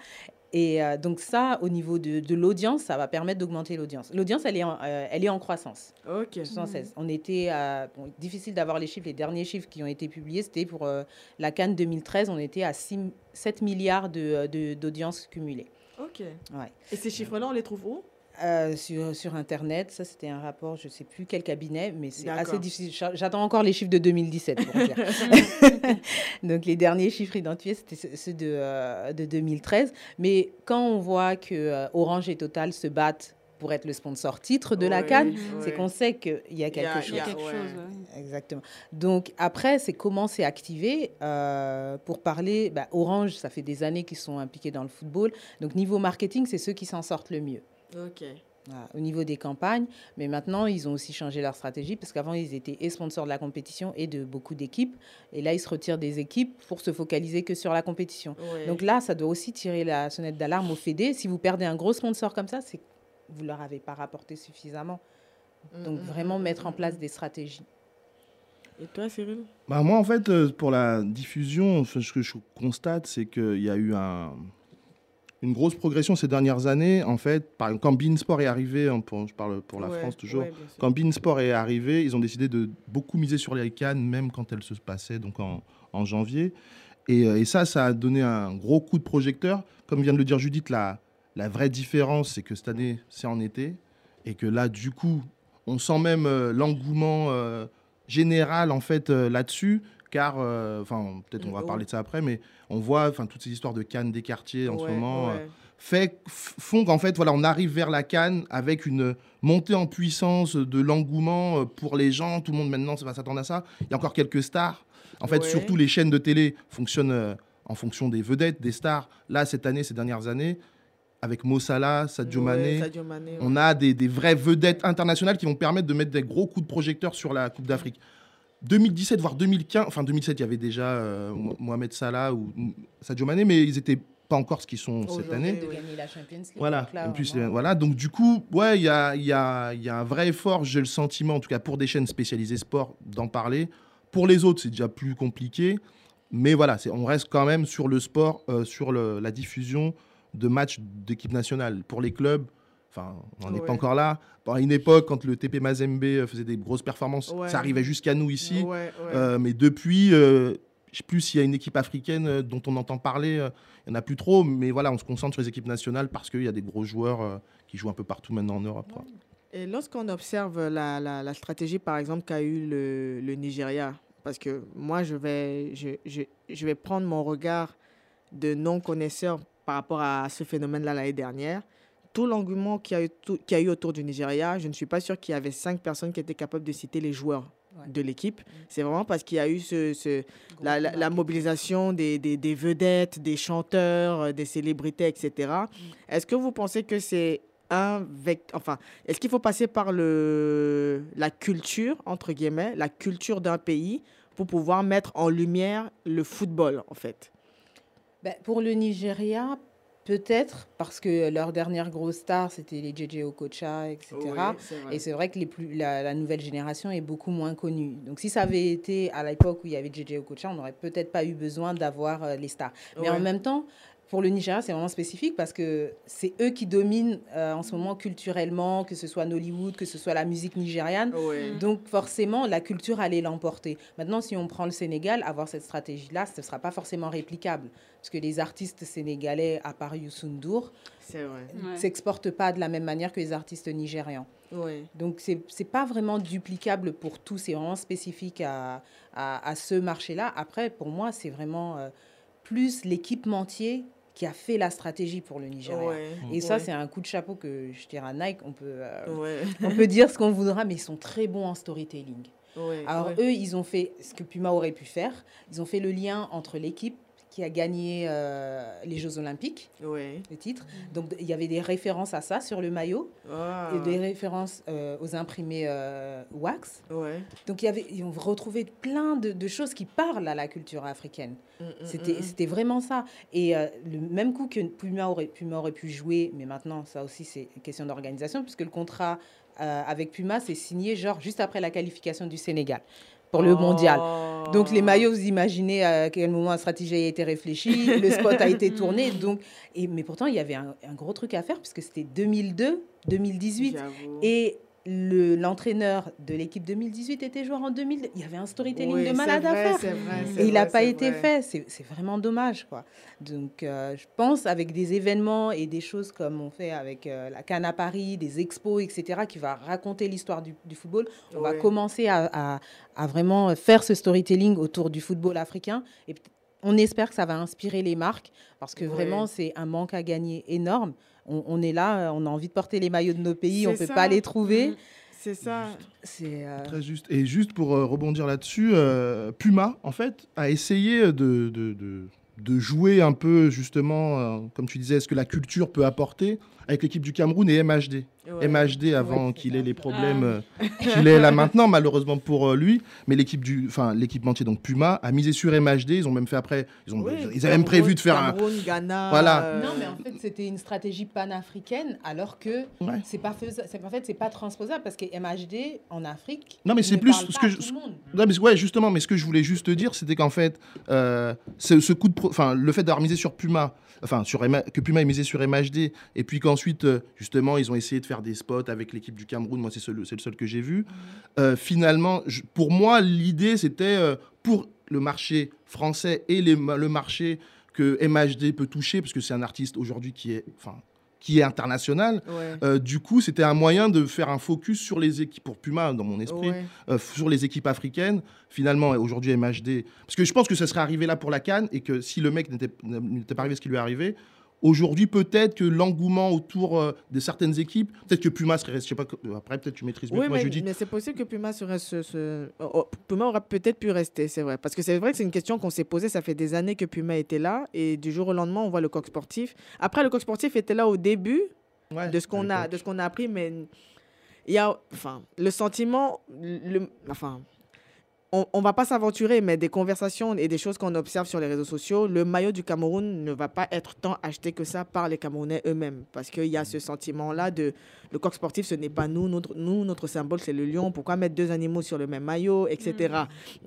Et euh, donc ça, au niveau de, de l'audience, ça va permettre d'augmenter l'audience. L'audience, elle, est en- euh, elle est en croissance. Ok. 76. On était à- bon, difficile d'avoir les chiffres. Les derniers chiffres qui ont été publiés, c'était pour euh, la Cannes 2013. On était à 6 7 milliards de, de- d'audience cumulée. Ok. Ouais. Et ces chiffres-là, on les trouve où? Euh, sur, sur Internet, ça c'était un rapport, je ne sais plus quel cabinet, mais c'est assez difficile. J'a- J'attends encore les chiffres de 2017 pour dire. (laughs) Donc les derniers chiffres identifiés, c'était ceux- de, euh, de 2013. Mais quand on voit que euh, Orange et Total se battent pour être le sponsor titre de la Cannes, c'est qu'on sait qu'il y a quelque y a- chose. Il y a quelque ouais. chose. ouais. Exactement. Donc après, c'est comment c'est activé euh, pour parler. bah, Orange, ça fait des années qu'ils sont impliqués dans le football. Donc niveau marketing, c'est ceux qui s'en sortent le mieux. Ok. Voilà, au niveau des campagnes. Mais maintenant, ils ont aussi changé leur stratégie parce qu'avant, ils étaient et sponsors de la compétition et de beaucoup d'équipes. Et là, ils se retirent des équipes pour se focaliser que sur la compétition. Ouais. Donc là, ça doit aussi tirer la sonnette d'alarme au Fédé. Si vous perdez un gros sponsor comme ça, c'est que vous leur avez pas rapporté suffisamment. Donc Mm, mm, vraiment mm, mettre mm, en place mm. des stratégies. Et toi, Cyril? Bah, moi, en fait, euh, pour la diffusion, ce que je constate, c'est qu'il y a eu un- une grosse progression ces dernières années. En fait, par quand Beansport est arrivé, hein, pour- je parle pour la Ouais, France toujours, ouais, quand Beansport est arrivé, ils ont décidé de beaucoup miser sur les Cannes, même quand elles se passaient donc en, en janvier. Et, euh, et ça, ça a donné un gros coup de projecteur. Comme vient de le dire Judith, la, la vraie différence, c'est que cette année, c'est en été. Et que là, du coup, on sent même euh, l'engouement euh, général en fait euh, là-dessus. Car, euh, enfin, peut-être on va Mm, parler de ça après, mais on voit enfin toutes ces histoires de Cannes des quartiers en ce Ouais, moment. euh, fait, font qu'en fait, voilà, on arrive vers la canne avec une montée en puissance de l'engouement euh, pour les gens. Tout le monde maintenant va s'attendre à ça. Il y a encore quelques stars. En fait, Ouais. surtout les chaînes de télé fonctionnent euh, en fonction des vedettes, des stars. Là, cette année, ces dernières années, avec Mo Salah, Sadio Mané. Sadio Mané, ouais. On a des, des vraies vedettes internationales qui vont permettre de mettre des gros coups de projecteur sur la Coupe d'Afrique. 2017, voire 2015, enfin 2007, il y avait déjà euh, Mo- Mohamed Salah ou mm, Sadio Mané, mais ils n'étaient pas encore ce qu'ils sont cette année. de gagner la Champions League. Voilà, Donc là, en plus, vraiment, euh, voilà. Donc du coup, ouais, il y a, y, a, y a un vrai effort, j'ai le sentiment, en tout cas pour des chaînes spécialisées sport, d'en parler. Pour les autres, c'est déjà plus compliqué. Mais voilà, on reste quand même sur le sport, euh, sur le- la diffusion de matchs d'équipe nationale. Pour les clubs, enfin, on n'est Ouais. pas encore là. À une époque, quand le TP Mazembe euh, faisait des grosses performances, Ouais. ça arrivait jusqu'à nous ici. Ouais. Euh, mais depuis, euh, je sais plus s'il y a une équipe africaine euh, dont on entend parler. euh, il n'y en a plus trop. Mais voilà, on se concentre sur les équipes nationales parce qu'il y a des gros joueurs euh, qui jouent un peu partout maintenant en Europe. Et lorsqu'on observe la, la, la stratégie, par exemple, qu'a eu le, le Nigeria, parce que moi, je vais, je, je, je vais prendre mon regard de non-connaisseur par rapport à ce phénomène-là l'année dernière. Tout l'engouement qu'il y, y a eu autour du Nigeria, je ne suis pas sûr qu'il y avait cinq personnes qui étaient capables de citer les joueurs Ouais. de l'équipe. C'est vraiment parce qu'il y a eu ce, ce- la, la- la mobilisation des, des- des vedettes, des chanteurs, euh, des célébrités, etc. Est-ce que vous pensez que c'est un vecteur, enfin, est-ce qu'il faut passer par le, la culture, entre guillemets, la culture d'un pays pour pouvoir mettre en lumière le football, en fait? Ben, pour le Nigeria, peut-être, parce que leur dernière grosse star, c'était les JJ Okocha, etc. Et c'est vrai que les plus, la, la nouvelle génération est beaucoup moins connue. Donc, si ça avait été à l'époque où il y avait JJ Okocha, on n'aurait peut-être pas eu besoin d'avoir euh, les stars. Mais en même temps, pour le Nigeria, c'est vraiment spécifique parce que c'est eux qui dominent euh, en ce moment culturellement, que ce soit Nollywood, que ce soit la musique nigériane. Ouais. Donc forcément, la culture allait l'emporter. Maintenant, si on prend le Sénégal, avoir cette stratégie-là, ce ne sera pas forcément réplicable. Parce que les artistes sénégalais, à part Youssou N'Dour, C'est vrai. Ouais. s'exportent pas de la même manière que les artistes nigérians. Ouais. Donc, ce n'est pas vraiment duplicable pour tous. C'est vraiment spécifique à, à, à ce marché-là. Après, pour moi, c'est vraiment euh, plus l'équipementier qui a fait la stratégie pour le Nigeria. Ouais. Et ça, c'est un coup de chapeau que je tire à Nike. On peut, euh, Ouais. (laughs) on peut dire ce qu'on voudra, mais ils sont très bons en storytelling. Alors eux, ils ont fait ce que Puma aurait pu faire. Ils ont fait le lien entre l'équipe qui a gagné euh, les Jeux Olympiques, Ouais. le titre. Donc il y avait des références à ça sur le maillot Ah. et des références euh, aux imprimés euh, wax. Ouais. Donc il y avait, ils ont retrouvé plein de, de choses qui parlent à la culture africaine. Mm, mm, C'était mm, c'était vraiment ça. Et le même coup que Puma aurait, Puma aurait pu jouer, mais maintenant, ça aussi, c'est question d'organisation, puisque le contrat euh, avec Puma, c'est signé genre juste après la qualification du Sénégal pour le mondial. Donc les Oh. maillots, vous imaginez à quel moment la stratégie a été réfléchie, (laughs) le spot a été tourné. Donc, et, mais pourtant, il y avait un, un gros truc à faire, puisque c'était 2002, 2018. J'avoue. Le- l'entraîneur de l'équipe 2018 était joueur en 2000. Il y avait un storytelling Oui, de c'est malade à faire. c'est vrai, c'est Et il n'a pas c'est été vrai. fait. C'est c'est vraiment dommage. Quoi. Donc, euh, je pense avec des événements et des choses comme on fait avec euh, la Cannes à Paris, des expos, etc., qui va raconter l'histoire du, du football, on va commencer à, à- à vraiment faire ce storytelling autour du football africain. Et on espère que ça va inspirer les marques parce que vraiment, c'est un manque à gagner énorme. On, on est là, on a envie de porter les maillots de nos pays, on ne peut ça. pas les trouver. Mhm. C'est ça. C'est euh, Très juste. Et juste pour euh, rebondir là-dessus, euh, Puma, en fait, a essayé de, de, de, de jouer un peu, justement, euh, comme tu disais, ce que la culture peut apporter avec l'équipe du Cameroun et MHD. Ouais. MHD avant Ouais, qu'il c'est ait les problèmes euh, (laughs) qu'il est là maintenant, malheureusement pour euh, lui. Mais l'équipe du, enfin l'équipementier donc Puma a misé sur MHD. Ils ont même fait après, ils ont, Oui, ils avaient même prévu de faire un. Cameroun, Ghana. Voilà. euh, Non, mais en fait, c'était une stratégie panafricaine, alors que Ouais. c'est pas c'est- En fait, c'est pas transposable parce que MHD en Afrique. Non, mais c'est plus ce que je-. Non, mais ouais, justement, mais ce que je voulais juste te dire, c'était qu'en fait, euh, ce, ce coup de, pro- enfin, le fait d'avoir misé sur Puma, enfin, sur que Puma ait misé sur MHD, et puis qu'ensuite, euh, justement, ils ont essayé de faire des spots avec l'équipe du Cameroun. Moi, c'est seul- le seul que j'ai vu. Euh, finalement, je- pour moi, l'idée, c'était euh, pour le marché français et les le marché que MHD peut toucher, parce que c'est un artiste aujourd'hui qui est, enfin, qui est international. Ouais. Euh, du coup, c'était un moyen de faire un focus sur les équipes, pour Puma, dans mon esprit, Ouais. euh, sur les équipes africaines. Finalement, aujourd'hui, MHD. Parce que je pense que ça serait arrivé là pour la Cannes et que si le mec n'était n'était pas arrivé ce qui lui est arrivé, Aujourd'hui, peut-être que l'engouement autour euh, de certaines équipes, peut-être que Puma serait, je sais pas, euh, après peut-être tu maîtrises mieux Oui, que moi, mais, Judith. mais c'est possible que Puma serait ce, ce- oh, oh, Puma aura peut-être pu rester, c'est vrai. Parce que c'est vrai que c'est une question qu'on s'est posée. Ça fait des années que Puma était là. Et du jour au lendemain, on voit le coq sportif. Après, le coq sportif était là au début Ouais, de ce qu'on a, de ce qu'on a appris. Mais il y a. Enfin, le sentiment. Le, enfin. On, on va pas s'aventurer, mais des conversations et des choses qu'on observe sur les réseaux sociaux, le maillot du Cameroun ne va pas être tant acheté que ça par les Camerounais eux-mêmes. Parce qu'il y a ce sentiment-là de le coq sportif, ce n'est pas nous. Notre, nous, notre symbole, c'est le lion. Pourquoi mettre deux animaux sur le même maillot, etc.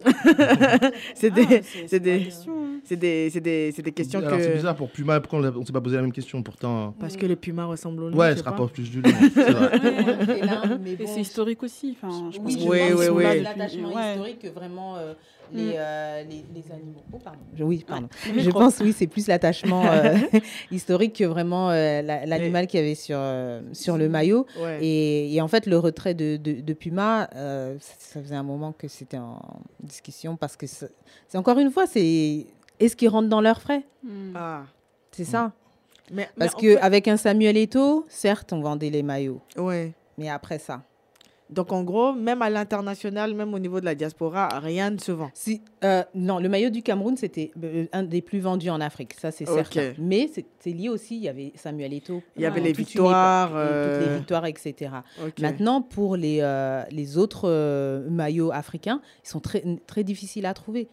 (laughs) c'est des, Ah, c'est des, hein. c'est des, c'est des, c'est des questions Alors c'est que. bizarre pour Puma, pourquoi on on s'est pas posé la même question pourtant Parce que le puma ressemble au lion. Ouais, sais se pas. rapproche plus du lion. c'est bon, c'est historique aussi. Enfin, je pense Oui, que Oui, oui, c'est l'attachement historique que vraiment euh, les, Mm. euh, les, les animaux. Oh, pardon. Je- oui, pardon. Je pense, oui, c'est plus l'attachement euh, (laughs) historique que vraiment euh, la- l'animal qu'il y avait sur, euh, sur le maillot. Ouais. Et, et en fait, le retrait de, de, de Puma, euh, ça, faisait un moment que c'était en discussion parce que c'est encore une fois, c'est est-ce qu'ils rentrent dans leurs frais? Hmm. Ah. C'est ça. Mais, Parce qu'avec un Samuel Eto'o, certes, on vendait les maillots. ouais. Mais après ça. Donc en gros, même à l'international, même au niveau de la diaspora, rien ne se vend. Si, euh, non, le maillot du Cameroun, c'était euh, un des plus vendus en Afrique, ça c'est certain. Mais c'est lié aussi, il y avait Samuel Eto'o. Il y avait pendant les victoires, Toutes euh, les victoires, etc. Maintenant, pour les, euh, les autres euh, maillots africains, ils sont très, très difficiles à trouver,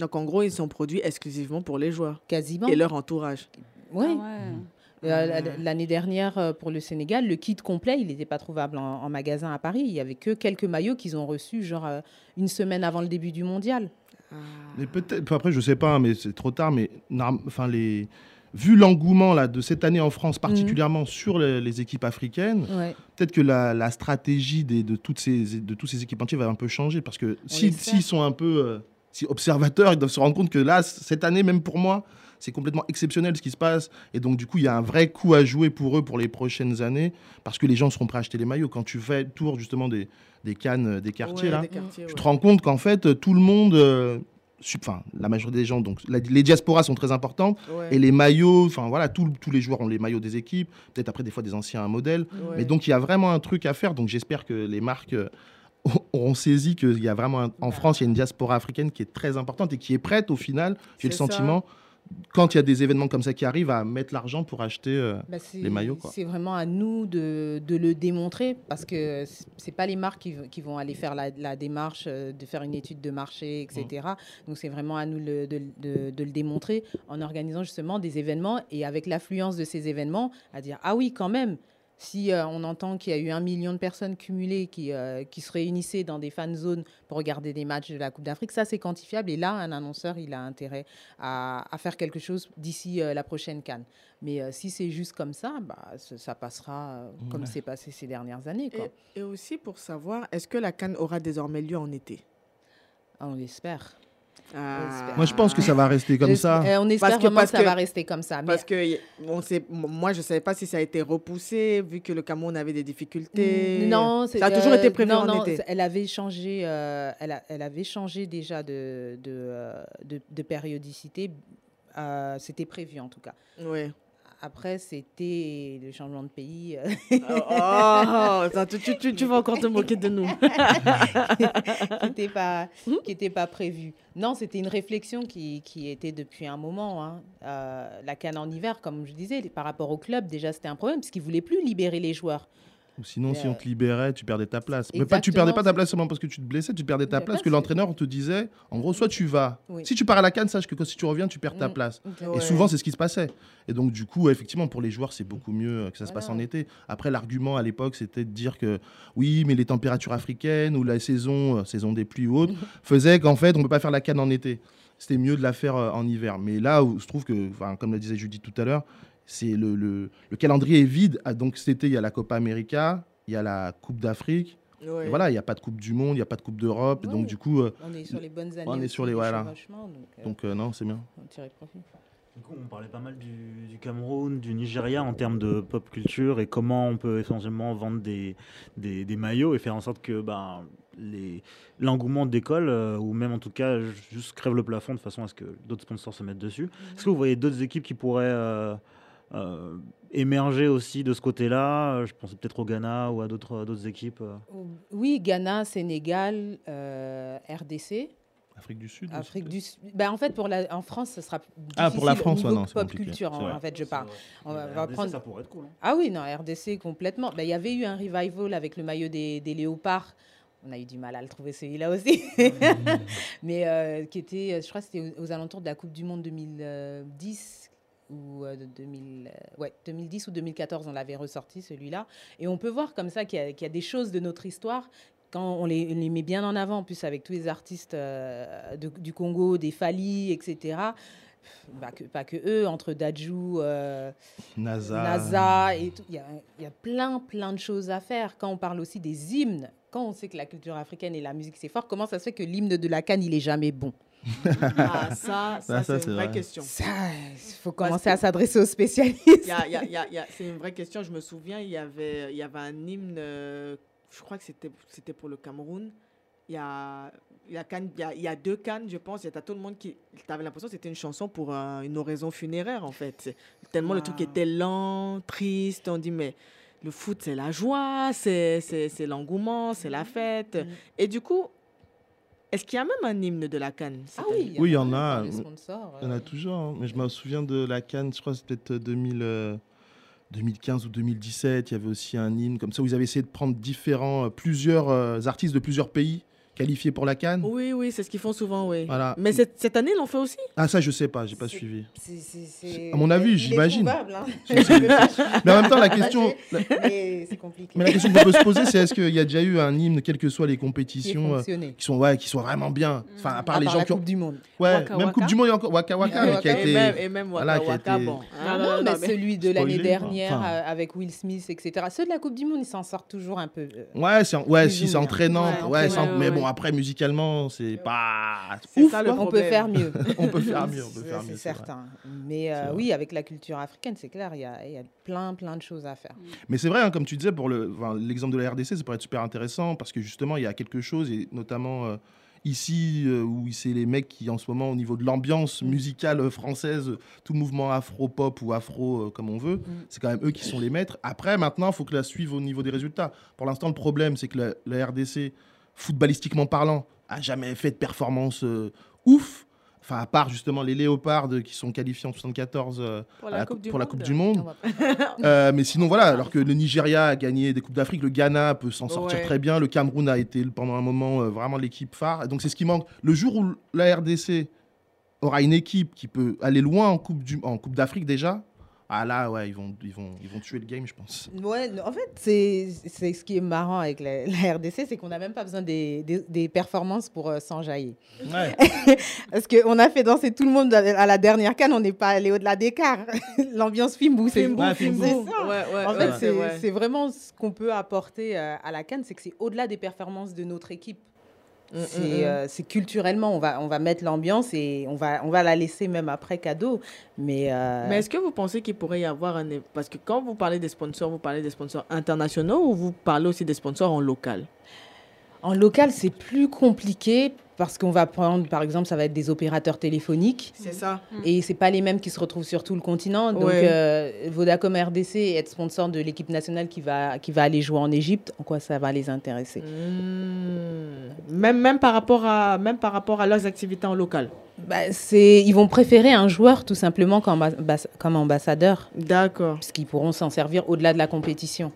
Donc en gros, ils sont produits exclusivement pour les joueurs quasiment. et leur entourage. Oui. Ah ouais. Euh, la- L'année dernière, euh, pour le Sénégal, le kit complet, il n'était pas trouvable en, en magasin à Paris. Il y avait que quelques maillots qu'ils ont reçus, genre euh, une semaine avant le début du mondial. Ah. Mais peut-être, après, je sais pas, mais c'est trop tard. Mais enfin, les, vu l'engouement là de cette année en France, particulièrement sur les, les équipes africaines, Ouais. peut-être que la, la stratégie des, de toutes ces de tous ces équipementiers va un peu changer parce que si- s'ils sont un peu euh, si observateurs, ils doivent se rendre compte que là, cette année, même pour moi, c'est complètement exceptionnel ce qui se passe. Et donc, du coup, il y a un vrai coup à jouer pour eux pour les prochaines années parce que les gens seront prêts à acheter les maillots. Quand tu fais le tour justement des, des cannes, euh, des quartiers, Ouais, là, des quartiers, tu ouais. te rends compte qu'en fait, euh, tout le monde, euh, enfin, la majorité des gens, donc la- les diasporas sont très importantes Ouais. et les maillots, enfin voilà, tous tous les joueurs ont les maillots des équipes, peut-être après des fois des anciens modèles. Ouais. Mais donc il y a vraiment un truc à faire. Donc j'espère que les marques euh, (laughs) auront saisi qu'il y a vraiment un- en France, il y a une diaspora africaine qui est très importante et qui est prête au final. J'ai le ça. Quand il y a des événements comme ça qui arrivent, à mettre l'argent pour acheter. euh, Bah, les maillots. C'est vraiment à nous de, de le démontrer parce que c- c'est pas les marques qui, vont aller faire la, la démarche euh, de faire une étude de marché, etc. Donc c'est vraiment à nous le- de, de- de le démontrer en organisant justement des événements et avec l'affluence de ces événements à dire ah oui quand même. Si euh, on entend qu'il y a eu un million de personnes cumulées qui, euh, qui se réunissaient dans des fan zones pour regarder des matchs de la Coupe d'Afrique, ça c'est quantifiable. Et là, un annonceur, il a intérêt à, à faire quelque chose d'ici euh, la prochaine canne. Mais euh, si c'est juste comme ça, bah, ça passera euh, comme c'est passé ces dernières années. Quoi. Et, et aussi pour savoir, est-ce que la canne aura désormais lieu en été? Ah, on l'espère. Ah. Moi je pense que ça va rester comme ça. Euh, on espère Parce que- vraiment parce que ça que- va rester comme ça. Mais Parce que on sait, moi, je ne savais pas si ça a été repoussé, vu que le Cameroun avait des difficultés. Non, ça a toujours euh, été prévu non, en non, été. Elle avait changé, euh, elle, a- elle avait changé déjà de, de, de- de périodicité. Euh, C'était prévu en tout cas. Oui. Après, c'était le changement de pays. (laughs) Oh, ça, tu, tu- tu- tu vas encore te moquer de nous. (laughs) qui n'était pas, qui était pas prévu. Non, c'était une réflexion qui, qui était depuis un moment. hein. Euh, la canne en hiver, comme je disais, par rapport au club, déjà c'était un problème parce qu'ils ne voulaient plus libérer les joueurs. Ou sinon, si Euh, on te libérait, tu perdais ta place. Mais pas, tu perdais pas ta place seulement parce que tu te blessais, tu perdais ta place. place, que l'entraîneur on te disait, en gros, soit tu vas. Oui. Si tu pars à la canne, sache que quand- si tu reviens, tu perds ta Mm. place. Et souvent, c'est ce qui se passait. Et donc, du coup, effectivement, pour les joueurs, c'est beaucoup mieux euh, que ça se passe en été. Après, l'argument à l'époque, c'était de dire que oui, mais les températures africaines ou la saison, euh, saison des pluies ou autres, (laughs) faisaient qu'en fait, on ne peut pas faire la canne en été. C'était mieux de la faire euh, en hiver. Mais là, où je trouve que, comme le disait Judith tout à l'heure, c'est le, le, le calendrier est vide. Ah, Donc, cet été, il y a la Copa América, il y a la Coupe d'Afrique. Ouais. Voilà, il n'y a pas de Coupe du Monde, il n'y a pas de Coupe d'Europe. Ouais. Donc, du coup, euh, On est sur les bonnes années. On est sur les- voilà. Donc, euh, donc euh, non, c'est bien. on tirait profit. Du coup, on parlait pas mal du, du Cameroun, du Nigeria en termes de pop culture et comment on peut essentiellement vendre des, des, des maillots et faire en sorte que ben, les- l'engouement décolle euh, ou même en tout cas juste crève le plafond de façon à ce que d'autres sponsors se mettent dessus. Est-ce que vous voyez d'autres équipes qui pourraient euh, euh, émerger aussi de ce côté-là Euh, Je pensais peut-être au Ghana ou à d'autres équipes. euh. Oui, Ghana, Sénégal, euh, RDC, Afrique du Sud. Afrique du Sud. Ben, en fait, pour la, en France, ce sera Ah, pour la difficile France, ouais, non, c'est pop compliqué. culture, C'est en, fait, je parle. On va, Mais va RDC, prendre... Ça pourrait être cool. hein. Ah oui, non, RDC complètement. Ben, Il y avait eu un revival avec le maillot des, des léopards. On a eu du mal à le trouver celui-là aussi. (laughs) Mais euh, qui était, je crois que c'était aux alentours de la Coupe du Monde 2010 ou euh, de 2000, euh, ouais, 2010 ou 2014, on l'avait ressorti celui-là. Et on peut voir comme ça qu'il y, a- qu'il y a des choses de notre histoire quand on les, les met bien en avant, en plus avec tous les artistes euh, de- du Congo, des Fali, etc. Bah, que, pas que eux, entre Dajou, euh, NASA. NASA et tout. Il y a, il y a plein, plein de choses à faire. Quand on parle aussi des hymnes, quand on sait que la culture africaine et la musique, c'est fort, comment ça se fait que l'hymne de la Cannes, il est jamais bon? Ah, ça, ça, ça, c'est une vraie vrai. question. Ça, il faut commencer que- à s'adresser aux spécialistes. C'est une vraie question. Je me souviens, il y avait, il y avait un hymne, euh, je crois que c'était, c'était pour le Cameroun. Il y a, il y a, Cannes- il y a, il y a deux cannes, je pense. Il y a tout le monde qui. Tu avais l'impression que c'était une chanson pour euh, une oraison funéraire, en fait. Tellement le truc Ah. était lent, triste. On dit, mais le foot, c'est la joie, c'est, c'est, c'est l'engouement, c'est la fête. Mhm. Et du coup, est-ce qu'il y a même un hymne de la canne Ah oui, Oui, il y en a. Il y en a euh, toujours, hein. mais je me souviens de la Cannes, je crois que c'était peut-être 2000, euh, 2015 ou 2017, il y avait aussi un hymne comme ça où ils avaient essayé de prendre différents, euh, plusieurs euh, artistes de plusieurs pays qualifiés pour la Cannes. Oui, oui, c'est ce qu'ils font souvent, oui. Voilà. Mais cette, cette année, ils l'ont fait aussi Ah ça je sais pas, j'ai pas suivi. À mon avis, j'imagine. hein. (laughs) Mais en même temps la question, la, Mais c'est compliqué. mais la question qu'on peut se poser c'est est-ce qu'il y a déjà eu un hymne, quelles que soient les Qui compétitions, euh, fonctionné. qui sont ouais, qui soient vraiment bien? Enfin à part À les part gens la qui ont, Coupe du Monde. ouais, Waka même Waka. Coupe du Monde il y a encore Waka Waka, mais qui a été même, et même Waka voilà, qui Waka, été- bon. Ah hein. non, mais celui de l'année Spoilé, dernière enfin. euh, avec Will Smith, etc. Ceux de la Coupe du Monde, ils s'en sortent toujours un peu. euh, Ouais, c'est ouais, si c'est entraînant, Ouais, mais ouais. Bon après musicalement c'est pas C'est ouf, ça, le quoi. (laughs) On peut faire mieux. on peut faire mieux, on peut C'est- faire C'est mieux. c'est vrai. certain. Mais euh, oui, avec la culture africaine, c'est clair, il y a, il y a plein, plein de choses à faire. Mais c'est vrai, hein, comme tu disais, pour le, l'exemple de la RDC, ça pourrait être super intéressant parce que justement, il y a quelque chose, et notamment euh, ici, euh, où c'est les mecs qui, en ce moment, au niveau de l'ambiance musicale euh, française, tout mouvement afro-pop ou afro, euh, comme on veut, c'est quand même eux qui sont les maîtres. Après, maintenant, il faut que la suive au niveau des résultats. Pour l'instant, le problème, c'est que la, la RDC, footballistiquement parlant, a jamais fait de performance euh, ouf. Enfin, à part justement les léopards euh, qui sont qualifiés en 74 euh, Pour la la Coupe cou- du pour la Monde. Coupe du Monde. Euh, mais sinon, voilà, alors que le Nigeria a gagné des Coupes d'Afrique, le Ghana peut s'en sortir Ouais. très bien, le Cameroun a été pendant un moment vraiment l'équipe phare. Donc c'est ce qui manque. Le jour où la RDC aura une équipe qui peut aller loin en Coupe, du, en coupe d'Afrique déjà, ah là, ouais, ils vont, ils, vont, ils vont tuer le game, je pense. Ouais, en fait, c'est c'est ce qui est marrant avec la, (laughs) la RDC, c'est qu'on n'a même pas besoin des, des, des performances pour euh, s'enjailler. Ouais. (laughs) Parce qu'on a fait danser tout le monde à la dernière canne, on n'est pas allé au-delà des quarts. (laughs) L'ambiance Fimbou, c'est Ouais, c'est ça. Ouais, ouais, En ouais, fait, c'est c'est vrai. c'est vraiment ce qu'on peut apporter euh, à la canne, c'est que c'est au-delà des performances de notre équipe. Mm, mm, C'est mm. euh, c'est culturellement, on va, on va mettre l'ambiance et on va, on va la laisser même après cadeau. Mais, euh, Mais est-ce que vous pensez qu'il pourrait y avoir un... Parce que quand vous parlez des sponsors, vous parlez des sponsors internationaux ou vous parlez aussi des sponsors en local? En local, c'est plus compliqué parce qu'on va prendre, par exemple, ça va être des opérateurs téléphoniques. C'est ça. Et c'est pas les mêmes qui se retrouvent sur tout le continent. Donc, Ouais. euh, Vodacom RDC et être sponsor de l'équipe nationale qui va, qui va aller jouer en Égypte, en quoi ça va les intéresser? Hmm. Même, même, par rapport à, même par rapport à leurs activités en local bah, c'est, Ils vont préférer un joueur tout simplement comme, ambas- comme ambassadeur, D'accord, puisqu'ils pourront s'en servir au-delà de la compétition.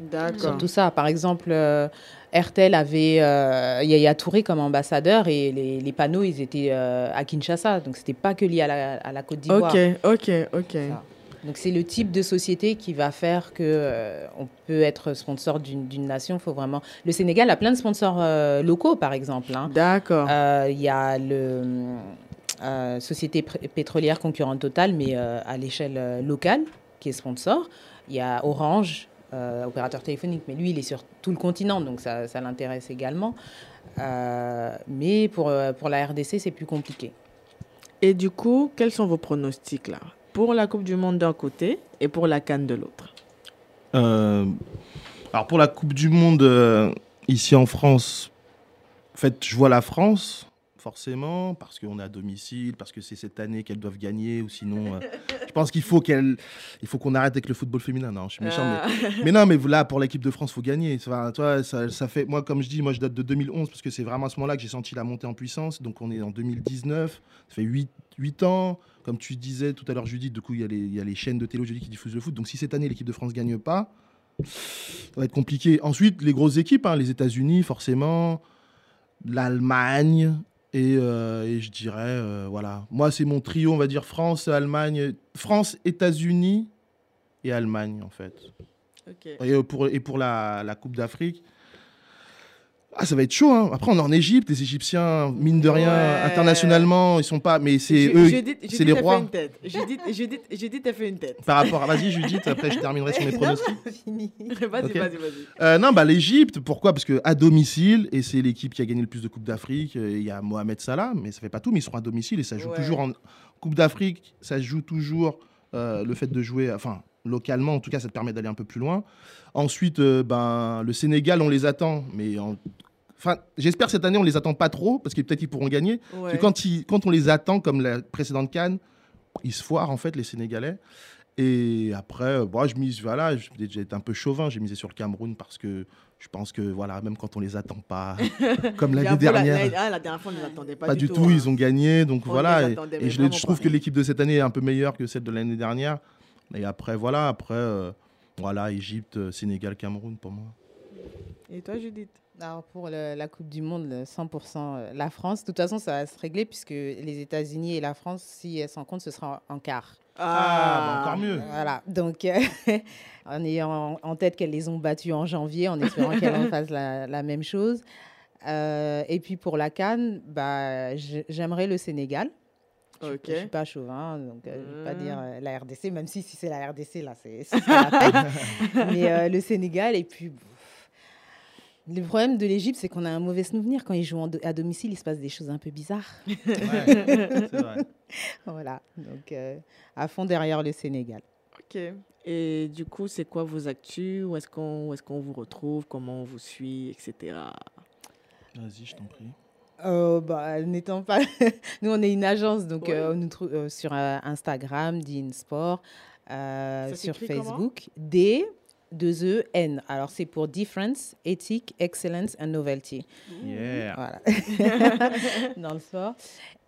D'accord. Surtout ça. Par exemple, euh, RTL avait euh, Yaya Touré comme ambassadeur et les, les panneaux, ils étaient euh, à Kinshasa. Donc, c'était pas que lié à la, à la Côte d'Ivoire. Ok, ok, ok. Ça. Donc c'est le type de société qui va faire que euh, on peut être sponsor d'une nation. Faut vraiment. Le Sénégal a plein de sponsors euh, locaux, par exemple. hein. D'accord. Euh, Il y a le euh, société pétrolière concurrente Total, mais euh, à l'échelle locale, qui est sponsor. Il y a Orange, euh, opérateur téléphonique, mais lui, il est sur tout le continent, donc ça, ça l'intéresse également. Euh, mais pour, euh, pour la RDC, c'est plus compliqué. Et du coup, quels sont vos pronostics là? Pour la Coupe du Monde d'un côté et pour la Cannes de l'autre Euh, alors pour la Coupe du Monde, euh, ici en France, en fait, je vois la France, forcément, parce qu'on est à domicile, parce que c'est cette année qu'elles doivent gagner, ou sinon, euh, je pense qu'il faut qu'elles, il faut qu'on arrête avec le football féminin. Non, je suis méchant, Ah. mais, mais non, mais là, pour l'équipe de France, faut gagner. Enfin, toi, ça, ça fait, moi, comme je dis, moi, je date de 2011 parce que c'est vraiment à ce moment-là que j'ai senti la montée en puissance. Donc, on est en 2019, ça fait 8, 8 ans. Comme tu disais tout à l'heure, Judith, du coup, il y, a les- il y a les chaînes de télé aujourd'hui qui diffusent le foot. Donc, si cette année l'équipe de France gagne pas, ça va être compliqué. Ensuite, les grosses équipes, hein, les États-Unis, forcément, l'Allemagne. Et, euh, et je dirais, euh, voilà. Moi, c'est mon trio, on va dire France, Allemagne, France, États-Unis et Allemagne, en fait. Et euh, pour, et pour la, la Coupe d'Afrique, ah, ça va être chaud. hein. Après, on est en Égypte. Les Égyptiens, mine de rien, Ouais. internationalement, ils sont pas. Mais c'est eux, c'est les a fait rois. une tête. Judith, Judith, a fait une tête. Par rapport à. Vas-y, Judith, après, je terminerai sur mes (laughs) pronostics. Vas-y, vas-y, vas-y. Euh, non, bah, l'Égypte, pourquoi? Parce que à domicile, et c'est l'équipe qui a gagné le plus de Coupes d'Afrique, euh, il y a Mohamed Salah, mais ça fait pas tout, mais ils seront à domicile et ça joue Ouais. toujours en Coupe d'Afrique, ça joue toujours euh, le fait de jouer, enfin, localement, en tout cas, ça te permet d'aller un peu plus loin. Ensuite, euh, ben, le Sénégal, on les attend, mais en- Enfin, j'espère cette année on les attend pas trop parce que peut-être ils pourront gagner. Parce Ouais. que quand, ils- quand on les attend comme la précédente Cannes, ils se foirent en fait les Sénégalais. Et après, euh, moi je mise, voilà, j'ai été un peu chauvin, j'ai misé sur le Cameroun parce que je pense que voilà, même quand on les attend pas, (laughs) comme l'année dernière, la- ah, la dernière fois, on ne les attendait pas, pas, du tout, hein. ils ont gagné, donc On voilà. Et, je, trouve pas. que l'équipe de cette année est un peu meilleure que celle de l'année dernière. Et après, voilà, après, euh, voilà, Égypte, euh, Sénégal, Cameroun pour moi. Et toi, Judith? Alors pour le- la Coupe du Monde, le 100% euh, la France. De toute façon, ça va se régler puisque les États-Unis et la France, si elles s'en comptent, ce sera en quart. Ah, bah, encore mieux. Voilà. Donc, euh, (laughs) en ayant en tête qu'elles les ont battues en janvier, en espérant qu'elles (laughs) en fassent la, la même chose. Euh, et puis pour la Cannes, bah, j'aimerais le Sénégal. Je Ok. ne suis pas chauvin, donc euh, je ne vais pas Mm. dire euh, la RDC, même si, si c'est la RDC, là, c'est (laughs) la peine. (laughs) Mais euh, le Sénégal, et puis. pff, Le problème de l'Égypte, c'est qu'on a un mauvais souvenir. Quand ils jouent do- à domicile, il se passe des choses un peu bizarres. Ouais, (laughs) c'est vrai. voilà. Donc, euh, à fond derrière le Sénégal. Ok. Et du coup, c'est quoi vos actus? Où est-ce qu'on où est-ce qu'on vous retrouve? Comment on vous suit, etc. Vas-y, je t'en prie. Euh, bah, n'étant pas. (laughs) nous, on est une agence, donc Ouais. euh, on nous trouve euh, sur euh, Instagram, Dean Sport, euh, sur Facebook, D. 2 E N. Alors c'est pour Difference, Ethic, Excellence and Novelty. Yeah. Voilà. (laughs) Dans le sport.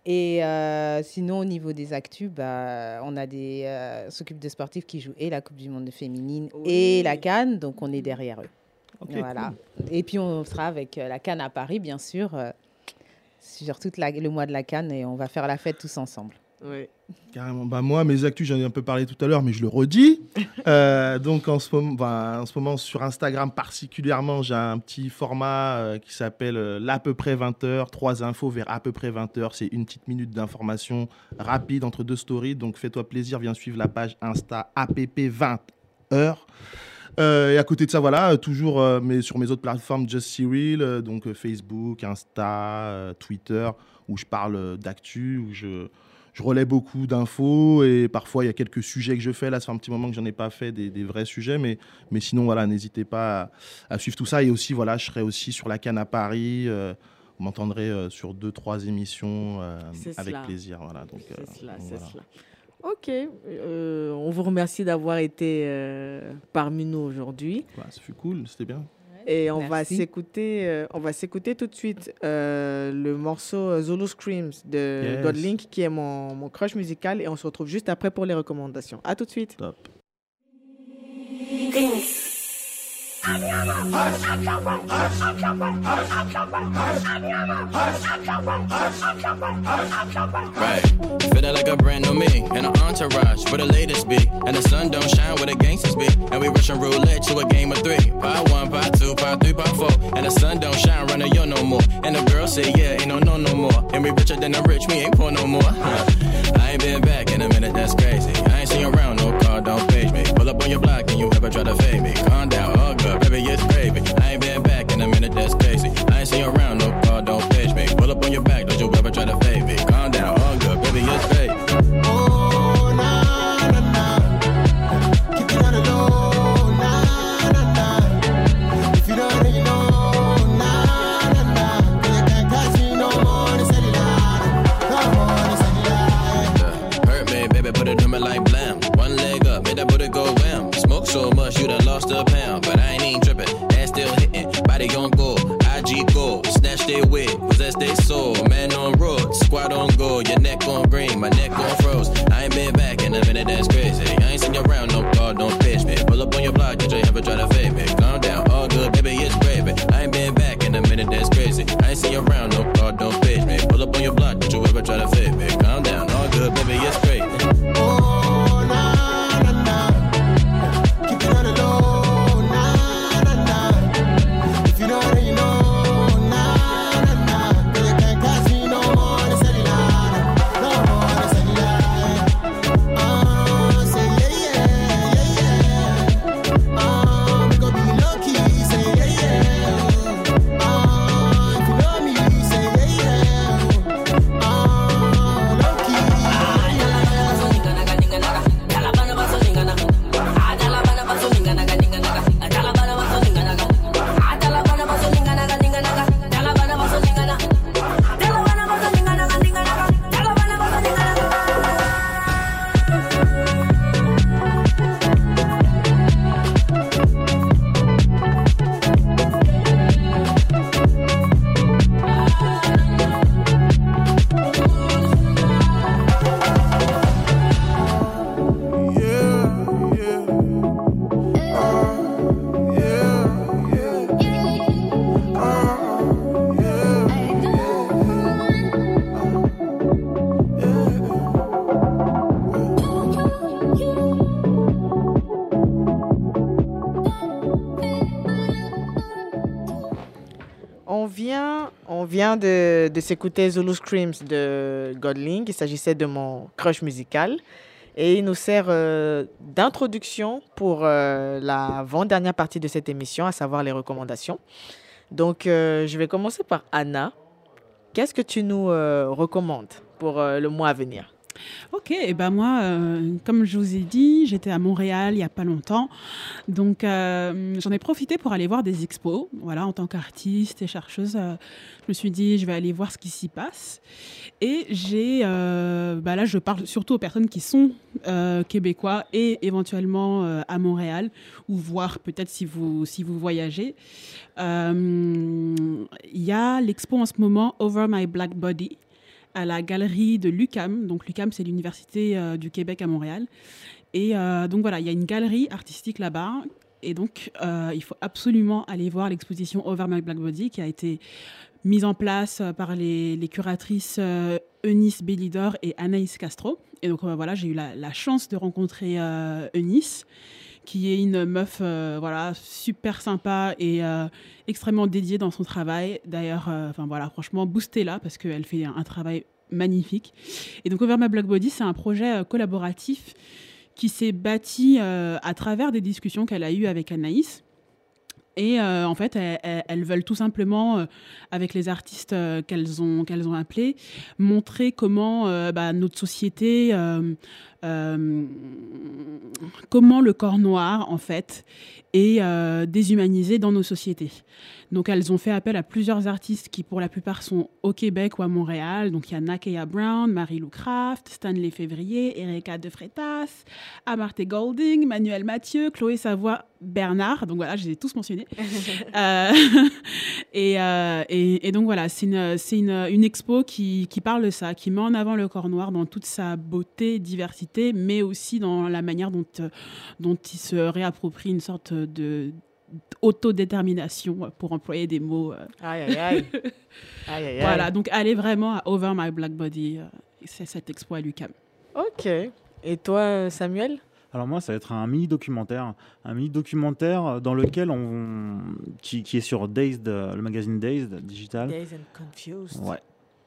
Et euh, sinon, au niveau des actus, bah, on a des euh, s'occupe de sportifs qui jouent et la Coupe du Monde féminine et la Cannes, donc on est derrière eux. Ok, voilà. Et puis on sera avec euh, la Cannes à Paris, bien sûr, euh, sur tout le mois de la Cannes et on va faire la fête tous ensemble. Oui. Carrément. Bah, moi, mes actus, j'en ai un peu parlé tout à l'heure, mais je le redis. (laughs) Euh, donc, en ce, moment, bah, en ce moment, sur Instagram particulièrement, j'ai un petit format euh, qui s'appelle euh, l'à peu près 20 heures. Trois infos vers à peu près 20 heures. C'est une petite minute d'information rapide entre deux stories. Donc, fais-toi plaisir, viens suivre la page Insta APP 20 heures. Euh, et à côté de ça, voilà, euh, toujours euh, mais sur mes autres plateformes Just Cyril, euh, donc euh, Facebook, Insta, euh, Twitter, où je parle euh, d'actu, où je, je relais beaucoup d'infos et parfois il y a quelques sujets que je fais. Là, ça fait un petit moment que j'en ai pas fait des, des vrais sujets, mais, mais sinon, voilà, n'hésitez pas à, à suivre tout ça. Et aussi, voilà, je serai aussi sur la canne à Paris. euh, vous m'entendrez euh, sur deux, trois émissions euh, avec cela. plaisir. Voilà, donc, euh, C'est cela, c'est voilà. cela. Ok, euh, on vous remercie d'avoir été euh, parmi nous aujourd'hui. Ça fut cool, c'était bien. Et on va s'écouter, euh, on va s'écouter tout de suite euh, le morceau Zulu Screams de Yes. Godlink, qui est mon, mon crush musical, et on se retrouve juste après pour les recommandations. À tout de suite. Top. Right. Feeling like a brand new me and an entourage where the latest be. And the sun don't shine where the gangsters be. And we rushing roulette to a game of three. Part one, part two, part three, part four. And the sun don't shine running yo no more. And the girl say, yeah, ain't no no no more. And we richer than the rich, we ain't poor no more. Huh. I ain't been back in a minute, that's crazy. I ain't seen around, no car, don't page me. Pull up on your block and you ever try to fade me. Calm down, all de, de s'écouter Zulu Screams de Godling. Il s'agissait de mon crush musical. Et il nous sert euh, d'introduction pour euh, la avant-dernière partie de cette émission, à savoir les recommandations. Donc, euh, je vais commencer par Anna. Qu'est-ce que tu nous euh, recommandes pour le mois à venir? Ok, et ben moi, euh, comme je vous ai dit, j'étais à Montréal il y a pas longtemps, donc euh, j'en ai profité pour aller voir des expos. Voilà, en tant qu'artiste et chercheuse, euh, je me suis dit je vais aller voir ce qui s'y passe. Et j'ai, bah là, je parle surtout aux personnes qui sont québécois et éventuellement à Montréal ou voir peut-être si vous si vous voyagez. Il y a l'expo en ce moment Over My Black Body à la galerie de l'UCAM. Donc l'UCAM, c'est l'Université euh, du Québec à Montréal. Et euh, donc voilà, il y a une galerie artistique là-bas. Et donc, euh, il faut absolument aller voir l'exposition Over My Black Body qui a été mise en place par les, curatrices Eunice Bellidor et Anaïs Castro. Et donc voilà, j'ai eu la, chance de rencontrer Eunice qui est une meuf euh, voilà super sympa et euh, extrêmement dédiée dans son travail. D'ailleurs, euh, enfin voilà, franchement, boostez-la parce qu'elle fait un, travail magnifique. Et donc, Over My Black Body, c'est un projet collaboratif qui s'est bâti à travers des discussions qu'elle a eues avec Anaïs. Et en fait, elles, veulent tout simplement, avec les artistes qu'elles ont, qu'elles ont appelés, montrer comment bah, notre société, euh, comment le corps noir, en fait, est euh, déshumanisé dans nos sociétés. Donc, elles ont fait appel à plusieurs artistes qui, pour la plupart, sont au Québec ou à Montréal. Donc, il y a Nakaya Brown, Marie-Lou Craft, Stanley Février, Erika De Freitas, Amarté Golding, Manuel Mathieu, Chloé Savoie, Bernard. Donc, voilà, je les ai tous mentionnés. (laughs) Euh, (laughs) et, et, et donc, voilà, c'est une, c'est une, une expo qui, qui parle de ça, qui met en avant le corps noir dans toute sa beauté, diversité, mais aussi dans la manière dont, euh, dont il se réapproprie une sorte de autodétermination, pour employer des mots. euh. Aïe, aïe, aïe. aïe, (laughs) aïe, aïe. Voilà, donc allez vraiment à Over My Black Body, euh, c'est cette expo à l'UQAM. Ok. Et toi, Samuel? Alors moi, ça va être un mini documentaire, un mini documentaire dans lequel on, qui, qui est sur Dazed, le magazine Dazed digital. Days and Confused. Ouais,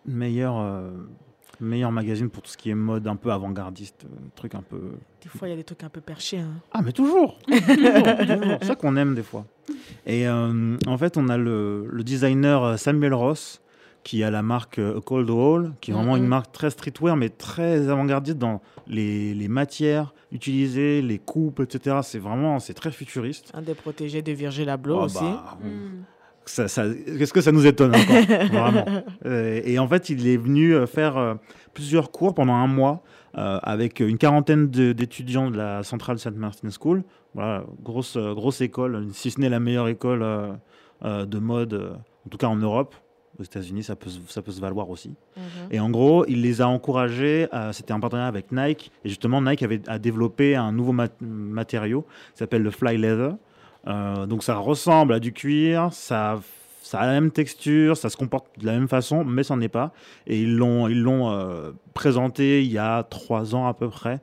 meilleur, euh, meilleur magazine pour tout ce qui est mode un peu avant-gardiste, euh, truc un peu. Des fois, il y a des trucs un peu perchés. Hein. Ah mais toujours, (laughs) toujours, toujours. C'est ça qu'on aime des fois. Et euh, en fait, on a le, le designer euh, Samuel Ross qui a la marque euh, Cold Wall, qui est vraiment Mhm. une marque très streetwear, mais très avant-gardiste dans les, les matières utilisées, les coupes, etc. C'est vraiment, c'est très futuriste. Un des protégés de Virgil Abloh Ah aussi. bah, bon. Ça- ça- Qu'est-ce que ça nous étonne encore (laughs) Vraiment. Euh, et en fait, il est venu euh, faire euh, plusieurs cours pendant un mois euh, avec une quarantaine d'étudiants de la Centrale Saint Martin School. Voilà, grosse, grosse école, si ce n'est la meilleure école euh, de mode, en tout cas en Europe. Aux États-Unis, ça peut, se- ça peut se valoir aussi. Mhm. Et en gros, il les a encouragés. C'était un partenariat avec Nike. Et justement, Nike avait a développé un nouveau mat- matériau qui s'appelle le Fly Leather. Euh, donc ça ressemble à du cuir, ça, ça a la même texture, ça se comporte de la même façon, mais ça n'en est pas. Et ils l'ont euh, présenté il y a trois ans à peu près.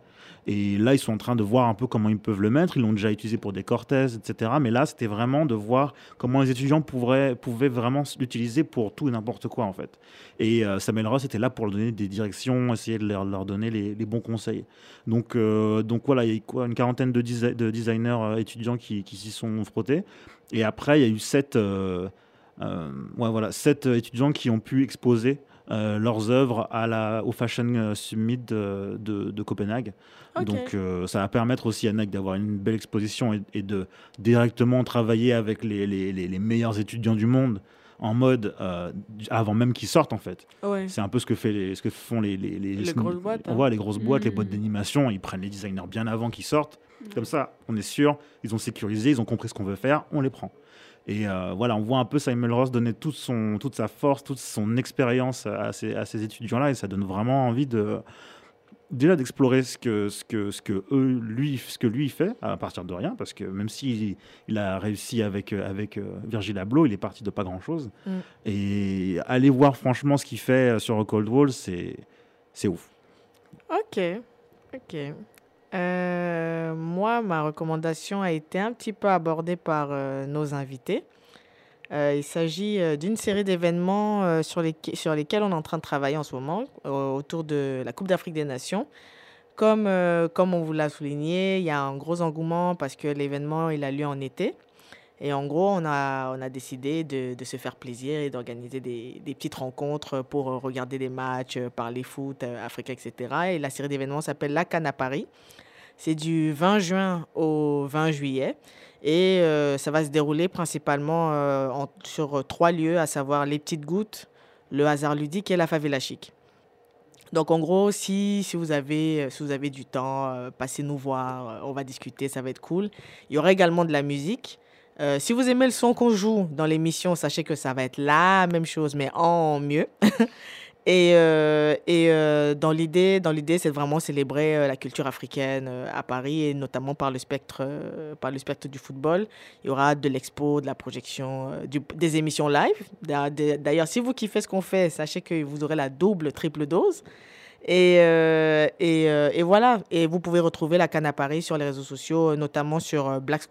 Et là, ils sont en train de voir un peu comment ils peuvent le mettre. Ils l'ont déjà utilisé pour des Cortez, etc. Mais là, c'était vraiment de voir comment les étudiants pouvaient vraiment l'utiliser pour tout et n'importe quoi, en fait. Et euh, Samuel Ross était là pour leur donner des directions, essayer de leur, donner les, bons conseils. Donc, euh, donc voilà, il y a une quarantaine de, desi- de designers euh, étudiants qui, s'y sont frottés. Et après, il y a eu sept, euh, voilà, sept étudiants qui ont pu exposer euh, leurs œuvres à la, au Fashion Summit de, de- de Copenhague. Donc euh, ça va permettre aussi à Nike d'avoir une belle exposition et, et de directement travailler avec les, les- les- les meilleurs étudiants du monde en mode euh, avant même qu'ils sortent en fait. Ouais. C'est un peu ce que, fait les, ce que font les, les, Les grosses boîtes, On hein. voit les grosses boîtes, les boîtes d'animation, ils prennent les designers bien avant qu'ils sortent. Comme ça, on est sûr, ils ont sécurisé, ils ont compris ce qu'on veut faire, on les prend. Et euh, voilà, on voit un peu Simon Ross donner toute, son, toute sa force, toute son expérience à ces, à ces étudiants-là, et ça donne vraiment envie de déjà d'explorer ce que, ce, que, ce, que eux, lui, ce que lui fait à partir de rien, parce que même s'il il a réussi avec, avec euh, Virgil Abloh, il est parti de pas grand-chose. Mm. Et aller voir franchement ce qu'il fait euh, sur Cold Wall, c'est c'est ouf. Ok, ok. Euh, moi, ma recommandation a été un petit peu abordée par euh, nos invités. Euh, il s'agit d'une série d'événements sur, sur lesquels on est en train de travailler en ce moment autour de la Coupe d'Afrique des Nations. Comme, comme on vous l'a souligné, il y a un gros engouement parce que l'événement il a lieu en été. Et en gros, on a, décidé de, se faire plaisir et d'organiser des, petites rencontres pour euh, regarder des matchs, euh, parler foot, euh, africain, etc. Et la série d'événements s'appelle La Canne à Paris. C'est du 20 juin au 20 juillet. Et ça va se dérouler principalement en- sur trois lieux, à savoir les petites gouttes, le hasard ludique et la favela chic. Donc en gros, si, vous, avez, si vous avez du temps, passez nous voir, on va discuter, ça va être cool. Il y aura également de la musique. Euh, si vous aimez le son qu'on joue dans l'émission, sachez que ça va être la même chose, mais en mieux. (laughs) et euh, et euh, dans l'idée, dans l'idée, c'est vraiment célébrer la culture africaine à Paris et notamment par le spectre, par le spectre du football. Il y aura de l'expo, de la projection, des émissions live. D'a- d'a- D'ailleurs, si vous kiffez ce qu'on fait, sachez que vous aurez la double, triple dose. Et, et, voilà. Et vous pouvez retrouver la canne à Paris sur les réseaux sociaux, notamment sur Black,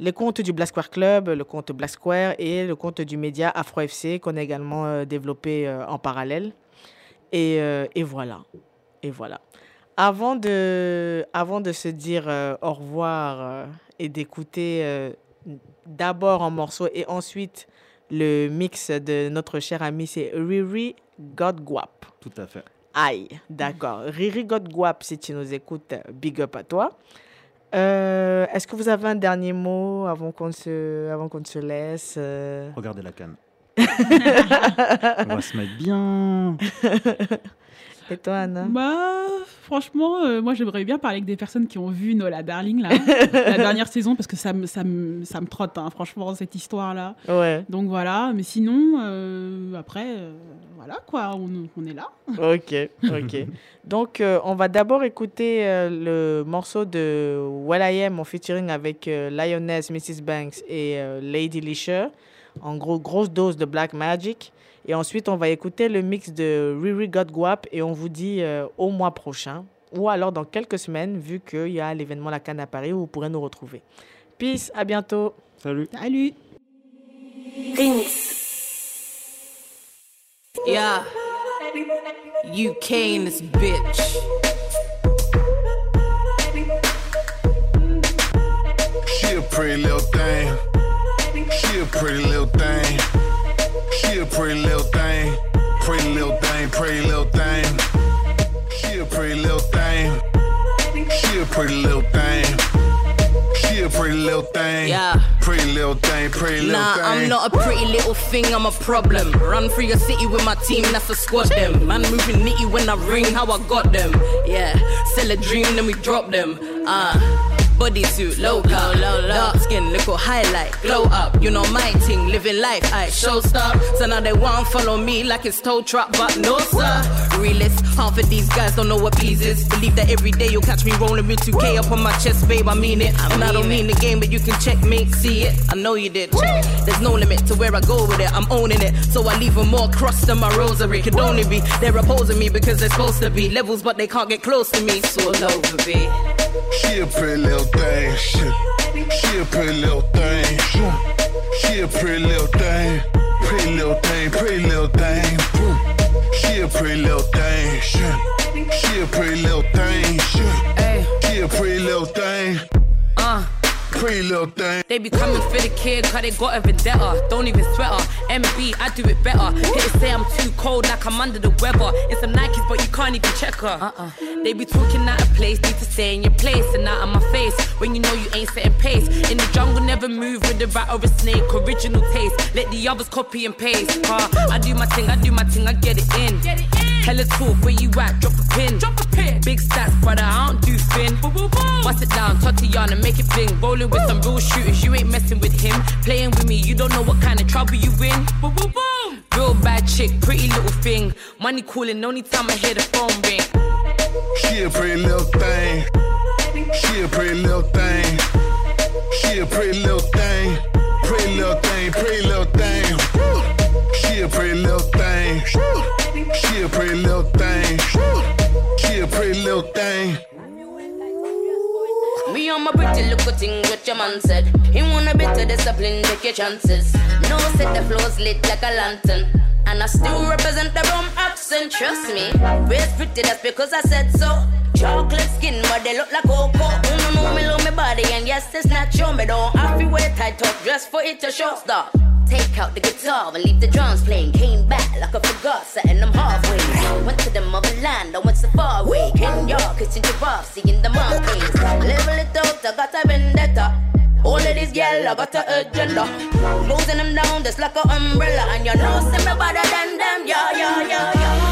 les comptes du Black Square Club, le compte Black Square et le compte du média Afro FC qu'on a également euh, développé euh, en parallèle. Et, euh, et voilà. Et voilà. Avant de, avant de se dire au revoir et d'écouter d'abord en morceaux et ensuite le mix de notre cher ami, c'est Riri God Guap. Tout à fait. Aïe, d'accord. Riri God Guap, si tu nous écoutes, big up à toi. Euh, Est-ce que vous avez un dernier mot avant qu'on se, avant qu'on se laisse euh? Regardez la canne. (laughs) On va se mettre bien. Et toi, Anna? Bah, franchement, euh, moi j'aimerais bien parler avec des personnes qui ont vu Nola Darling, là, la (laughs) dernière saison, parce que ça me, ça me, ça me trotte, hein, franchement, cette histoire-là. Ouais. Donc voilà, mais sinon, euh, après, euh, voilà quoi, on, on est là. Ok, ok. Donc, euh, on va d'abord écouter euh, le morceau de Well I Am en featuring avec euh, Lioness, Mrs. Banks et euh, Lady Leisure. En gros, grosse dose de Black Magic. Et ensuite, on va écouter le mix de Riri Got Guap et on vous dit euh, au mois prochain ou alors dans quelques semaines, vu qu'il y a l'événement La Canne à Paris où vous pourrez nous retrouver. Peace, à bientôt. Salut. Salut. Yeah. UK in this bitch. She a pretty little thing. She a pretty little thing. She a pretty little thing. Pretty little thing, pretty little thing. She a pretty little thing. She a pretty little thing. She a pretty little thing. Yeah. Pretty little thing, pretty little Nah, thing. I'm not a pretty little thing, I'm a problem. Run through your city with my team, that's a squad them. Man moving nitty when I ring, how I got them. Yeah, sell a dream, then we drop them. Ah. Bodysuit, low cut, low, dark skin, little highlight, glow up. You know my thing, living life, I show stop. So now they want follow me like it's tow truck, but no sir. Realist, half of these guys don't know what peas is. Believe that every day you'll catch me rolling with 2K up on my chest, babe. I mean it, and I don't mean the game, but you can check me, see it. I know you did. There's no limit to where I go with it. I'm owning it, so I leave 'em more cross than my rosary. Could only be they're opposing me because they're supposed to be levels, but they can't get close to me. So over, be. She a pretty little thing. She, she a pretty little thing. She, a pretty little thing. Pretty little thing. Pretty little thing. She a pretty little thing. She, she a pretty little thing. She, she a pretty little thing. Pretty little thing. They be coming for the kid, cause they got a vendetta. Don't even sweat her. MB, I do it better. Hitters say I'm too cold, like I'm under the weather. It's some Nikes, but you can't even check her. Uh-uh. They be talking out of place, need to stay in your place and out of my face. When you know you ain't setting pace. In the jungle, never move with a rat or a snake. Original taste. Let the others copy and paste. Uh, I do my thing, I do my thing, I get it in. Hella talk, where you at? Drop a pin. Drop a pin. Big stats, brother, I don't do fin. Bust it down, Tatiana, make it bling. Rolling with some real shooters, you ain't messing with him. Playing with me, you don't know what kind of trouble you in. Boom, boom, boom. Real bad chick, pretty little thing. Money calling, only time I hear the phone ring. She a pretty little thing. She a pretty little thing. She a pretty little thing. Pretty little thing. Pretty little thing. She a pretty little thing. She a pretty little thing. She a pretty little thing. Me on my pretty little thing, what your man said. He want a bit of discipline, take your chances. No, set the floors lit like a lantern. And I still represent the rum accent, trust me. Raised pretty, that's because I said so. Chocolate skin, but they look like cocoa. You know me, love me body, and yes, it's natural. Me don't have to wear tight top dress for it to show stop. Take out the guitar and leave the drums playing. Came back like I forgot, setting them halfway. Went to the motherland, I went so far away. Kenya, kissing giraffe, seeing the monkeys. Level it out, I got a vendetta. All of these girls, I got a agenda. Closing them down just like an umbrella. And you know, see me better than them. Yeah, yeah, yeah, yeah.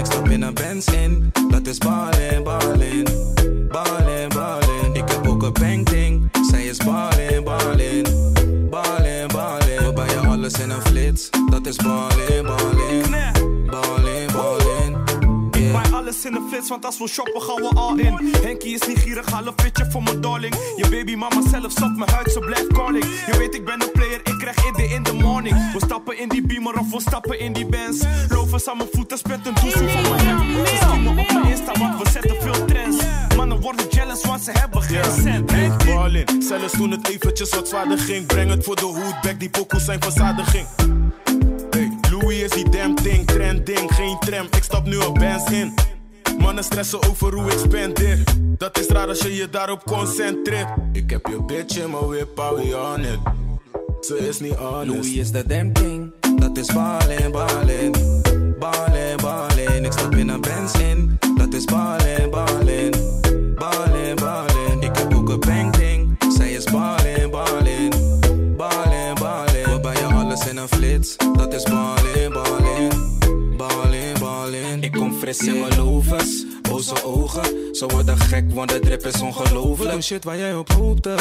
next up in a Benz in. Dat is ballen, ballen, ballen, ballen. Ik heb ook een pengting, zij is ballen, ballen, ballen, ballen. We buyen alles in een flits, dat is ballen, ballen, ballen, ballen. Alles in de flits, want als we shoppen gaan we all in. Henkie is niet gierig, haal een fitje voor mijn darling. Je baby mama zelf stopt mijn huid, ze blijft calling. Je weet ik ben een player, ik krijg idee in the morning. We stappen in die beamer of we stappen in die bands. Loven aan mijn voeten, spet een doezel voor mijn hem. Ze zien me op mijn Insta, want we zetten veel trends. Mannen worden jealous, want ze hebben geen cent. Big ballin, zelfs toen het eventjes wat zwaarder ging. Breng het voor de hoed, back die pokoes zijn verzadiging. Hey, Louis is die damn thing, trending, geen tram. Ik stap nu op bands in. Mannen stressen over hoe ik spendeer. Dat is raar als je je daarop concentreert. Ik heb je bitch in mijn whip, hou je on it. Ze is niet honest. Louis is de damn. Dat is ballin, ballin. Ballin, ballin. Ik stap in een Benz in. Dat is ballin, ballin. Ballin, ballin. Ik heb ook een bang. Zij is ballin. Ballin, ballin. We bij je alles in een flits. Dat is ballin, ballin. parecendo luvas. In. Boze ogen. Ze worden gek, want de drip is ongelooflijk. Doe shit waar jij op hoopte.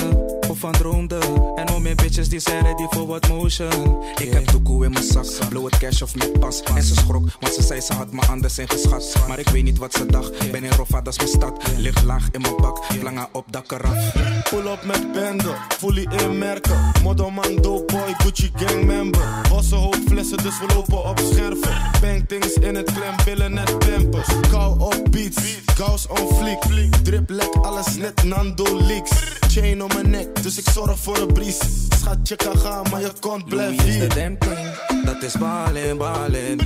Of van droomde. En al mijn bitches die zijn ready voor wat motion. Ik heb toekoe in mijn zak. Blow het cash of met pas. En ze schrok, want ze zei ze had me anders ingeschat. Maar ik weet niet wat ze dacht. Ben in Roffa, dat is mijn stad. Ligt laag in mijn bak. Lange op eraf. Pull up met bende, fully inmerken. Modderman, dope boy, Gucci gang member. Bosse hoop flessen, dus we lopen op scherven. Bang things in het klem, billen net pampers. Kou op beats, gauws on fleek. Drip lek, alles net Nando leaks. Chain om mijn nek, dus ik zorg voor een bries. Schat, je kan gaan, maar je kont blijft de hier. Dat is ballin, ballin.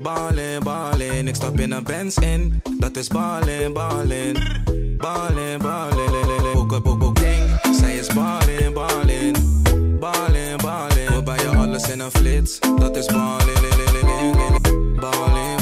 Ballin, ballin. Ik stap in een Benz in. Dat is ballin, ballin. Ballin, ballin. Ook een bobo gang. Zij is ballin, ballin. Ballin, ballin. We bij je alles in een flits. Dat is ballin, ballin, ballin.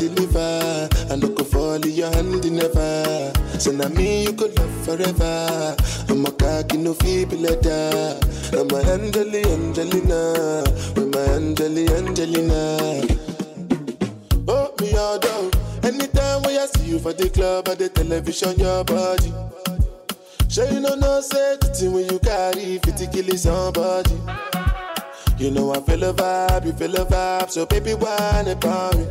Deliver. I no go fall in your hand never. So now me you could love forever. I'm a cocky no feeble letter. I'm a Angeli, Angelina, with my Angeli, Angelina. Oh, me all down. Anytime when I see you for the club or the television, your body. Sure you know no say thing when you carry 50 kill somebody. You know I feel a vibe, you feel a vibe, so baby whine about me.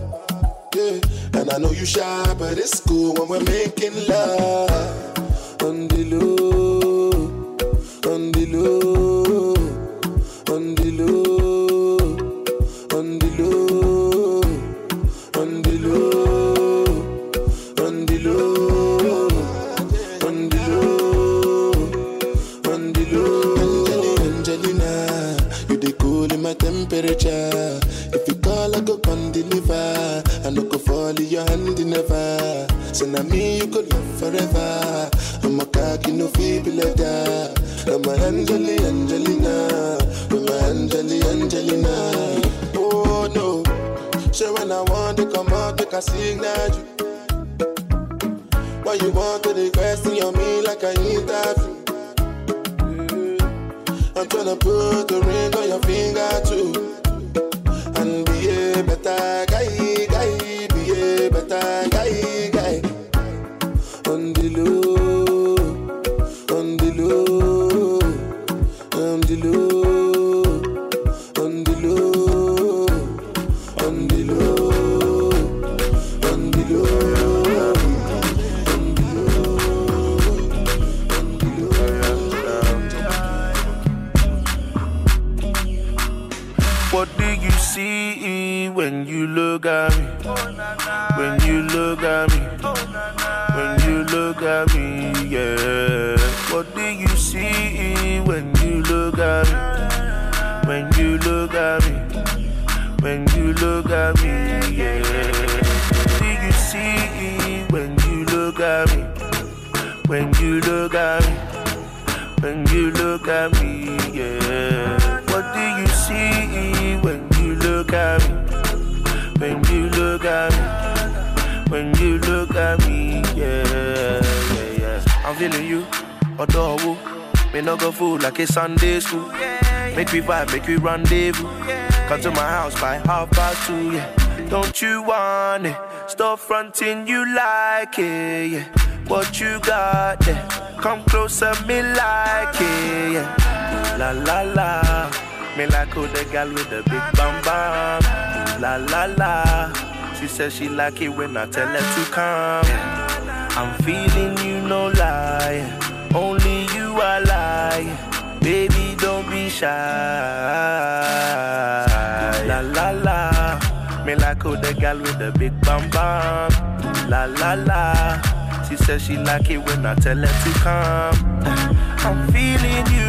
Yeah, and I know you shy, but it's cool when we're making love. On the low, on the low, on the low, on the low, on the low, on low. Angelina, you the cool in my temperature. In your hand never. Say na me you could love forever. I'm a cocky no feeble that. I'm a Angeli Angelina. I'm a Angeli Angelina. Oh no. Say when I want to come out, make a signal. Why you want to request on me like I interview? I'm tryna put the ring on your finger too. And be a better guy, a Sunday school. Make we vibe, make we rendezvous. Come to my house by half past two, yeah. Don't you want it? Stop fronting, you like it, yeah. What you got there? Come closer, me like it, yeah. La la la. Me like who the girl with the big bam bam. La la la. She says she like it when I tell her to come. I'm feeling shy. La la la. Me like who the girl with the big bam bam. La la la. She says she like it when I tell her to come. I'm feeling you,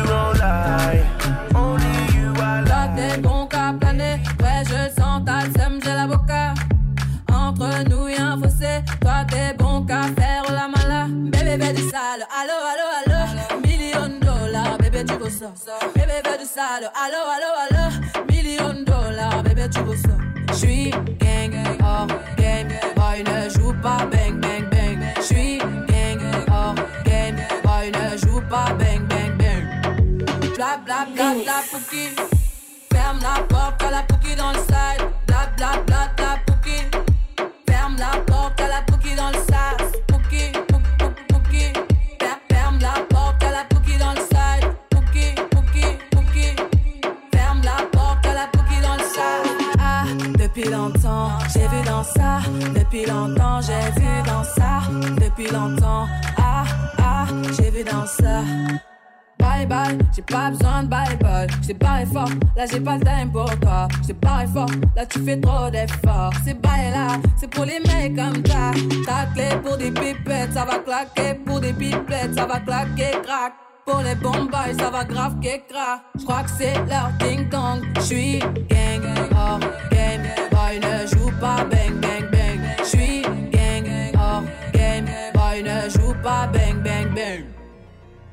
c'est leur ding dong. J'suis gang, hors game. Boy ne joue pas bang bang bang. J'suis gang, hors game. Boy ne joue pas bang bang bang.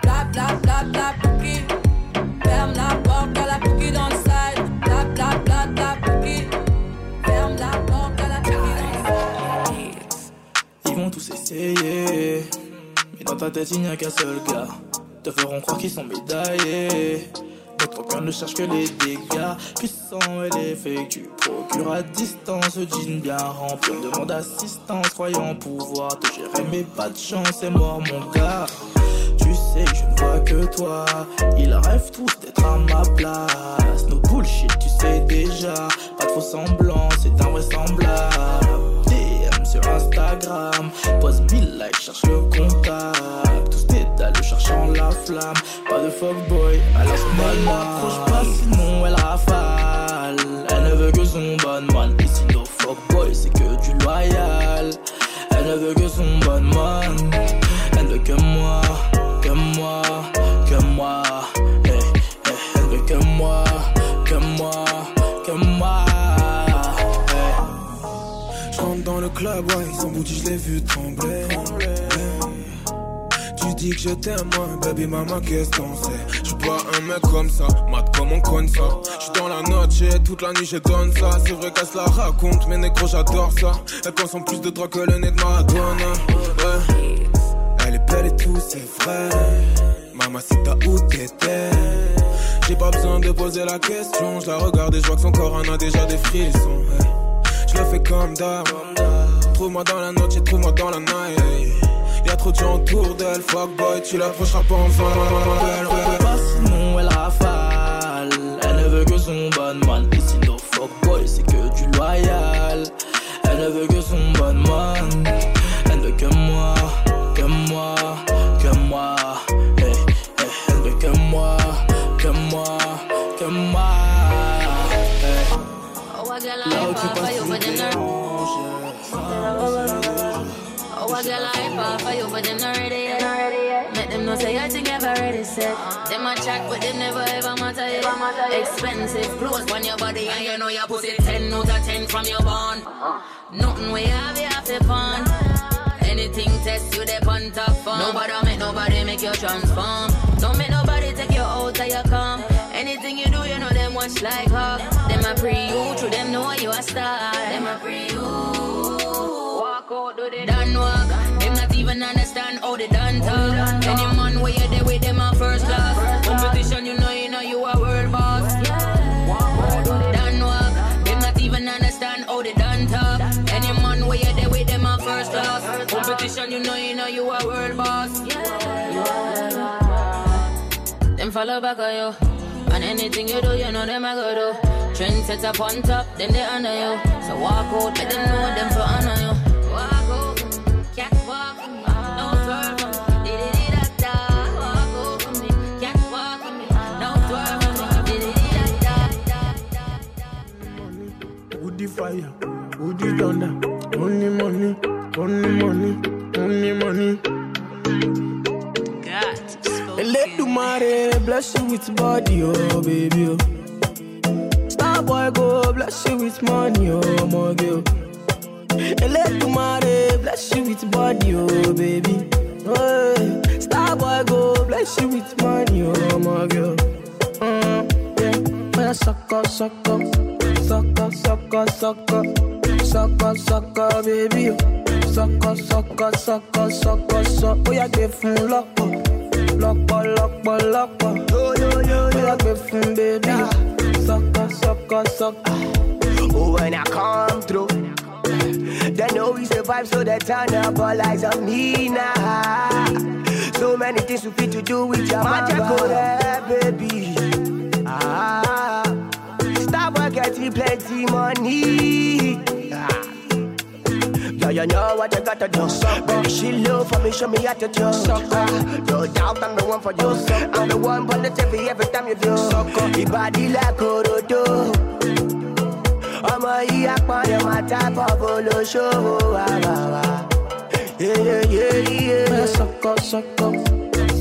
Bla bla bla bla pouki Ferme la porte à la pouki dans le side Bla bla bla bla pouki Ferme la porte à la pouki dans le side Ils vont tous essayer. Mais dans ta tête, il n'y a qu'un seul gars. Te feront croire qu'ils sont médaillés. Ne cherche que les dégâts. Puissant et l'effet tu procures à distance. Jean bien rempli. On demande assistance, croyant pouvoir te gérer. Mais pas de chance, c'est mort, mon gars. Tu sais que je ne vois que toi. Ils rêvent tous d'être à ma place. Nos bullshit, tu sais déjà. Pas de faux semblants, c'est invraisemblable. DM sur Instagram. Pose 1000 likes, cherche le contact. Dédales, cherchant la flamme. Pas de fuckboy, alors mal m'approche pas, sinon elle rafale. Elle ne veut que son bon man. Si nos fuckboy, c'est que du loyal. Elle ne veut que son bon man. Elle veut que moi, que moi, que moi. Eh, eh, Elle veut que moi, que moi, que moi. Eh. rentre dans le club, ouais, son boutique, je l'ai vu trembler. Dis que je t'aime, baby maman, qu'est-ce qu'on sait Je pas un mec comme ça, mat comme on conne ça. Je suis dans la noche toute la nuit je donne ça. C'est vrai qu'elle se la raconte, mais négro, j'adore ça. Elle consomme plus de drogue que le nez de Maradona. Ouais. Elle est belle et tout, c'est vrai. Maman, si t'as où t'étais? J'ai pas besoin de poser la question. Je la regarde et je vois que son corps en a déjà des frissons. ouais. Je fais comme d'hab. Trouve-moi dans la noche et trouve-moi dans la night. Y'a trop de gens autour d'elle, fuck boy, tu l'approcheras pas enfin. Pas sinon elle rafale. Elle ne veut que son bon man. Si no fuck boy, c'est que du loyal. Elle ne veut que Clothes on your body, and you know your pussy 10 out of 10 from your bond. Uh-huh. Nothing we have, you have to pawn. Anything test you, they on top form. Nobody make nobody make you transform. Don't make nobody take you out of your calm. Anything you do, you know them watch like hawk. Them a pre you, through them know you a star. Them a pre you. Walk out, do the done walk. Them not even understand how they done talk. Any man where you there with them a first class. Competition, you know, you know you a world boss. Competition, you know, you know you a world boss. Yeah. Them follow back on you. And anything you do, you know them I go do. Trend set up on top, then they honor you. So walk out, let them know them for honor you. Walk out, catwalk, no swerve. Di-di-di-da-da. Walk out me, catwalk, no swerve. Di-di-di-da-da. Woody fire, woody thunder. Only money, only money, only money. Eledumare bless you with body, oh baby. Oh. Star boy go bless you with money, oh my girl. Eledumare bless you with body, oh baby. Oh, Star boy go bless you with money, oh my girl. Mm, yeah, yeah, sucker, sucker, sucker, sucker, sucker, sucker, sucker, baby. oh. Sucker, sucker, sucker, sucker, sucker. Oh yeah, give fun lọ́pọ̀, lọ́pọ̀, lọ́pọ̀, lọ́pọ̀. Yo yo, yeah, give fun baby. Sucker, sucker, sucker. Oh, when I come through, they know we survive, so they turn up all eyes on me now. So many things we fit to do with your magic, baby. Ah, stop getting plenty money. Ah. Yeah, you know what you gotta do. Baby, she love for me, show me how to do. Ah, no doubt I'm the one for you. I'm the one for the TV every time you do. Your body like Orodo. ọmọ yìí apọ̀lẹ̀ máa tábọ̀ bolóṣòwò àbàwà. Sọkọ sọkọ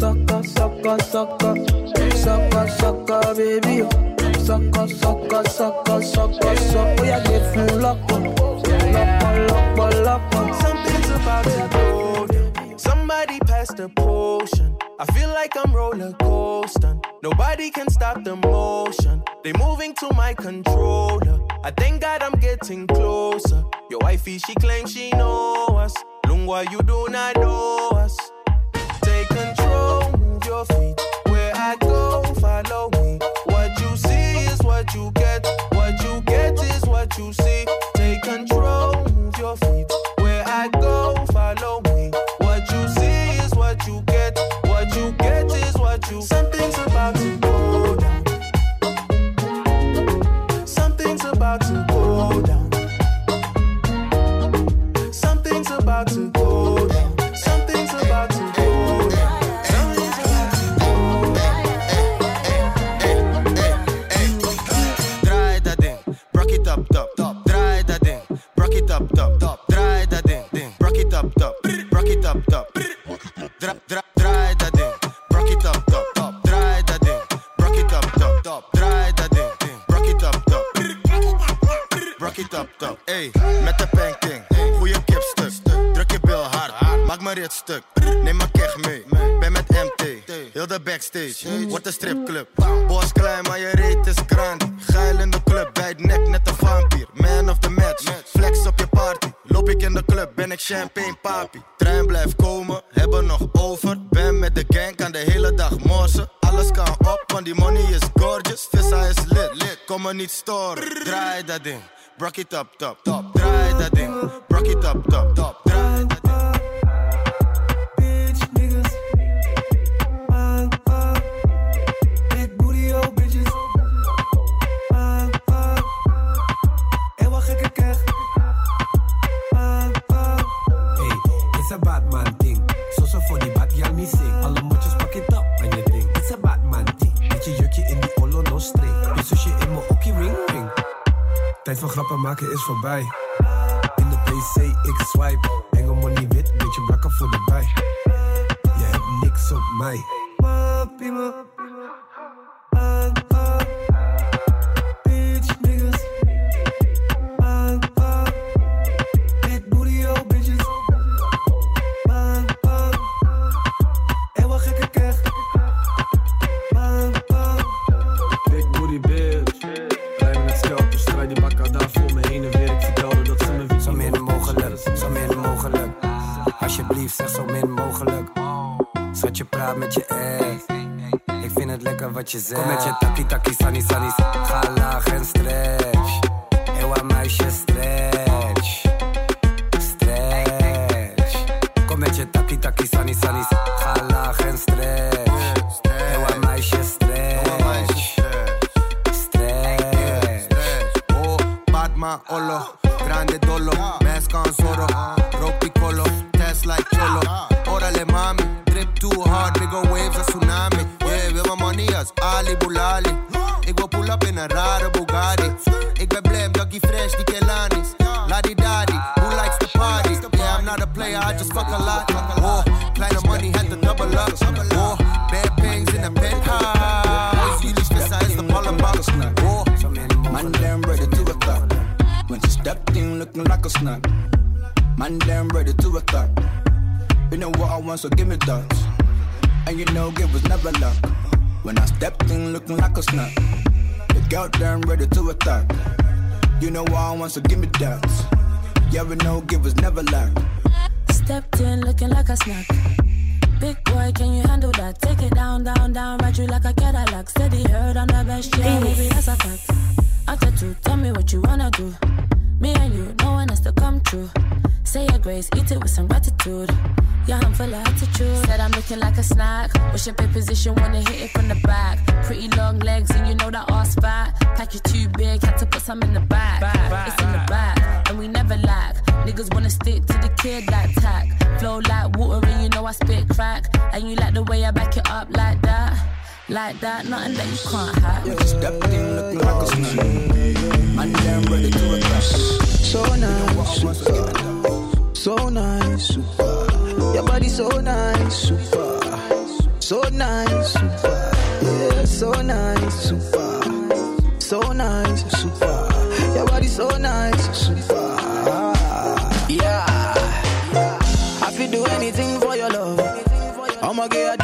sọkọ sọkọ sọkọ sọkọ sọkọ bébí o sọkọ sọkọ sọkọ sọkọ sọ ó yà gbé fún lọ́pọ̀ lọ́pọ̀ lọ́pọ̀. Something's about to oh. go down. Somebody pass the potion. I feel like I'm roller coasting. Nobody can stop the motion. They moving to my controller. I thank God I'm getting closer. Your wifey, she claims she know us. Lungwa, you do not know us. Take control, move your feet. Where I go, follow up, up. so give me that. nice, super. So nice, super. Your body so nice, super. Yeah. I feel do anything for your love. I'm a gay,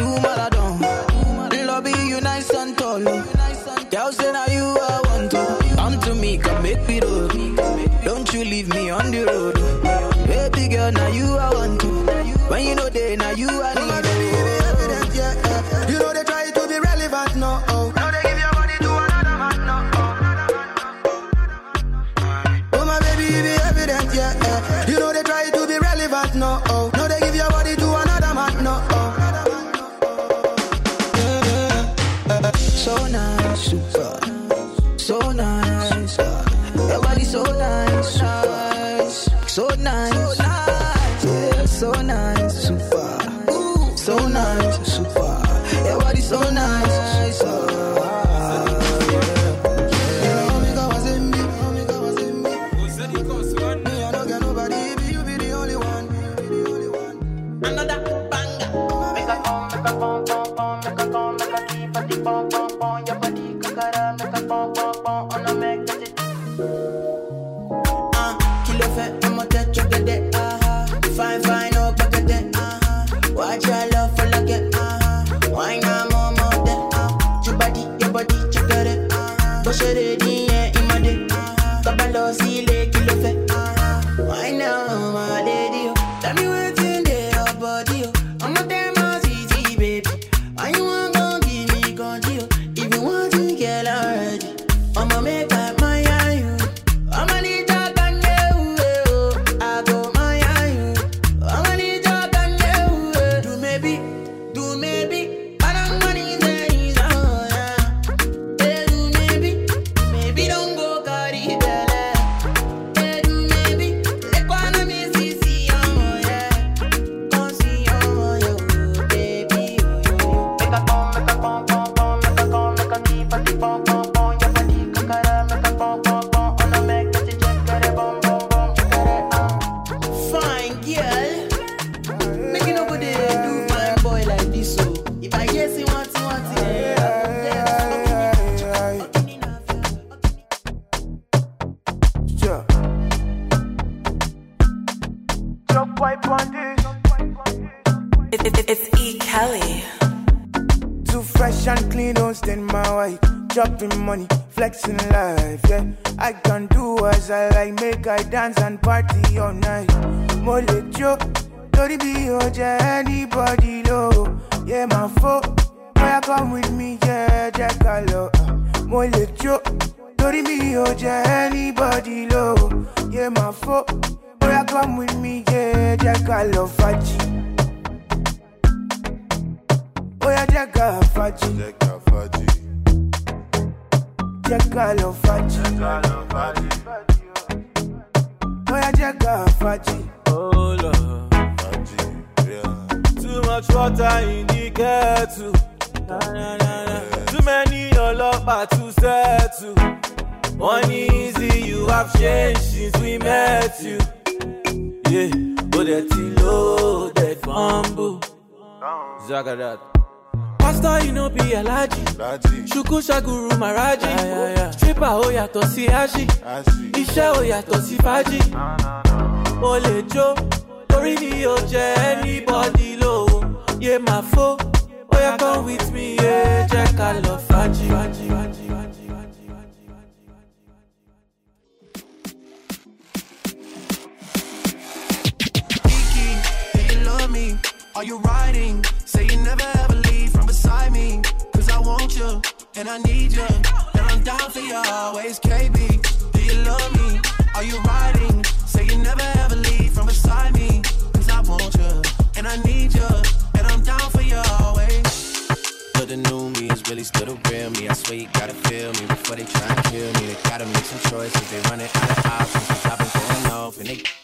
the new me is really still the real me. I swear you gotta feel me before they try and kill me. They gotta make some choices. They running out of options. Cause I've been going off and they.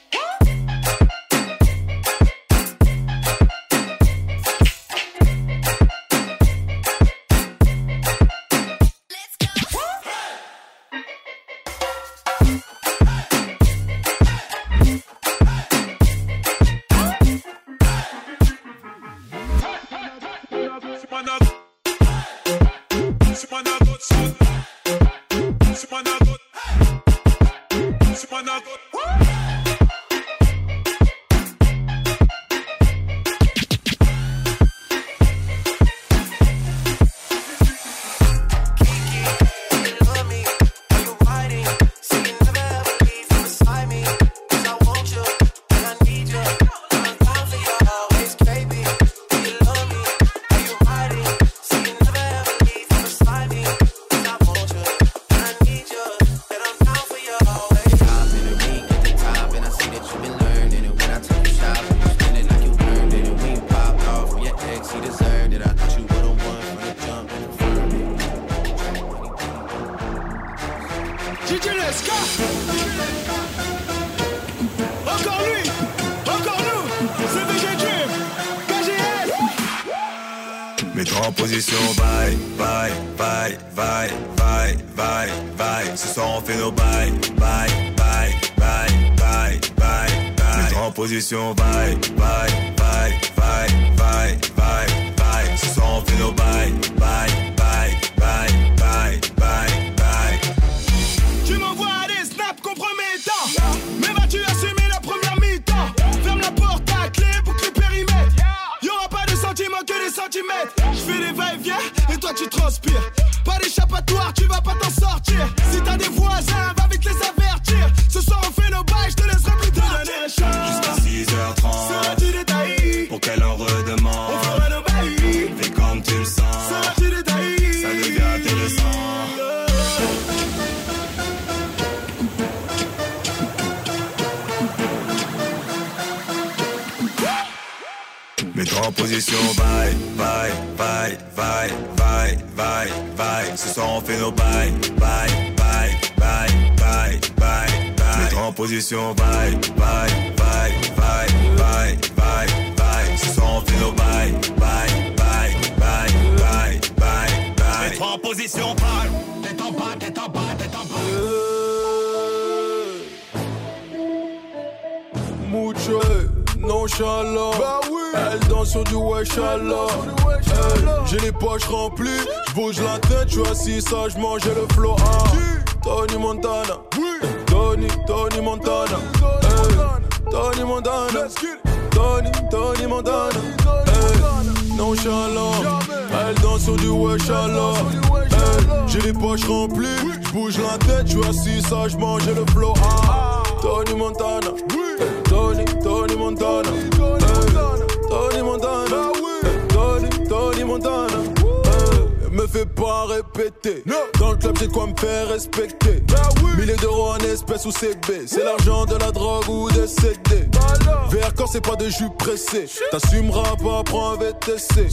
T'assumeras pas, prends un VTC.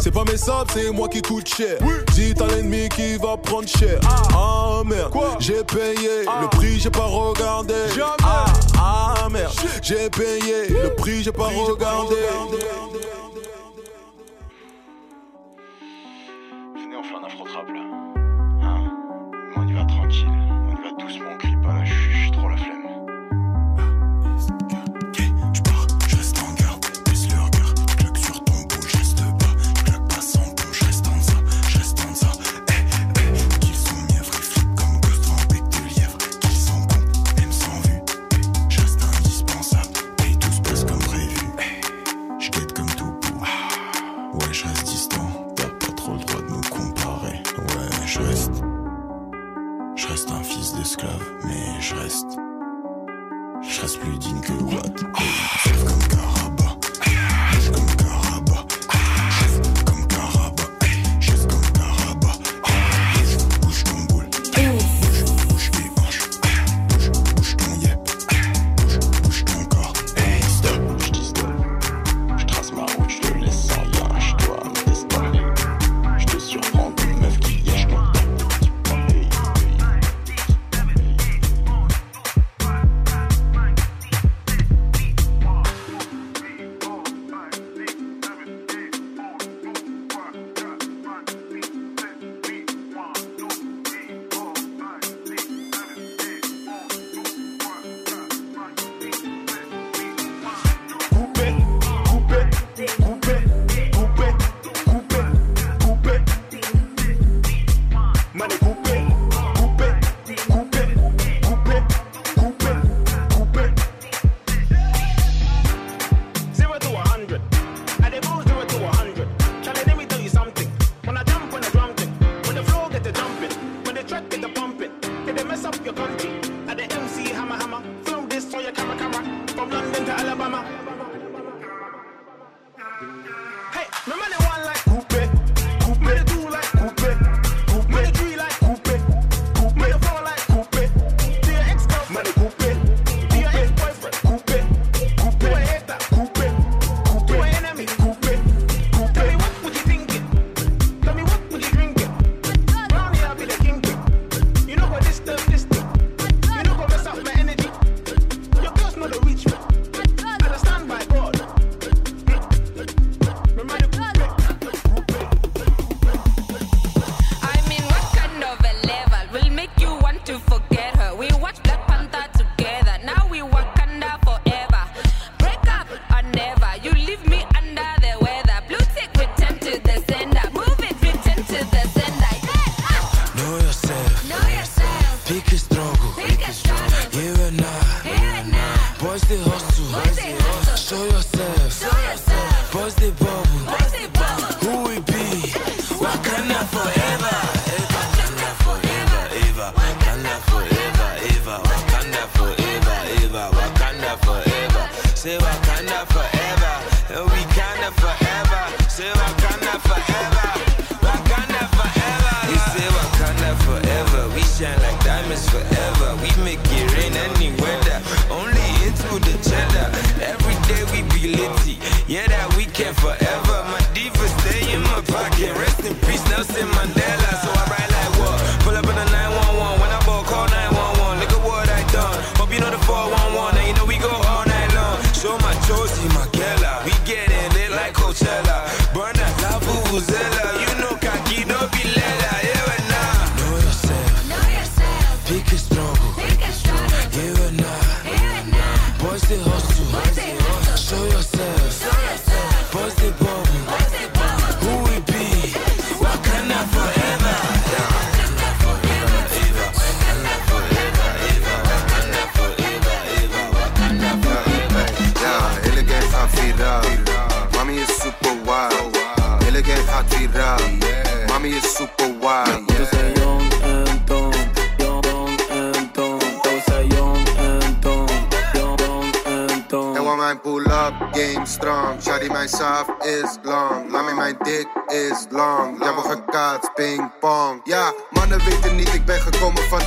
C'est pas mes sables, c'est moi qui coûte cher. Dis t'as l'ennemi qui va prendre cher. Ah, ah merde, ah. Ah, j'ai payé le prix, j'ai pas regardé. Ah, merde, j'ai payé le prix, j'ai pas regardé.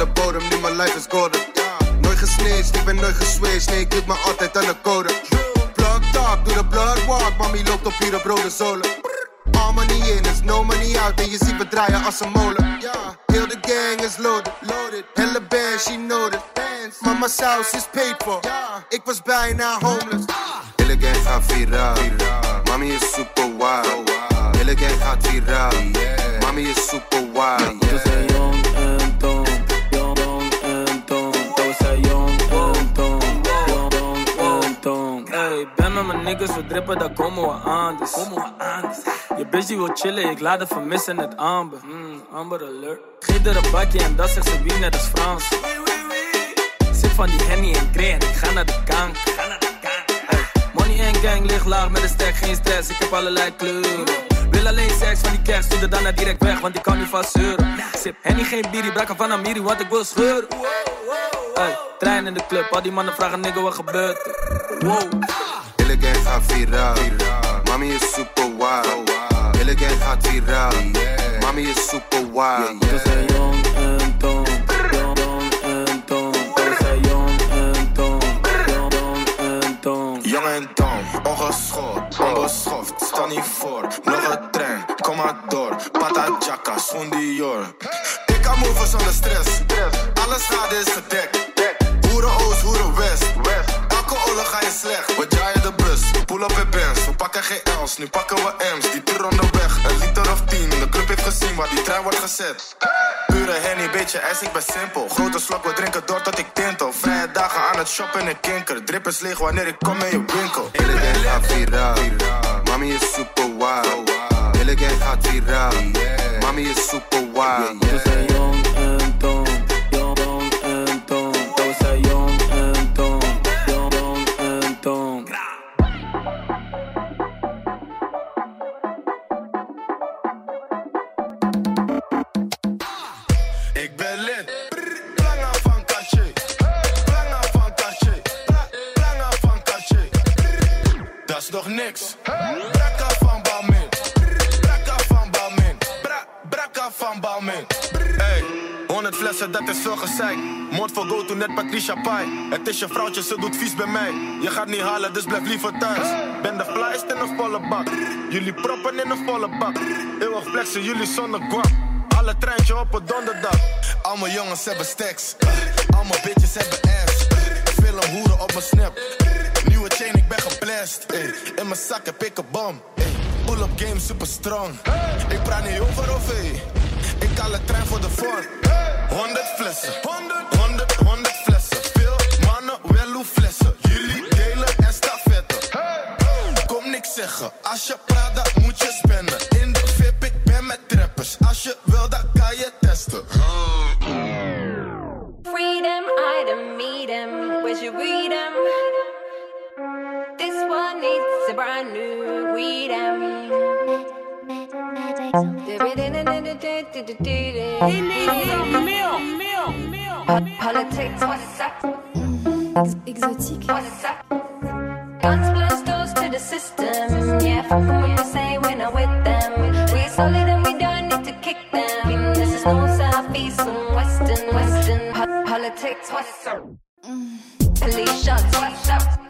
De bodem. Nu mijn life is golden. Nooit gesnitcht, ik ben nooit geswitcht. Nee, ik hield me altijd aan de code. Plug talk, doe de blood walk. Mami loopt op op rode zolen. All money in is no money out. En je ziet we draaien als een molen. Heel de gang is loaded. loaded. Hele band, she know it. Mama saus is paid for. Ik was bijna homeless. Hele gang gaat viraal. Mami is super wild. Hele gang gaat viraal. Mami is super wild. Niggas, we drippen, daar komen we aan. Komen we aan. Je die wil chillen, ik laat het vermissen, het amber. Mm, amber alert. Geef er een bakje en dat zegt ze wie net als Frans. Zit van die Henny en Grey en ik ga naar de gang. Money en gang ligt laag met een stack, geen stress, ik heb allerlei kleuren. Wil alleen seks van die kerst, stuur daarna direct weg, want ik kan niet van zeuren. Sip Henny geen bierie, braken van Amiri, want ik wil scheuren. Hey, trein in de club, al die mannen vragen nigga wat gebeurt er. Wow. Gaat viraal. Mami is super wild. Gaat viraal. Mami is super wild. We zijn jong en dom, jong, en dom. We zijn jong en dom, jong, en dom. Jong en dom, ongeschoold, onbeschoft, sta niet voor. Nog een trein, kom maar door. Pata Jaka, schoen Dior. Ik kan move zonder stress. Alle schade is gedekt. Hoeren Oost, hoeren West. Elke oorlog ga je slecht. We draaien de bus, pull up in Benz. We pakken geen L's, nu pakken we M's. Die tour onderweg, een liter of tien. De club heeft gezien waar die trein wordt gezet. Pure Henny, beetje ijs, ik ben simpel. Grote slok, we drinken door tot ik tintel. Vrije dagen aan het shoppen en kinker. Drip is leeg wanneer ik kom in je winkel. Gaat viraal. Mami is super wild. Gaat viraal. Mami is super wild. Niks. Brakka van Balmin. Brakka van Balmin. Bra Brakka van Balmin. Hey, 100 flessen, dat is veel gezeik. Moord voor go to net Patricia Pai. Het is je vrouwtje, ze doet vies bij mij. Je gaat niet halen, dus blijf liever thuis. Ben de flyest in een volle bak. Jullie proppen in een volle bak. Eeuwig flexen, jullie zonder guap. Alle treintje op een donderdag. Allemaal jongens hebben stacks. Allemaal bitches hebben ass. Film hoeren op mijn snap. Nieuwe chain, ik ben geblest. In mijn zak heb ik een bom. Pull-up game super strong. Ik praat niet over of ey. Ik haal een trein voor de vorm. 100 flessen. 100, 100, 100 flessen. Veel mannen, wel hoe flessen. Jullie delen en stafetten. Kom niks zeggen. Als je praat, dan moet je spenden. In de VIP, ik ben met trappers. Als je wil, dan kan je testen. Freedom, I don't meet him. Where's your freedom? This one needs a brand new freedom. Politics, what's up? Exotique. What's up? Guns blast doors to the system. Yeah, fuck 'em when they say we're not with them. We solid and we don't need to kick them. This is no southeast and western, western. Po- politics, what's up? Mm. Police shots, what's up?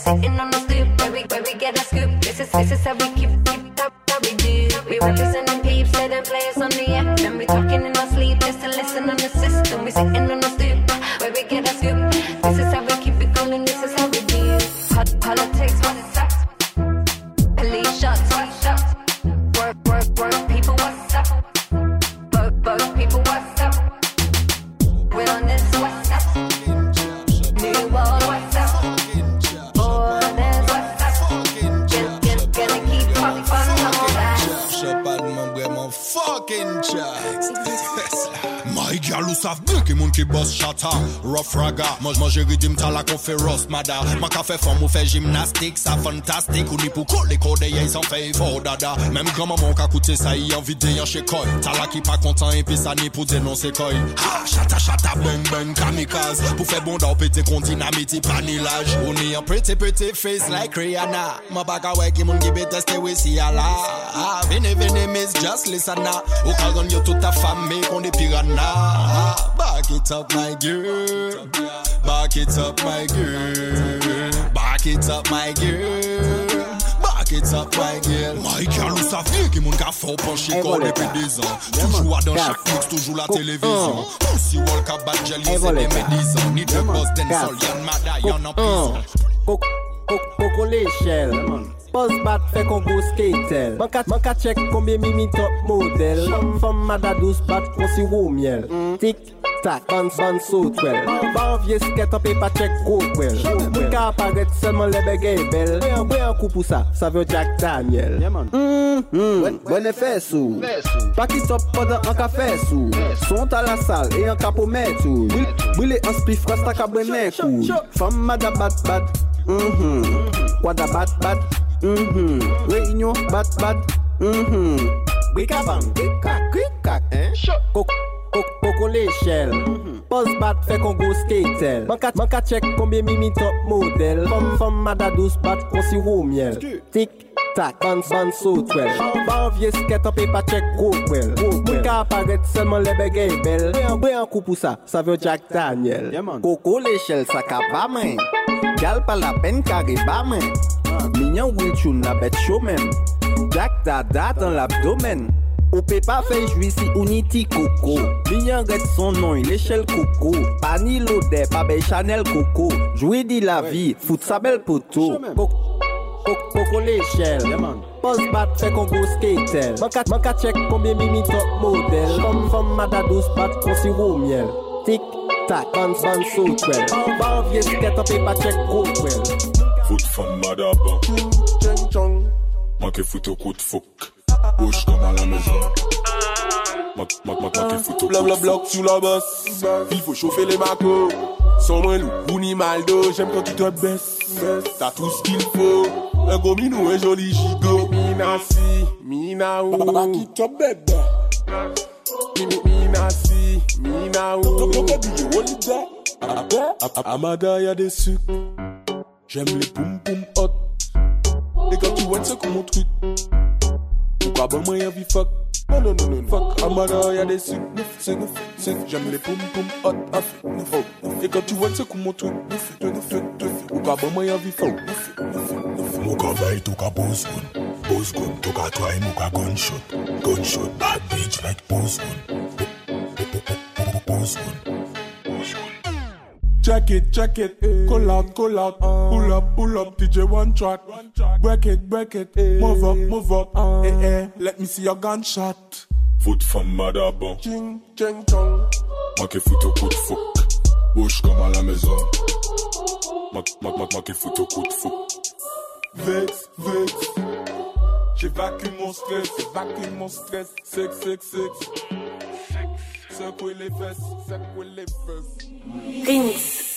Sitting on the stoop where we, where we get a scoop. This is, this is how we keep, keep up, how we do. We representing pou fè ross mada. Man ka fè fòm ou fè jimnastik, sa fantastik. Ou ni pou kol e kode ye san fè evò dada. Mem gwa maman ka koute sa yi an vide yon shekoy Tala ki pa kontan epi sa ni pou denon sekoy Ha, chata chata, beng beng, kamikaz. Pou fè bonda ou pete kon dinamiti panilaj. Ou ni an pretty pretty face like Rihanna. Ma baga weki moun gi bete ste we si ala. Ha, vini vini miss, just listen na Ou kalgon yo touta fami kon de pirana Ha, back it up my girl. Back it up my my girl. Back it up my girl. Back it up my girl. My girl ou sa fye ki moun ka fò panche kò depi dizan Toujou a dan chak mix, toujou la televizyon Monsi wol ka bat eh, jel yo se deme dizan Ni de boss den sol, yon mada yon an pizan Koko le chel Boz bat fe kongo skater. Man ka chek konbyen mi mi top model Fom mada douz bat konsi wou miel. Mm. Tik tak, ban ban sou twel. Ban vie sket an pe pa chek go kwel Moun ka aparet seman lebe gey bel Mwen an kou pou sa, sa vyo Jack Daniel Mwen e fè sou. Pakisop podan an ka fè sou. Sont a la sal e an ka pou mè tou Bwile an spi fras tak a bwenè kou Fam mada bat bat. Mm-hmm. Wada bat bat. Mm-hmm. Reynyon bat bat. Bwika bang, bwika kwika Koko Koko le shell. Boz bat fe kon go skatel Man ka chek konbyen mimi top model Fom fom madadouz bat kon si wou miel. Tik tak, ban ban so twel Ba an vie sket an pe pa chek go kwel Moun ka aparet selman lebe gey bel Bre an kou pou sa, sa ve Jack Daniel. Koko le shell sa ka ba men Gal pa la pen kare ba men Minyan wil choun la bet show men Jack da da dan l'abdomen. Ou pe pa fey jwisi ou niti koko. Li yon ret son non il eshel koko. Pa ni lode, pa bey chanel koko. Jwi di la vi, fout sa bel poto. Koko le eshel Poz bat fe kongo skater Man ka chek konbyen mimi top model. Fom fom madados bat konsi wou miel. Tik tak, bans bans so twel. An ba vye sket an pe pa chek kokwel Fout fom madaba Cheng chong Man ke fout yo kout fok. Bouge comme à la maison sous la bosse. Il faut chauffer les macos. Sans moins loup, ni maldo. J'aime quand tu te baisses. T'as tout ce qu'il faut. Un gros minou, un joli gigot. Mina si, mina ou. Mina si, mina ou. Amada y'a des sucres. J'aime les poum poum hot. Et quand tu vois c'est comme mon truc. Pourquoi bon y'a vie fuck? Non, non, non, non, fuck. Amada y'a des sucres. Neuf, c'est neuf, c'est J'aime les poum poum hot. Off, neuf, oh. Et quand tu vois c'est comme mon truc. Neuf, neuf, neuf. Pourquoi bon moi y'a vie fuck? Neuf, neuf, neuf. Muka veille toka boss gun Boss gun toka try muka gunshot Gunshot bad bitch like gun Boss gun Check it, check it, call out, call out, pull up, pull up, DJ one track, break it, break it, move up, move up, eh eh, let me see your gunshot. Foot femme madaba Ching, ching, chong. Manque foot au coup de fouc Bouge comme à la maison. Manque, manque, manque foot au coup de fouc Vex, vex. J'évacue mon stress, j'évacue mon stress. Sex, sex, sex. Secouer les fesses, secouer les fesses.